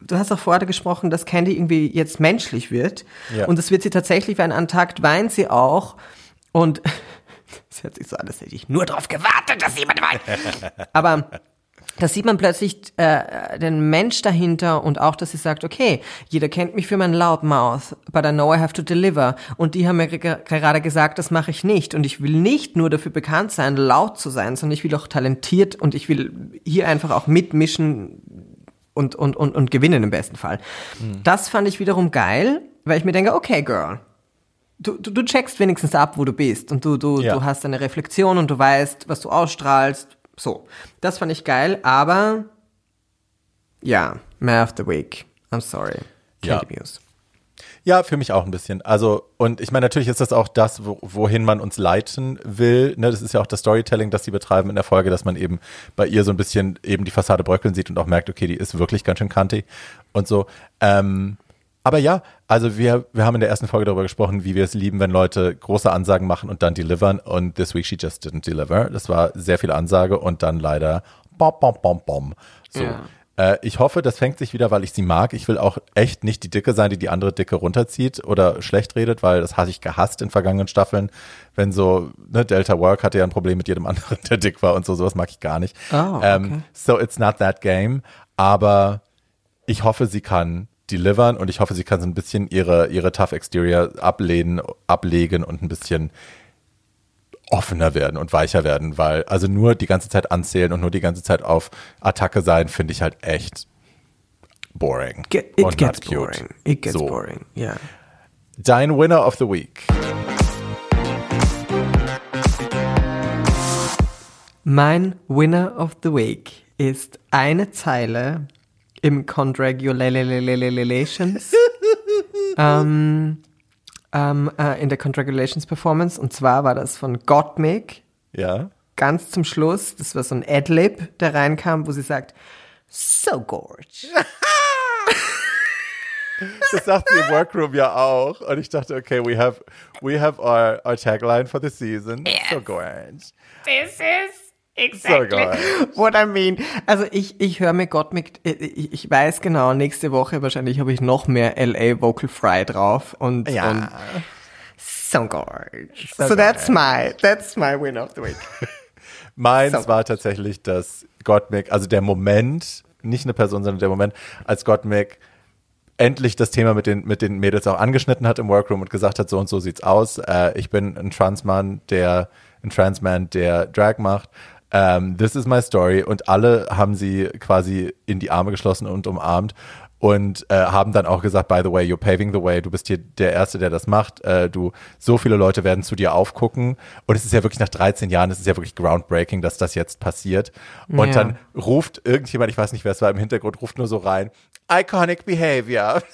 du hast auch vorher gesprochen, dass Candy irgendwie jetzt menschlich wird. Ja. Und das wird sie tatsächlich, weil in Antakt weint sie auch. Und es hört sich so an, als hätte ich nur darauf gewartet, dass jemand weint. Aber da sieht man plötzlich äh, den Mensch dahinter und auch, dass sie sagt, okay, jeder kennt mich für mein Loudmouth, but I know I have to deliver. Und die haben mir ge- gerade gesagt, das mache ich nicht. Und ich will nicht nur dafür bekannt sein, laut zu sein, sondern ich will auch talentiert und ich will hier einfach auch mitmischen und, und, und, und gewinnen im besten Fall. Das fand ich wiederum geil, weil ich mir denke, okay, Girl, du, du, du checkst wenigstens ab, wo du bist und du, du, Ja. du hast eine Reflexion und du weißt, was du ausstrahlst. So, das fand ich geil, aber ja, Man of the Week. I'm sorry. Ja. Muse. Ja, für mich auch ein bisschen. Also, und ich meine, natürlich ist das auch das, wo, wohin man uns leiten will. Ne, das ist ja auch das Storytelling, das sie betreiben in der Folge, dass man eben bei ihr so ein bisschen eben die Fassade bröckeln sieht und auch merkt, okay, die ist wirklich ganz schön kantig und so. Ähm, aber ja, also wir, wir haben in der ersten Folge darüber gesprochen, wie wir es lieben, wenn Leute große Ansagen machen und dann delivern. Und this week she just didn't deliver. Das war sehr viel Ansage und dann leider bom, bom, bom, bom. So. Ja. Äh, ich hoffe, das fängt sich wieder, weil ich sie mag. Ich will auch echt nicht die Dicke sein, die die andere Dicke runterzieht oder schlecht redet, weil das hatte ich gehasst in vergangenen Staffeln. Wenn so, ne, Delta Work hatte ja ein Problem mit jedem anderen, der dick war und so, sowas mag ich gar nicht. Oh, okay. ähm, so it's not that game. Aber ich hoffe, sie kann delivern und ich hoffe, sie kann so ein bisschen ihre, ihre Tough Exterior ablehnen, ablegen und ein bisschen offener werden und weicher werden, weil also nur die ganze Zeit anzählen und nur die ganze Zeit auf Attacke sein, finde ich halt echt boring. Get, it und gets boring. It gets So. boring. Ja. Dein Winner of the Week. Mein Winner of the Week ist eine Zeile im Congratulations ähm, ähm, äh, in der Congratulations Performance und zwar war das von Gottmik Ja. ganz zum Schluss. Das war so ein Adlib, der reinkam, wo sie sagt, so gorge. Das sagt sie im Workroom ja auch. Und ich dachte, okay, we have, we have our, our tagline for the season. So gorge. This is So gorge. what I mean. Also ich, ich höre mir Gott mit, ich, ich weiß genau, nächste Woche wahrscheinlich habe ich noch mehr LA Vocal Fry drauf und, und Ja. so gorge. So So, that's my, that's my win of the week. Meins So. war tatsächlich das Gottmik, also der Moment, nicht eine Person, sondern der Moment, als Gottmik endlich das Thema mit den, mit den Mädels auch angeschnitten hat im Workroom und gesagt hat, so und so sieht's aus. Äh, ich bin ein Transmann, der, ein Transman, der Drag macht. Ähm, this is my story. Und alle haben sie quasi in die Arme geschlossen und umarmt und äh, haben dann auch gesagt, by the way, you're paving the way, du bist hier der Erste, der das macht. Äh, du, so viele Leute werden zu dir aufgucken. Und es ist ja wirklich nach 13 Jahren, es ist ja wirklich groundbreaking, dass das jetzt passiert. Und Ja. dann ruft irgendjemand, ich weiß nicht, wer es war, im Hintergrund, ruft nur so rein, iconic behavior.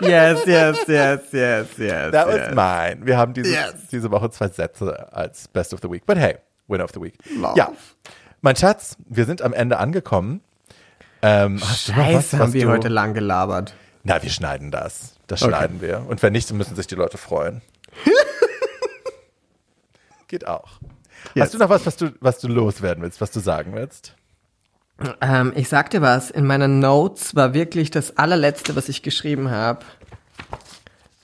Yes, yes, yes, yes, yes. That yes. was mine. Wir haben diese, Yes. diese Woche zwei Sätze als Best of the Week. But hey, Winner of the Week. Love. Ja. Mein Schatz, wir sind am Ende angekommen. Ähm, hast du noch was, Scheiße, was haben wir du, heute lang gelabert. Na, wir schneiden das. Das Okay. schneiden wir. Und wenn nicht, dann müssen sich die Leute freuen. Geht auch. Yes. Hast du noch was, was du, was du loswerden willst, was du sagen willst? Ähm, ich sag dir was, in meinen Notes war wirklich das allerletzte, was ich geschrieben habe.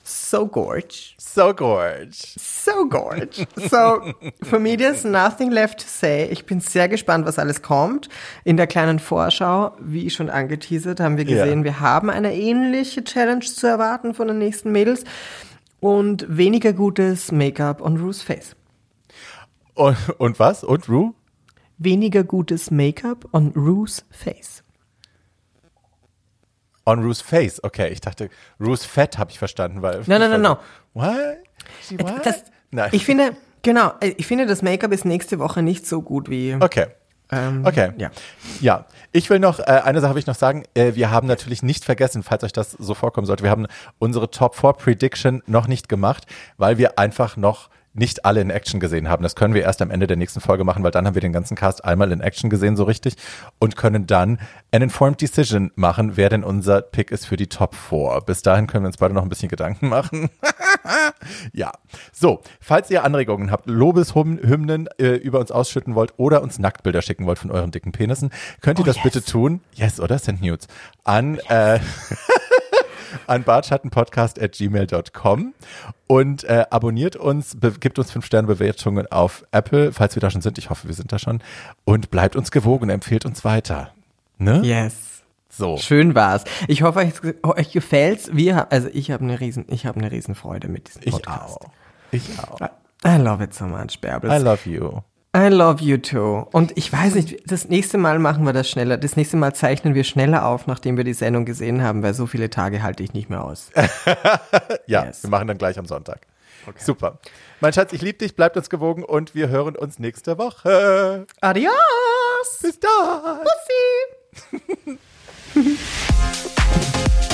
So gorge. So gorge. So gorge. So, for me there's nothing left to say. Ich bin sehr gespannt, was alles kommt. In der kleinen Vorschau, wie schon angeteasert, haben wir gesehen, Ja. wir haben eine ähnliche Challenge zu erwarten von den nächsten Mädels. Und weniger gutes Make-up on Rue's Face. Und, und was? Und Rue? Weniger gutes Make-up on Rue's Face. On Rue's face. Okay, ich dachte, Rue's Fett habe ich verstanden, weil. No, no, ich no, war no. so, What? She what? Das, Nein. Ich finde, genau, äh, ich finde, das Make-up ist nächste Woche nicht so gut wie. Okay. Ähm, Okay. Ja. Ja, ich will noch, äh, eine Sache will ich noch sagen. Äh, wir haben natürlich nicht vergessen, falls euch das so vorkommen sollte, wir haben unsere Top 4 Prediction noch nicht gemacht, weil wir einfach noch nicht alle in Action gesehen haben. Das können wir erst am Ende der nächsten Folge machen, weil dann haben wir den ganzen Cast einmal in Action gesehen, so richtig, und können dann an informed decision machen, wer denn unser Pick ist für die Top 4. Bis dahin können wir uns beide noch ein bisschen Gedanken machen. ja. So, falls ihr Anregungen habt, Lobeshymnen äh, über uns ausschütten wollt oder uns Nacktbilder schicken wollt von euren dicken Penissen, könnt ihr das bitte tun. Yes, oder? Send Nudes. An, äh, an bartschattenpodcast at gmail.com und äh, abonniert uns, gibt uns 5-Sterne-Bewertungen auf Apple, falls wir da schon sind. Ich hoffe, wir sind da schon. Und bleibt uns gewogen, empfehlt uns weiter. Ne? Yes. So. Schön war's. Ich hoffe, euch, euch gefällt's. Wir, also ich habe eine riesen, ich habe eine riesen Freude mit diesem Ich Podcast. auch. Ich auch. I love it so much, Bärbels. I love you. I love you too. Und ich weiß nicht, das nächste Mal machen wir das schneller. Das nächste Mal zeichnen wir schneller auf, nachdem wir die Sendung gesehen haben, weil so viele Tage halte ich nicht mehr aus. Ja, Yes. wir machen dann gleich am Sonntag. Super. Mein Schatz, ich liebe dich, bleibt uns gewogen und wir hören uns nächste Woche. Adios! Bis dann. Bussi!